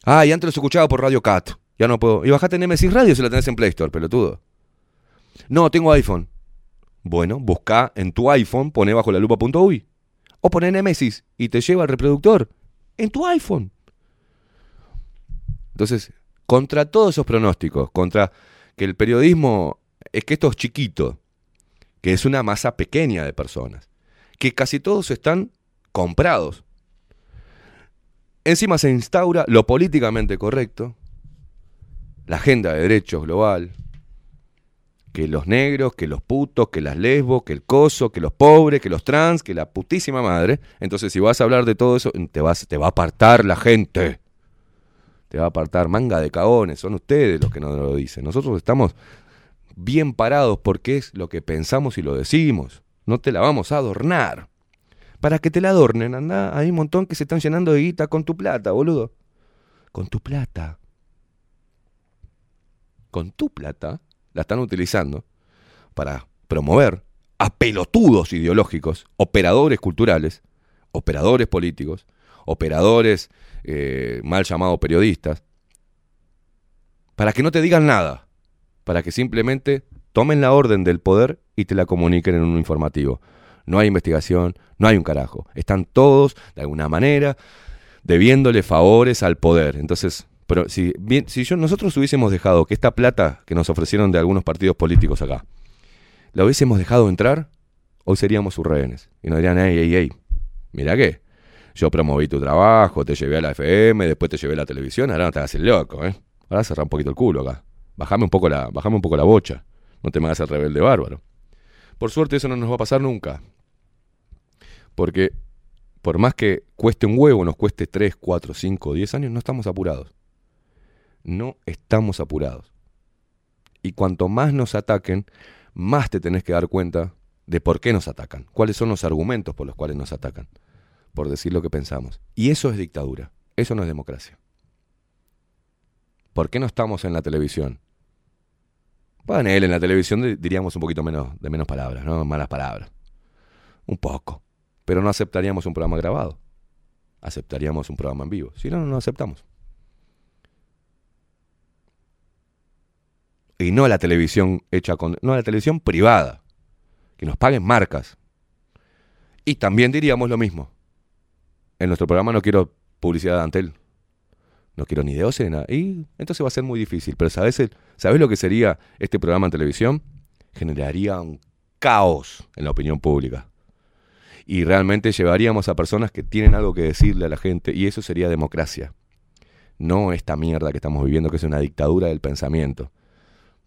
Ah, y antes los escuchaba por Radio Cat. Ya no puedo. Y bajate Nemesis Radio si la tenés en Play Store, pelotudo. No, tengo iPhone. Bueno, busca en tu iPhone, pone bajo la lupa punto uy. O pone Nemesis y te lleva al reproductor. En tu iPhone. Entonces, contra todos esos pronósticos, contra que el periodismo es que esto es chiquito, que es una masa pequeña de personas, que casi todos están comprados. Encima se instaura lo políticamente correcto, la agenda de derechos global, que los negros, que los putos, que las lesbos, que el coso, que los pobres, que los trans, que la putísima madre. Entonces, si vas a hablar de todo eso, te, vas, te va a apartar la gente. Te va a apartar manga de cagones. Son ustedes los que no lo dicen. Nosotros estamos bien parados porque es lo que pensamos y lo decimos. No te la vamos a adornar. Para que te la adornen, anda, hay un montón que se están llenando de guita con tu plata, boludo. Con tu plata. Con tu plata la están utilizando para promover a pelotudos ideológicos, operadores culturales, operadores políticos, operadores eh, mal llamados periodistas, para que no te digan nada, para que simplemente tomen la orden del poder y te la comuniquen en un informativo. No hay investigación, no hay un carajo. Están todos, de alguna manera, debiéndole favores al poder. Entonces, pero si, bien, si yo, nosotros hubiésemos dejado que esta plata que nos ofrecieron de algunos partidos políticos acá, la hubiésemos dejado entrar, hoy seríamos sus rehenes. Y nos dirían, ey, ey, ey, mira qué, yo promoví tu trabajo, te llevé a la FM, después te llevé a la televisión, ahora no te hagas el loco, ¿eh? Ahora cerrá un poquito el culo acá. Bajame un poco la, bajame un poco la bocha. No te me hagas el rebelde bárbaro. Por suerte eso no nos va a pasar nunca. Porque por más que cueste un huevo, nos cueste 3, 4, 5, 10 años, no estamos apurados. No estamos apurados. Y cuanto más nos ataquen, más te tenés que dar cuenta de por qué nos atacan, cuáles son los argumentos por los cuales nos atacan, por decir lo que pensamos. Y eso es dictadura, eso no es democracia. ¿Por qué no estamos en la televisión? Bueno, él en la televisión di- diríamos un poquito menos de menos palabras, ¿no? Malas palabras. Un poco. Pero no aceptaríamos un programa grabado. Aceptaríamos un programa en vivo. Si no, no aceptamos. Y no la televisión hecha con. No la televisión privada. Que nos paguen marcas. Y también diríamos lo mismo. En nuestro programa no quiero publicidad de Antel. No quiero ni de OCE ni nada. Y entonces va a ser muy difícil. Pero ¿sabes, el- ¿sabes lo que sería este programa en televisión? Generaría un caos en la opinión pública. Y realmente llevaríamos a personas que tienen algo que decirle a la gente y eso sería democracia. No esta mierda que estamos viviendo que es una dictadura del pensamiento.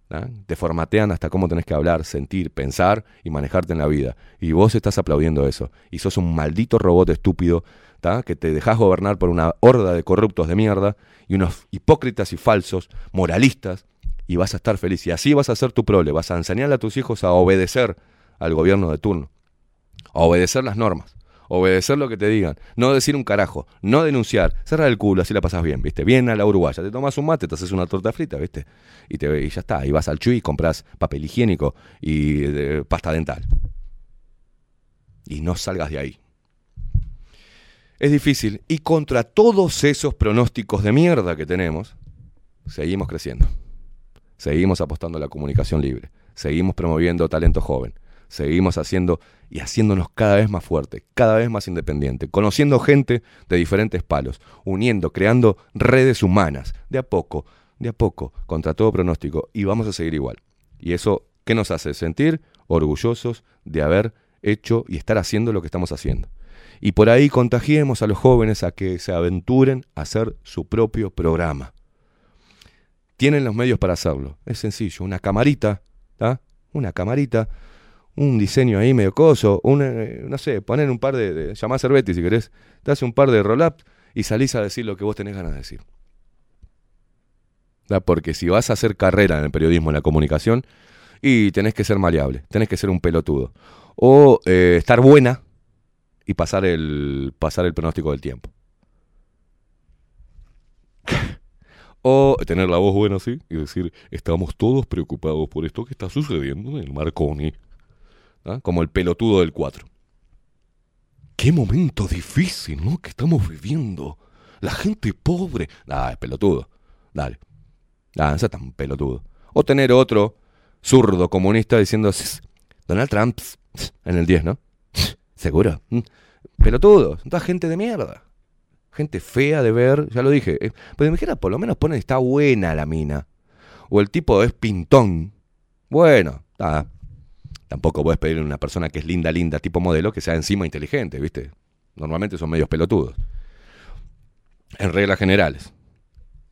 ¿Ah? Te formatean hasta cómo tenés que hablar, sentir, pensar y manejarte en la vida. Y vos estás aplaudiendo eso. Y sos un maldito robot estúpido ¿tá? que te dejás gobernar por una horda de corruptos de mierda y unos hipócritas y falsos, moralistas, y vas a estar feliz. Y así vas a hacer tu prole, vas a enseñarle a tus hijos a obedecer al gobierno de turno, a obedecer las normas, obedecer lo que te digan, no decir un carajo, no denunciar, cerrar el culo, así la pasas bien, ¿viste? Bien a la uruguaya, te tomas un mate, te haces una torta frita, ¿viste? Y, te, y ya está, y vas al Chuy compras papel higiénico y eh, pasta dental. Y no salgas de ahí. Es difícil. Y contra todos esos pronósticos de mierda que tenemos, seguimos creciendo. Seguimos apostando a la comunicación libre. Seguimos promoviendo talento joven. Seguimos haciendo y haciéndonos cada vez más fuerte, cada vez más independiente, conociendo gente de diferentes palos, uniendo, creando redes humanas, de a poco, de a poco, contra todo pronóstico, y vamos a seguir igual. Y eso, ¿qué nos hace? Sentir orgullosos de haber hecho y estar haciendo lo que estamos haciendo. Y por ahí contagiemos a los jóvenes a que se aventuren a hacer su propio programa. Tienen los medios para hacerlo. Es sencillo, una camarita, ¿tá? Una camarita, un diseño ahí medio coso, un, eh, no sé, poner un par de, de llamá a Cervetti si querés, te hace un par de roll-up y salís a decir lo que vos tenés ganas de decir. Porque si vas a hacer carrera en el periodismo, en la comunicación, y tenés que ser maleable, tenés que ser un pelotudo. O eh, estar buena y pasar el, pasar el pronóstico del tiempo. <laughs> O tener la voz buena así y decir, estamos todos preocupados por esto que está sucediendo en el Marconi. ¿Ah? Como el pelotudo del 4. Qué momento difícil, ¿no? Que estamos viviendo. La gente pobre. Ah, es pelotudo. Dale. Ah, no sea tan pelotudo. O tener otro zurdo comunista diciendo, "Ss, Donald Trump ss, ss", en el 10, ¿no? Seguro. Mm. Pelotudos. Toda gente de mierda. Gente fea de ver, ya lo dije. Eh, Pues me dijera, por lo menos ponen, está buena la mina. O el tipo es pintón. Bueno, está. Tampoco puedes pedirle a una persona que es linda, linda, tipo modelo, que sea encima inteligente, ¿viste? Normalmente son medios pelotudos. En reglas generales.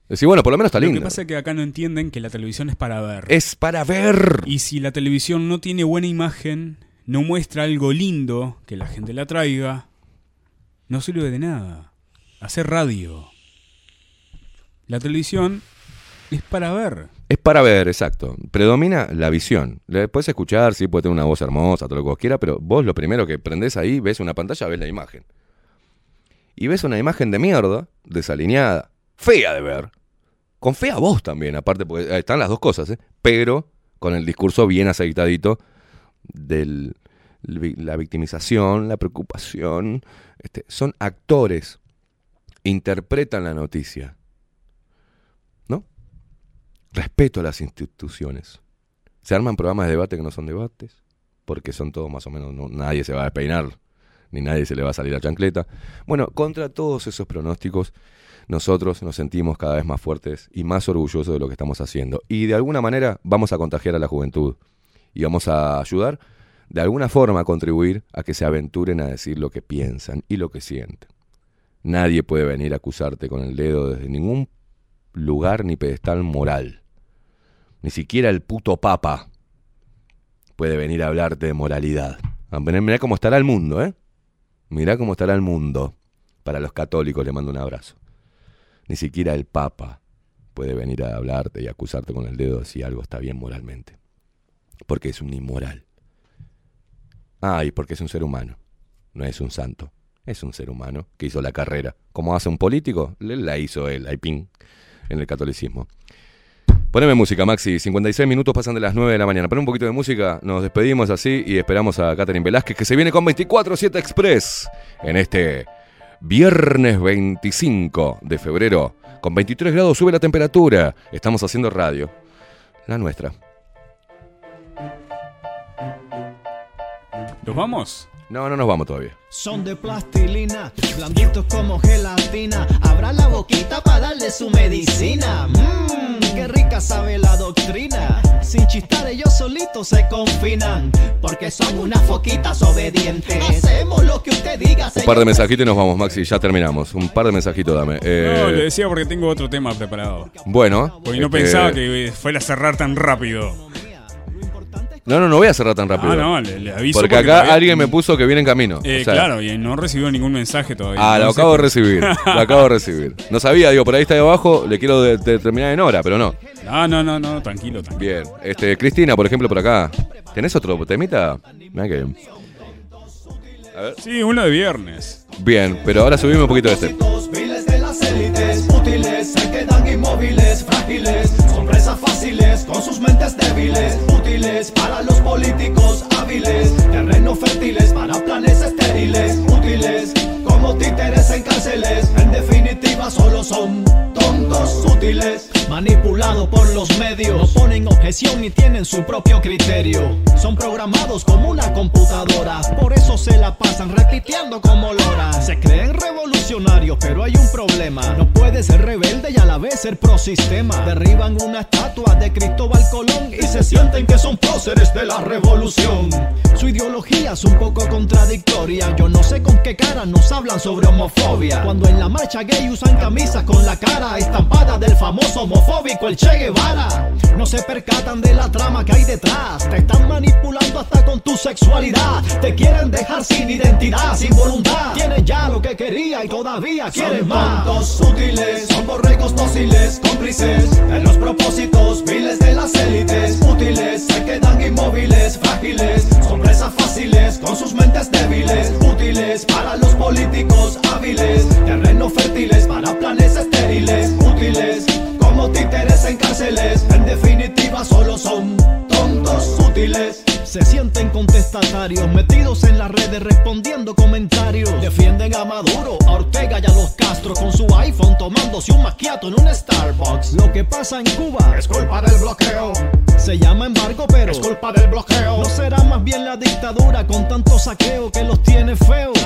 Decir, bueno, por lo menos está Lo que pasa es que acá no entienden que la televisión es para ver. Es para ver. Y si la televisión no tiene buena imagen, no muestra algo lindo que la gente la traiga, no sirve de nada. Hacer radio. La televisión es para ver. Es para ver, exacto. Predomina la visión. Le puedes escuchar, sí, puede tener una voz hermosa, todo lo que vos quieras, pero vos lo primero que prendés ahí, ves una pantalla, ves la imagen. Y ves una imagen de mierda, desalineada, fea de ver. Con fea voz también, aparte, porque están las dos cosas, ¿eh? Pero con el discurso bien aceitadito de la victimización, la preocupación. Este, son actores, interpretan la noticia. Respeto a las instituciones. Se arman programas de debate que no son debates, porque son todos más o menos, no- nadie se va a despeinar, ni nadie se le va a salir la chancleta. Bueno, contra todos esos pronósticos, nosotros nos sentimos cada vez más fuertes y más orgullosos de lo que estamos haciendo. Y de alguna manera vamos a contagiar a la juventud y vamos a ayudar de alguna forma a contribuir a que se aventuren a decir lo que piensan y lo que sienten. Nadie puede venir a acusarte con el dedo desde ningún lugar ni pedestal moral. Ni siquiera el puto papa puede venir a hablarte de moralidad. Ah, Mirá cómo estará el mundo, ¿eh? Mirá cómo estará el mundo. Para los católicos le mando un abrazo. Ni siquiera el papa puede venir a hablarte y acusarte con el dedo de si algo está bien moralmente. Porque es un inmoral. Ah, y porque es un ser humano. No es un santo. Es un ser humano que hizo la carrera. Como hace un político, la hizo él, ping, en el catolicismo. Poneme música, Maxi. 56 minutos pasan de las 9 de la mañana. Pon un poquito de música, nos despedimos así y esperamos a Catherine Velázquez que se viene con 24-7 Express en este viernes 25 de febrero. Con 23 grados sube la temperatura. Estamos haciendo radio. La nuestra. ¿Los vamos? No, no nos vamos todavía. Son de plastilina, blanditos como gelatina. Abra la boquita para darle su medicina. Mmm, qué rica sabe la doctrina. Sin chistar yo solito pero se confinan porque son unas foquitas obedientes. Hacemos lo que usted diga, Un par de mensajitos y nos vamos, Maxi, ya terminamos. Un par de mensajitos dame. Eh, No, le decía porque tengo otro tema preparado. bueno. Porque no este, pensaba que fuera a cerrar tan rápido. No, no, no voy a cerrar tan rápido. Ah, no, le, le aviso. Porque acá alguien me puso que viene en camino. Eh, O sea, claro, y no recibió ningún mensaje todavía. Ah, lo acabo de recibir. Lo <laughs> acabo de recibir. No sabía, digo, por ahí está ahí abajo, le quiero de- de- terminar en hora, pero no. No, no, no, no, tranquilo, tranquilo. Bien. Este, Cristina, por ejemplo, por acá. ¿Tenés otro temita? Mirá que bien. Sí, uno de viernes. Bien, pero ahora subimos un poquito de este. De las élites útiles se quedan inmóviles, frágiles, son presas fáciles con sus mentes débiles, para los políticos hábiles, terrenos fértiles para planes estériles, útiles como títeres en cárceles, en definitiva solo son tontos útiles, manipulados por los medios, no ponen objeción ni tienen su propio criterio, son programados como una computadora, por eso se la pasan repitiendo como lora, se creen revolucionarios, pero hay un problema, no puede ser rebelde y a la vez ser pro sistema, derriban una estatua de Cristóbal Colón y se sienten que son próceres de la revolución, su ideología es un poco contradictoria, yo no sé con qué cara nos hablan sobre homofobia, cuando en la marcha gay usan camisas con la cara estampada del famoso homofóbico el Che Guevara, no se percatan de la trama que hay detrás, te están manipulando hasta con tu sexualidad, te quieren dejar sin identidad, sin voluntad, tienes ya lo que quería y todavía quieres más. tontos útiles, son borregos dóciles, cómplices. En los propósitos miles de las élites. Útiles, se quedan inmóviles, frágiles, son presas fáciles con sus mentes débiles, útiles para los políticos hábiles, terrenos fértiles para planes estériles, útiles títeres en cárceles, en definitiva solo son tontos útiles. Se sienten contestatarios, metidos en las redes respondiendo comentarios. Defienden a Maduro, a Ortega y a los Castro con su iPhone tomándose un macchiato en un Starbucks. Lo que pasa en Cuba es culpa del bloqueo. Se llama embargo, pero es culpa del bloqueo. No será más bien la dictadura con tanto saqueo que los tiene feos.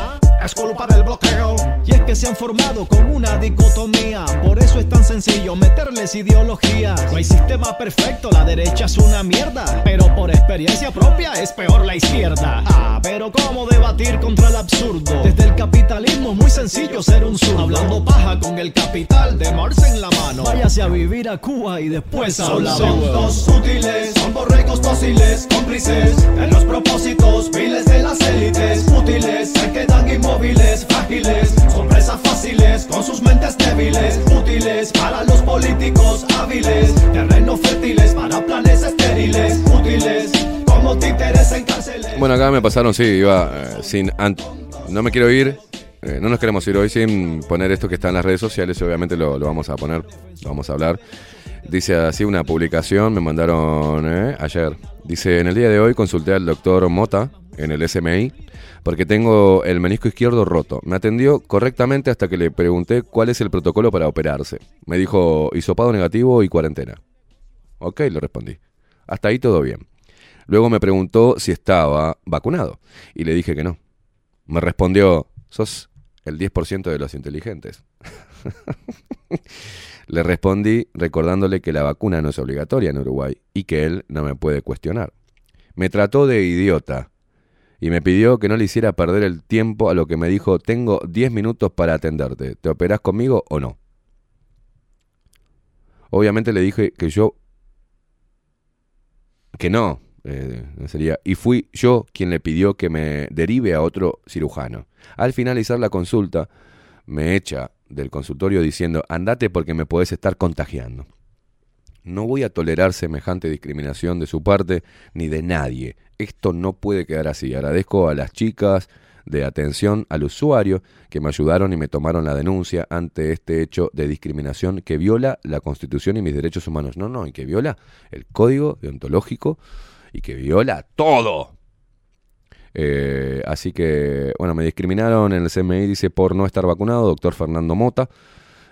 Es culpa del bloqueo. Y es que se han formado con una dicotomía. Por eso es tan sencillo meterles ideología. No hay sistema perfecto, la derecha es una mierda. Pero por experiencia propia es peor la izquierda. Ah, pero ¿cómo debatir contra el absurdo? Desde el capitalismo es muy sencillo ser un zurdo. Hablando paja con el capital de Marx en la mano. Váyase a vivir a Cuba y después habla Son tontos útiles, son borregos dóciles, cómplices en los propósitos miles de las élites útiles, se quedan inmóviles, frágiles, son presas fáciles con sus mentes débiles, útiles para los políticos hábiles, terrenos fértiles para planes estériles, útiles como títeres en cárceles. Bueno, acá me pasaron, sí, iba eh, sin. no me quiero ir. eh, no nos queremos ir hoy sin poner esto que está en las redes sociales. y Obviamente lo, lo vamos a poner, lo vamos a hablar. Dice así una publicación, me mandaron eh, ayer. Dice: En el día de hoy consulté al doctor Mota en el SMI porque tengo el menisco izquierdo roto. Me atendió correctamente hasta que le pregunté cuál es el protocolo para operarse. Me dijo hisopado negativo y cuarentena. Ok, le respondí. Hasta ahí todo bien. Luego me preguntó si estaba vacunado y le dije que no. Me respondió, sos el 10% de los inteligentes. <laughs> le respondí recordándole que la vacuna no es obligatoria en Uruguay y que él no me puede cuestionar. Me trató de idiota y me pidió que no le hiciera perder el tiempo a lo que me dijo, tengo 10 minutos para atenderte, ¿te operás conmigo o no? Obviamente le dije que yo que no, eh, sería, y fui yo quien le pidió que me derive a otro cirujano. Al finalizar la consulta, me echa del consultorio diciendo, andate porque me podés estar contagiando. No voy a tolerar semejante discriminación de su parte ni de nadie. Esto no puede quedar así. Agradezco a las chicas de atención al usuario que me ayudaron y me tomaron la denuncia ante este hecho de discriminación que viola la Constitución y mis derechos humanos. No, no, y que viola el código deontológico y que viola todo. Eh, así que, bueno, me discriminaron en el CMI, dice, por no estar vacunado, doctor Fernando Mota.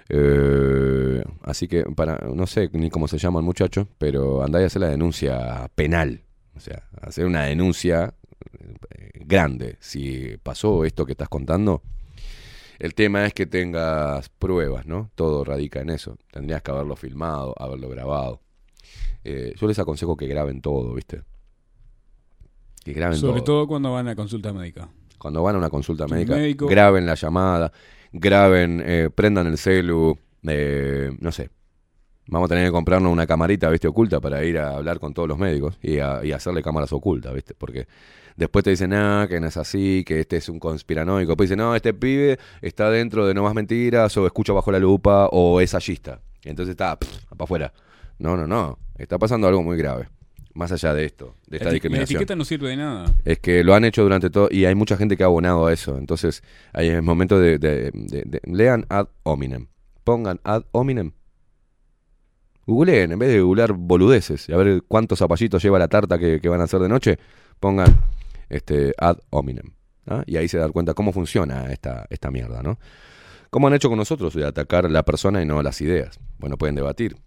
Eh, así que, para, no sé ni cómo se llama el muchacho, pero andá y hacer la denuncia penal. O sea, hacer una denuncia eh, grande. Si pasó esto que estás contando, el tema es que tengas pruebas, ¿no? Todo radica en eso. Tendrías que haberlo filmado, haberlo grabado. Eh, yo les aconsejo que graben todo, ¿viste? Que graben Sobre todo. todo cuando van a consulta médica. Cuando van a una consulta médica, médico. graben la llamada, graben, eh, prendan el celu, eh, no sé. Vamos a tener que comprarnos una camarita, ¿viste? Oculta para ir a hablar con todos los médicos y, a- y hacerle cámaras ocultas, ¿viste? Porque después te dicen, ah, que no es así, que este es un conspiranoico. Después dicen, no, este pibe está dentro de no más mentiras, o escucha bajo la lupa, o es allista. Entonces está, para afuera. No, no, no. Está pasando algo muy grave. Más allá de esto, de esta La eti- la discriminación etiqueta no sirve de nada. es que lo han hecho durante todo y hay mucha gente que ha abonado a eso. Entonces, hay es momento de, de- de- de- lean ad hominem. Pongan ad hominem. Googleen, en vez de googlear boludeces y a ver cuántos zapallitos lleva la tarta que, que van a hacer de noche, pongan este ad hominem. ¿ah? Y ahí se dan cuenta cómo funciona esta, esta mierda, ¿no? ¿Cómo han hecho con nosotros de atacar la persona y no las ideas? Bueno, pueden debatir.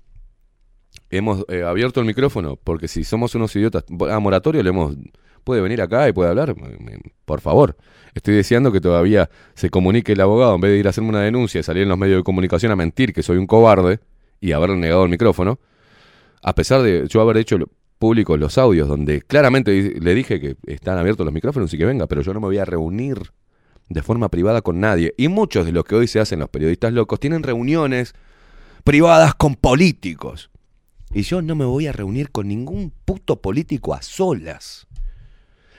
Hemos eh, abierto el micrófono porque si somos unos idiotas, a Moratorio le hemos puede venir acá y puede hablar, por favor. Estoy deseando que todavía se comunique el abogado en vez de ir a hacerme una denuncia y salir en los medios de comunicación a mentir que soy un cobarde y haberle negado el micrófono, a pesar de yo haber hecho públicos los audios donde claramente le dije que están abiertos los micrófonos y que venga, pero yo no me voy a reunir de forma privada con nadie. Y muchos de los que hoy se hacen los periodistas locos tienen reuniones privadas con políticos. Y yo no me voy a reunir con ningún puto político a solas.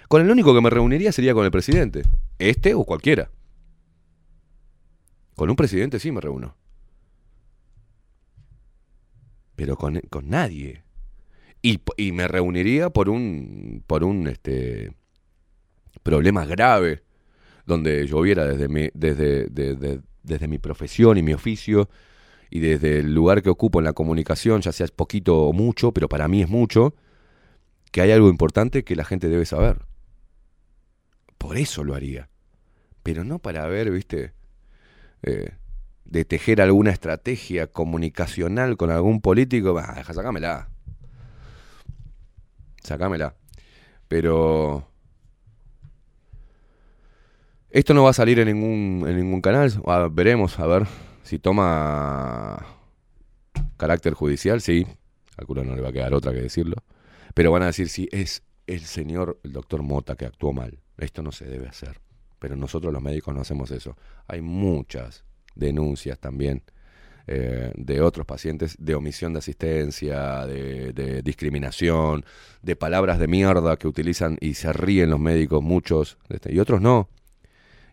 Con el único que me reuniría sería con el presidente. Este o cualquiera. Con un presidente sí me reúno. Pero con, con nadie. Y, y me reuniría por un, por un este, problema grave, donde yo viera desde mi, desde, desde, desde mi profesión y mi oficio, y desde el lugar que ocupo en la comunicación, ya sea poquito o mucho, pero para mí es mucho, que hay algo importante que la gente debe saber. Por eso lo haría. Pero no para ver, viste, eh, de tejer alguna estrategia comunicacional con algún político. Bah, sacámela. Sacámela. Pero... Esto no va a salir en ningún, en ningún canal. Ah, veremos, a ver si toma carácter judicial, sí. Calculo no le va a quedar otra que decirlo. Pero van a decir si es el señor, el doctor Mota, que actuó mal. Esto no se debe hacer. Pero nosotros los médicos no hacemos eso. Hay muchas denuncias también eh, de otros pacientes de omisión de asistencia, de, de discriminación, de palabras de mierda que utilizan y se ríen los médicos, muchos, este, y otros no.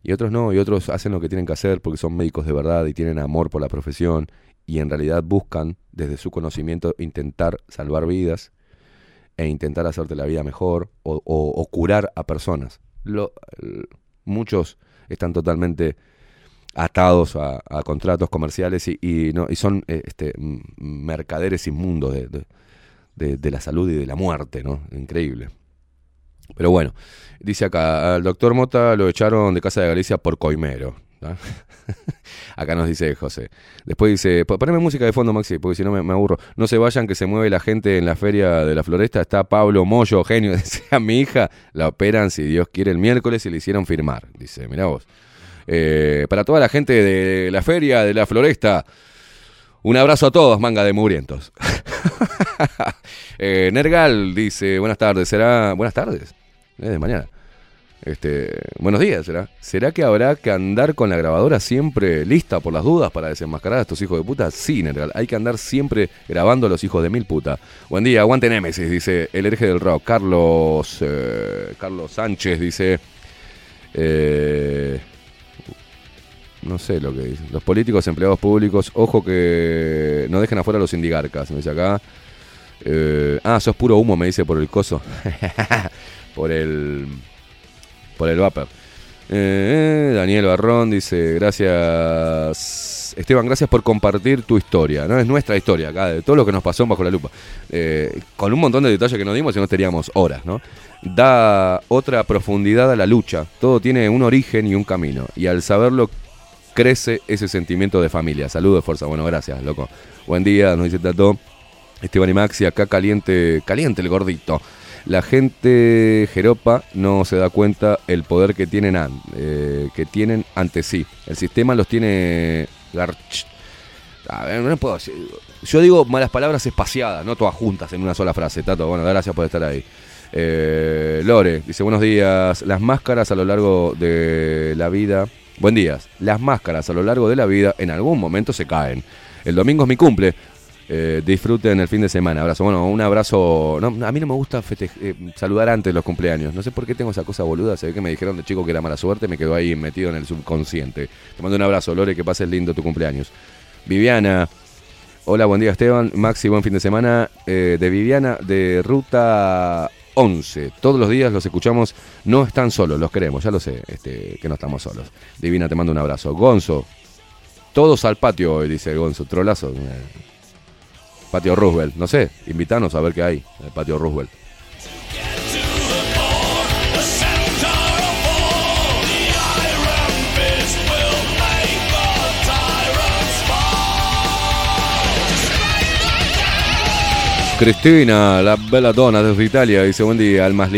Y otros no, y otros hacen lo que tienen que hacer porque son médicos de verdad y tienen amor por la profesión y en realidad buscan desde su conocimiento intentar salvar vidas e intentar hacerte la vida mejor o, curar a personas. Lo- muchos están totalmente atados a, contratos comerciales y, y no, y son eh, este, mercaderes inmundos de la salud y de la muerte, ¿no? Increíble. Pero bueno, dice acá, al doctor Mota lo echaron de Casa de Galicia por coimero. <laughs> acá nos dice José. Después dice, "Po- poneme música de fondo, Maxi, porque si no me, aburro. No se vayan que se mueve la gente en la feria de la floresta. Está Pablo Moyo, genio. <laughs> Decía mi hija, la operan si Dios quiere el miércoles y le hicieron firmar. Dice, mirá vos. Eh, para toda la gente de la feria de la floresta, un abrazo a todos, manga de mugrientos. <laughs> Eh, Nergal dice, buenas tardes, será... Buenas tardes, es de mañana. Este, buenos días, ¿será? ¿Será que habrá que andar con la grabadora siempre lista por las dudas para desenmascarar a estos hijos de puta? Sí, Nergal, hay que andar siempre grabando a los hijos de mil puta. Buen día, aguante Némesis, dice el hereje del rock. Carlos, eh, Carlos Sánchez dice... eh, no sé lo que dice. Los políticos, empleados públicos, ojo que no dejen afuera a los indigarcas, me dice acá. Eh, ah, sos puro humo, me dice por el coso. <laughs> por el. Por el vapor. Eh, Daniel Barrón dice: Gracias. Esteban, gracias por compartir tu historia. ¿no? Es nuestra historia acá, de todo lo que nos pasó bajo la lupa. Eh, con un montón de detalles que nos dimos y no teníamos horas, ¿no? Da otra profundidad a la lucha. Todo tiene un origen y un camino. Y al saberlo, crece ese sentimiento de familia. Saludos, fuerza. Bueno, gracias, loco. Buen día, nos dice Tato. Esteban y Maxi, acá caliente, caliente el gordito. La gente jeropa no se da cuenta el poder que tienen, eh, que tienen ante sí. El sistema los tiene. A ver, no puedo. Yo digo malas palabras espaciadas, no todas juntas en una sola frase. Tato, bueno, gracias por estar ahí. Eh, Lore dice: Buenos días. Las máscaras a lo largo de la vida. Buen día. Las máscaras a lo largo de la vida en algún momento se caen. El domingo es mi cumple. Eh, disfruten el fin de semana. Abrazo. Bueno, un abrazo. a mí no me gusta eh, saludar antes los cumpleaños. No sé por qué tengo esa cosa boluda. Se ve que me dijeron de chico que era mala suerte. Me quedó ahí metido en el subconsciente. Te mando un abrazo, Lore. Que pases lindo tu cumpleaños. Viviana. Hola, buen día, Esteban. Maxi, buen fin de semana. Eh, de Viviana, de Ruta 11. Todos los días los escuchamos. No están solos, los queremos. Ya lo sé, este, que no estamos solos. Divina, te mando un abrazo. Gonzo. Todos al patio hoy, dice Gonzo. Trolazo. Eh, Patio Roosevelt. No sé, invítanos a ver qué hay en el patio Roosevelt. Cristina, la bella donna desde Italia, dice buen día, almas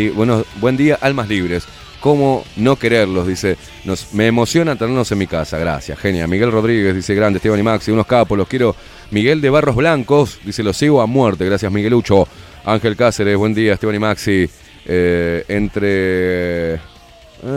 buen día, almas libres. ¿Cómo no quererlos? Dice, nos, me emociona tenernos en mi casa, gracias, genia. Miguel Rodríguez dice, grande, Esteban y Maxi, unos capos, los quiero. Miguel de Barros Blancos, dice, los sigo a muerte, gracias Miguelucho. Ángel Cáceres, buen día, Esteban y Maxi. Eh, entre... eh,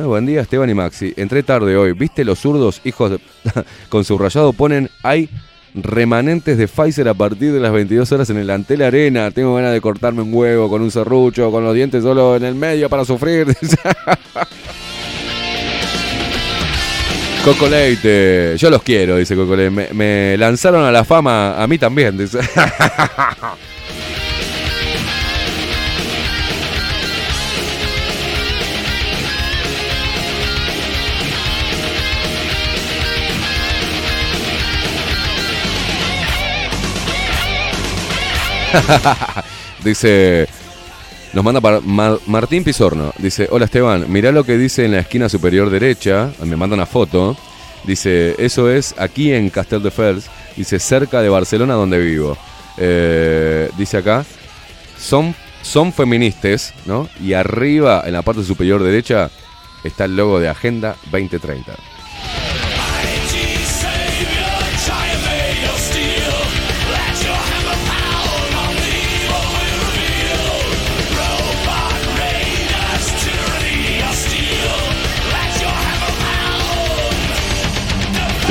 buen día, Esteban y Maxi. Entré tarde hoy. ¿Viste los zurdos, hijos de... <laughs> con su rayado ponen... Hay remanentes de Pfizer a partir de las 22 horas en el Antel Arena. Tengo ganas de cortarme un huevo con un serrucho, con los dientes solo en el medio para sufrir. <laughs> Coco Leite, yo los quiero, dice Coco Leite. Me, me lanzaron a la fama, a mí también, dice. <laughs> <laughs> dice, nos manda para Mar- Martín Pizorno. Dice, hola Esteban, mirá lo que dice en la esquina superior derecha. Me manda una foto. Dice, eso es aquí en Castel de Fels. Dice, cerca de Barcelona donde vivo. Eh, dice acá, son, son feministas, ¿no? Y arriba, en la parte superior derecha, está el logo de Agenda 2030.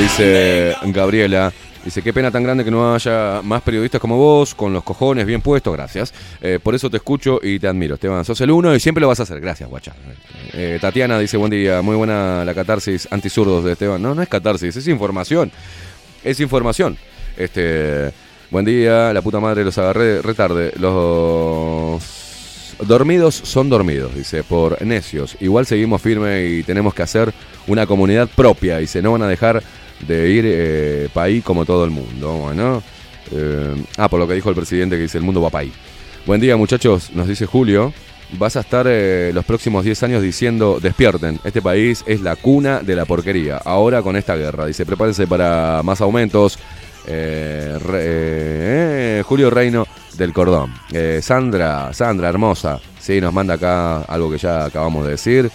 Dice Gabriela, dice, qué pena tan grande que no haya más periodistas como vos, con los cojones bien puestos, gracias. Eh, por eso te escucho y te admiro, Esteban. Sos el uno y siempre lo vas a hacer, gracias, guacha. Eh, Tatiana dice, buen día, muy buena la catarsis antizurdos de Esteban. No, no es catarsis, es información. Es información. Este, buen día, la puta madre los agarré retarde. Los dormidos son dormidos, dice, por necios. Igual seguimos firme y tenemos que hacer una comunidad propia, dice, no van a dejar de ir eh, para ahí como todo el mundo. Bueno, eh, ah, por lo que dijo el presidente que dice, el mundo va para ahí. Buen día muchachos, nos dice Julio. Vas a estar eh, los próximos 10 años diciendo, despierten, este país es la cuna de la porquería. Ahora con esta guerra, dice, prepárense para más aumentos. Eh, Julio Reino del Cordón. Sandra, Sandra, hermosa. Sí, nos manda acá algo que ya acabamos de decir.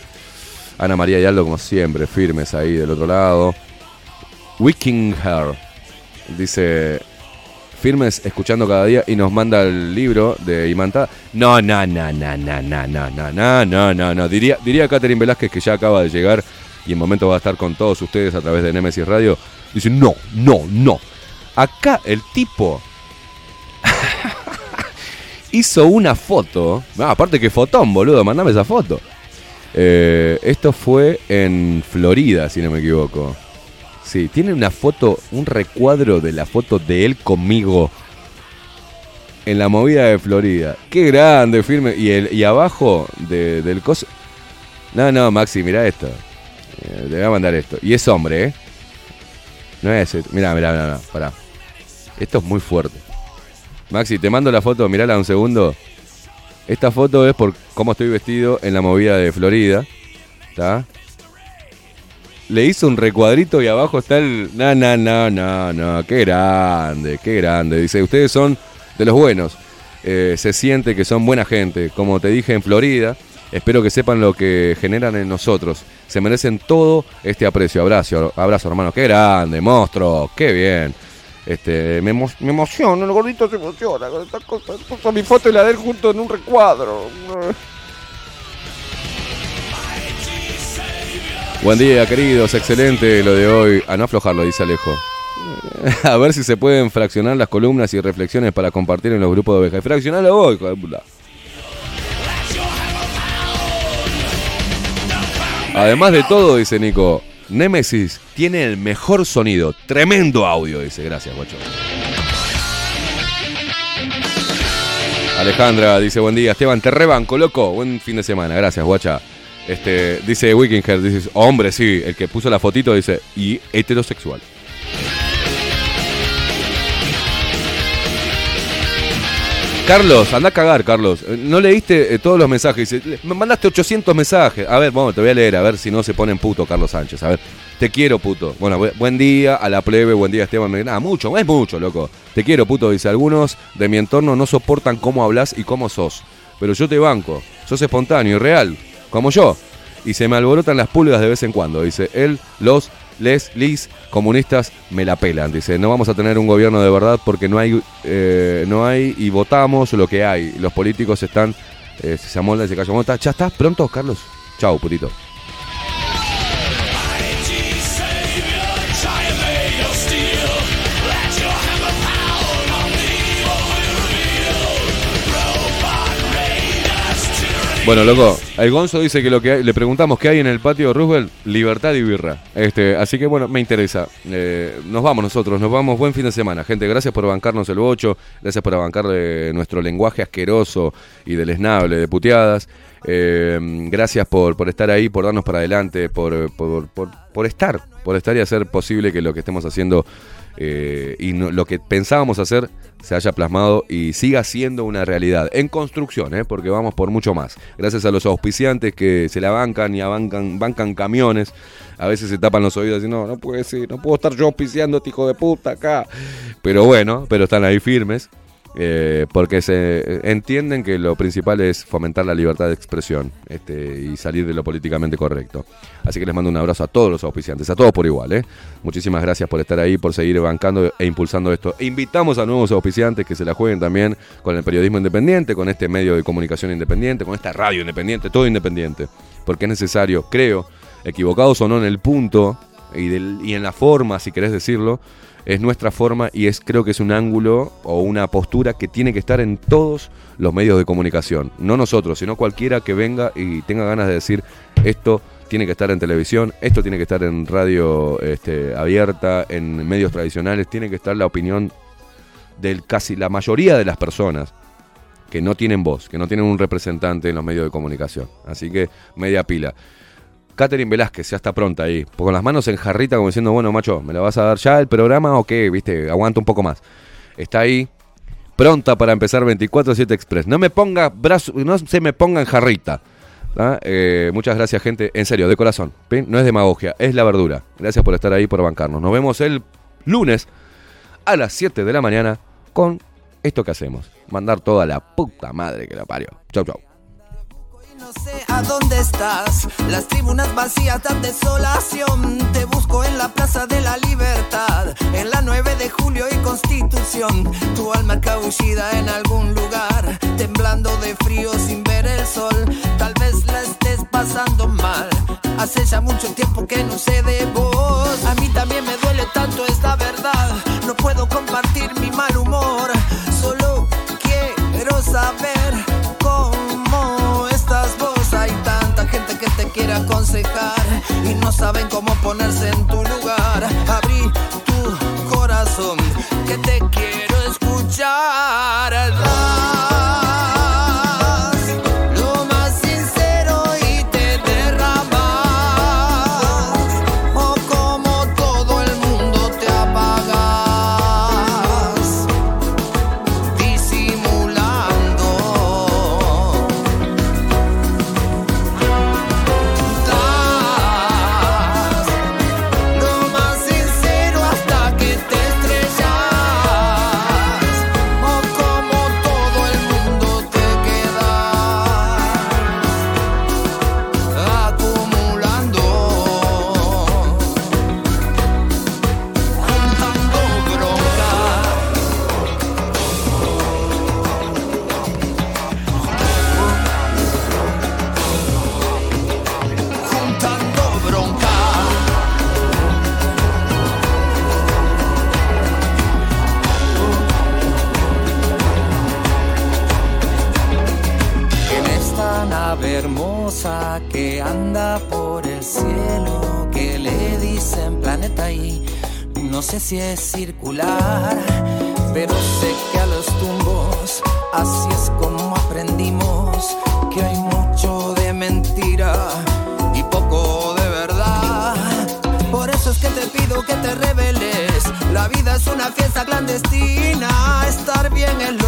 Ana María y Aldo, como siempre, firmes ahí del otro lado. Wikinger dice firmes escuchando cada día y nos manda el libro de Imantada. No, no, no, no, no, no, no, no, no, no, no, no. Diría, diría Catherine Velázquez que ya acaba de llegar y en momento va a estar con todos ustedes a través de Nemesis Radio. Dice, no, no, no. Acá el tipo hizo una foto. Ah, aparte que fotón, boludo, mandame esa foto. Eh, esto fue en Florida, si no me equivoco. Sí, tiene una foto, un recuadro de la foto de él conmigo en la movida de Florida. Qué grande, firme. Y, el, y abajo de- del coso. No, no, Maxi, mira esto. Eh, te voy a mandar esto. Y es hombre, ¿eh? No es mirá, mirá, mirá, pará. Esto es muy fuerte. Maxi, te mando la foto, mirala un segundo. Esta foto es por cómo estoy vestido en la movida de Florida. ¿Está? Le hizo un recuadrito y abajo está el. No, no, no, no, no. Qué grande, qué grande. Dice, ustedes son de los buenos. Eh, se siente que son buena gente. Como te dije en Florida, espero que sepan lo que generan en nosotros. Se merecen todo este aprecio. Abrazo, abrazo hermano. Qué grande, monstruo. Qué bien. Este, me, emo- me emociona, el gordito se emociona con esta cosa. Puso mi foto y la de él junto en un recuadro. <laughs> Buen día, queridos, excelente lo de hoy. A no aflojarlo, dice Alejo. <laughs> A ver si se pueden fraccionar las columnas y reflexiones para compartir en los grupos de ovejas. Fraccionalo vos, hijo de puta. Además de todo, dice Nico, Nemesis tiene el mejor sonido. Tremendo audio, dice. Gracias, guacho. Alejandra dice, buen día. Esteban, te rebanco, loco. Buen fin de semana. Gracias, guacha. Este, dice Wickenhead, dice, hombre, sí, el que puso la fotito dice, y heterosexual. Carlos, anda a cagar, Carlos. Eh, No leíste eh, todos los mensajes. Dice, "Le- me mandaste 800 mensajes. A ver, bueno, te voy a leer, a ver si no se ponen puto Carlos Sánchez. A ver, te quiero, puto. Bueno, bu- buen día a la plebe, buen día Esteban. Nada, mucho, es mucho, loco. Te quiero, puto. Dice, algunos de mi entorno no soportan cómo hablas y cómo sos. Pero yo te banco. Sos espontáneo y real, como yo. Y se me alborotan las pulgas de vez en cuando. Dice, él, los, les, lis, comunistas me la pelan. Dice, no vamos a tener un gobierno de verdad porque no hay, eh, no hay y votamos lo que hay. Los políticos están, eh, se amoldan, se callan. ¿Ya estás pronto, Carlos? Chau, putito. Bueno, loco, el Gonzo dice que lo que le preguntamos qué hay en el patio de Roosevelt, libertad y birra. Este, así que bueno, me interesa. Eh, nos vamos nosotros, nos vamos. Buen fin de semana, gente. Gracias por bancarnos el bocho, gracias por bancar eh, nuestro lenguaje asqueroso y deleznable de puteadas. Eh, gracias por, por estar ahí, por darnos para adelante, por, por, por, por estar, por estar y hacer posible que lo que estemos haciendo eh, y no- lo que pensábamos hacer se haya plasmado y siga siendo una realidad. En construcción, ¿eh? porque vamos por mucho más. Gracias a los auspiciantes que se la bancan y bancan, bancan camiones. A veces se tapan los oídos y no, no puede ser, no puedo estar yo auspiciando este hijo de puta acá. Pero bueno, pero están ahí firmes. Eh, porque se entienden que lo principal es fomentar la libertad de expresión este, y salir de lo políticamente correcto. Así que les mando un abrazo a todos los auspiciantes, a todos por igual. ¿eh? Muchísimas gracias por estar ahí, por seguir bancando e impulsando esto. Invitamos a nuevos auspiciantes que se la jueguen también con el periodismo independiente, con este medio de comunicación independiente, con esta radio independiente, todo independiente. Porque es necesario, creo, equivocados o no en el punto y, del- y en la forma, si querés decirlo, es nuestra forma y es creo que es un ángulo o una postura que tiene que estar en todos los medios de comunicación. No nosotros, sino cualquiera que venga y tenga ganas de decir esto tiene que estar en televisión, esto tiene que estar en radio este, abierta, en medios tradicionales, tiene que estar la opinión de casi la mayoría de las personas que no tienen voz, que no tienen un representante en los medios de comunicación. Así que media pila. Catherine Velázquez ya está pronta ahí, con las manos en jarrita como diciendo, bueno, macho, ¿me la vas a dar ya el programa o qué? ¿Viste? Aguanta un poco más. Está ahí, pronta para empezar 24-7 Express. No me ponga brazo, no se me ponga en jarrita. ¿tá? Eh, muchas gracias, gente. En serio, de corazón. No es demagogia, es la verdura. Gracias por estar ahí, por bancarnos. Nos vemos el lunes a las 7 de la mañana con esto que hacemos. Mandar toda la puta madre que la parió. Chau, chau. No sé a dónde estás, las tribunas vacías dan desolación. Te busco en la Plaza de la Libertad, en la 9 de julio y Constitución. Tu alma cabullida en algún lugar, temblando de frío sin ver el sol. Tal vez la estés pasando mal, hace ya mucho tiempo que no sé de vos. A mí también me duele tanto esta verdad, no puedo compartir mi mal humor. Solo quiero saber aconsejar y no saben cómo ponerse en tu lugar. Abrí tu corazón que te quiero escuchar. Que anda por el cielo, que le dicen planeta y no sé si es circular, pero sé que a los tumbos así es como aprendimos que hay mucho de mentira y poco de verdad. Por eso es que te pido que te reveles. La vida es una fiesta clandestina, estar bien es lo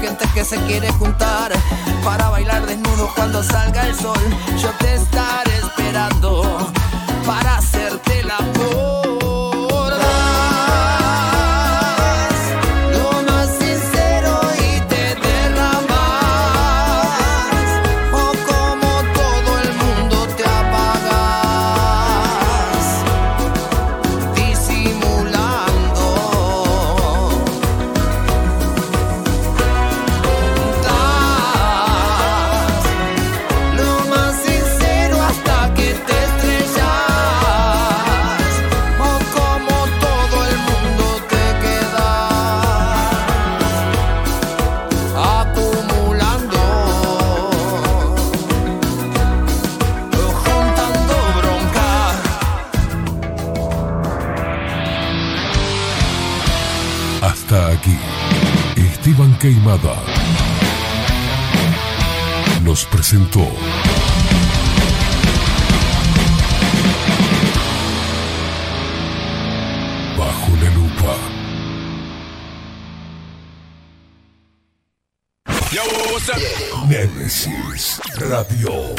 gente que se quiere juntar para bailar desnudo cuando salga el sol. Yo te estaré esperando para hacerte la lo Queimada nos presentó Bajo la lupa. Némesis Radio.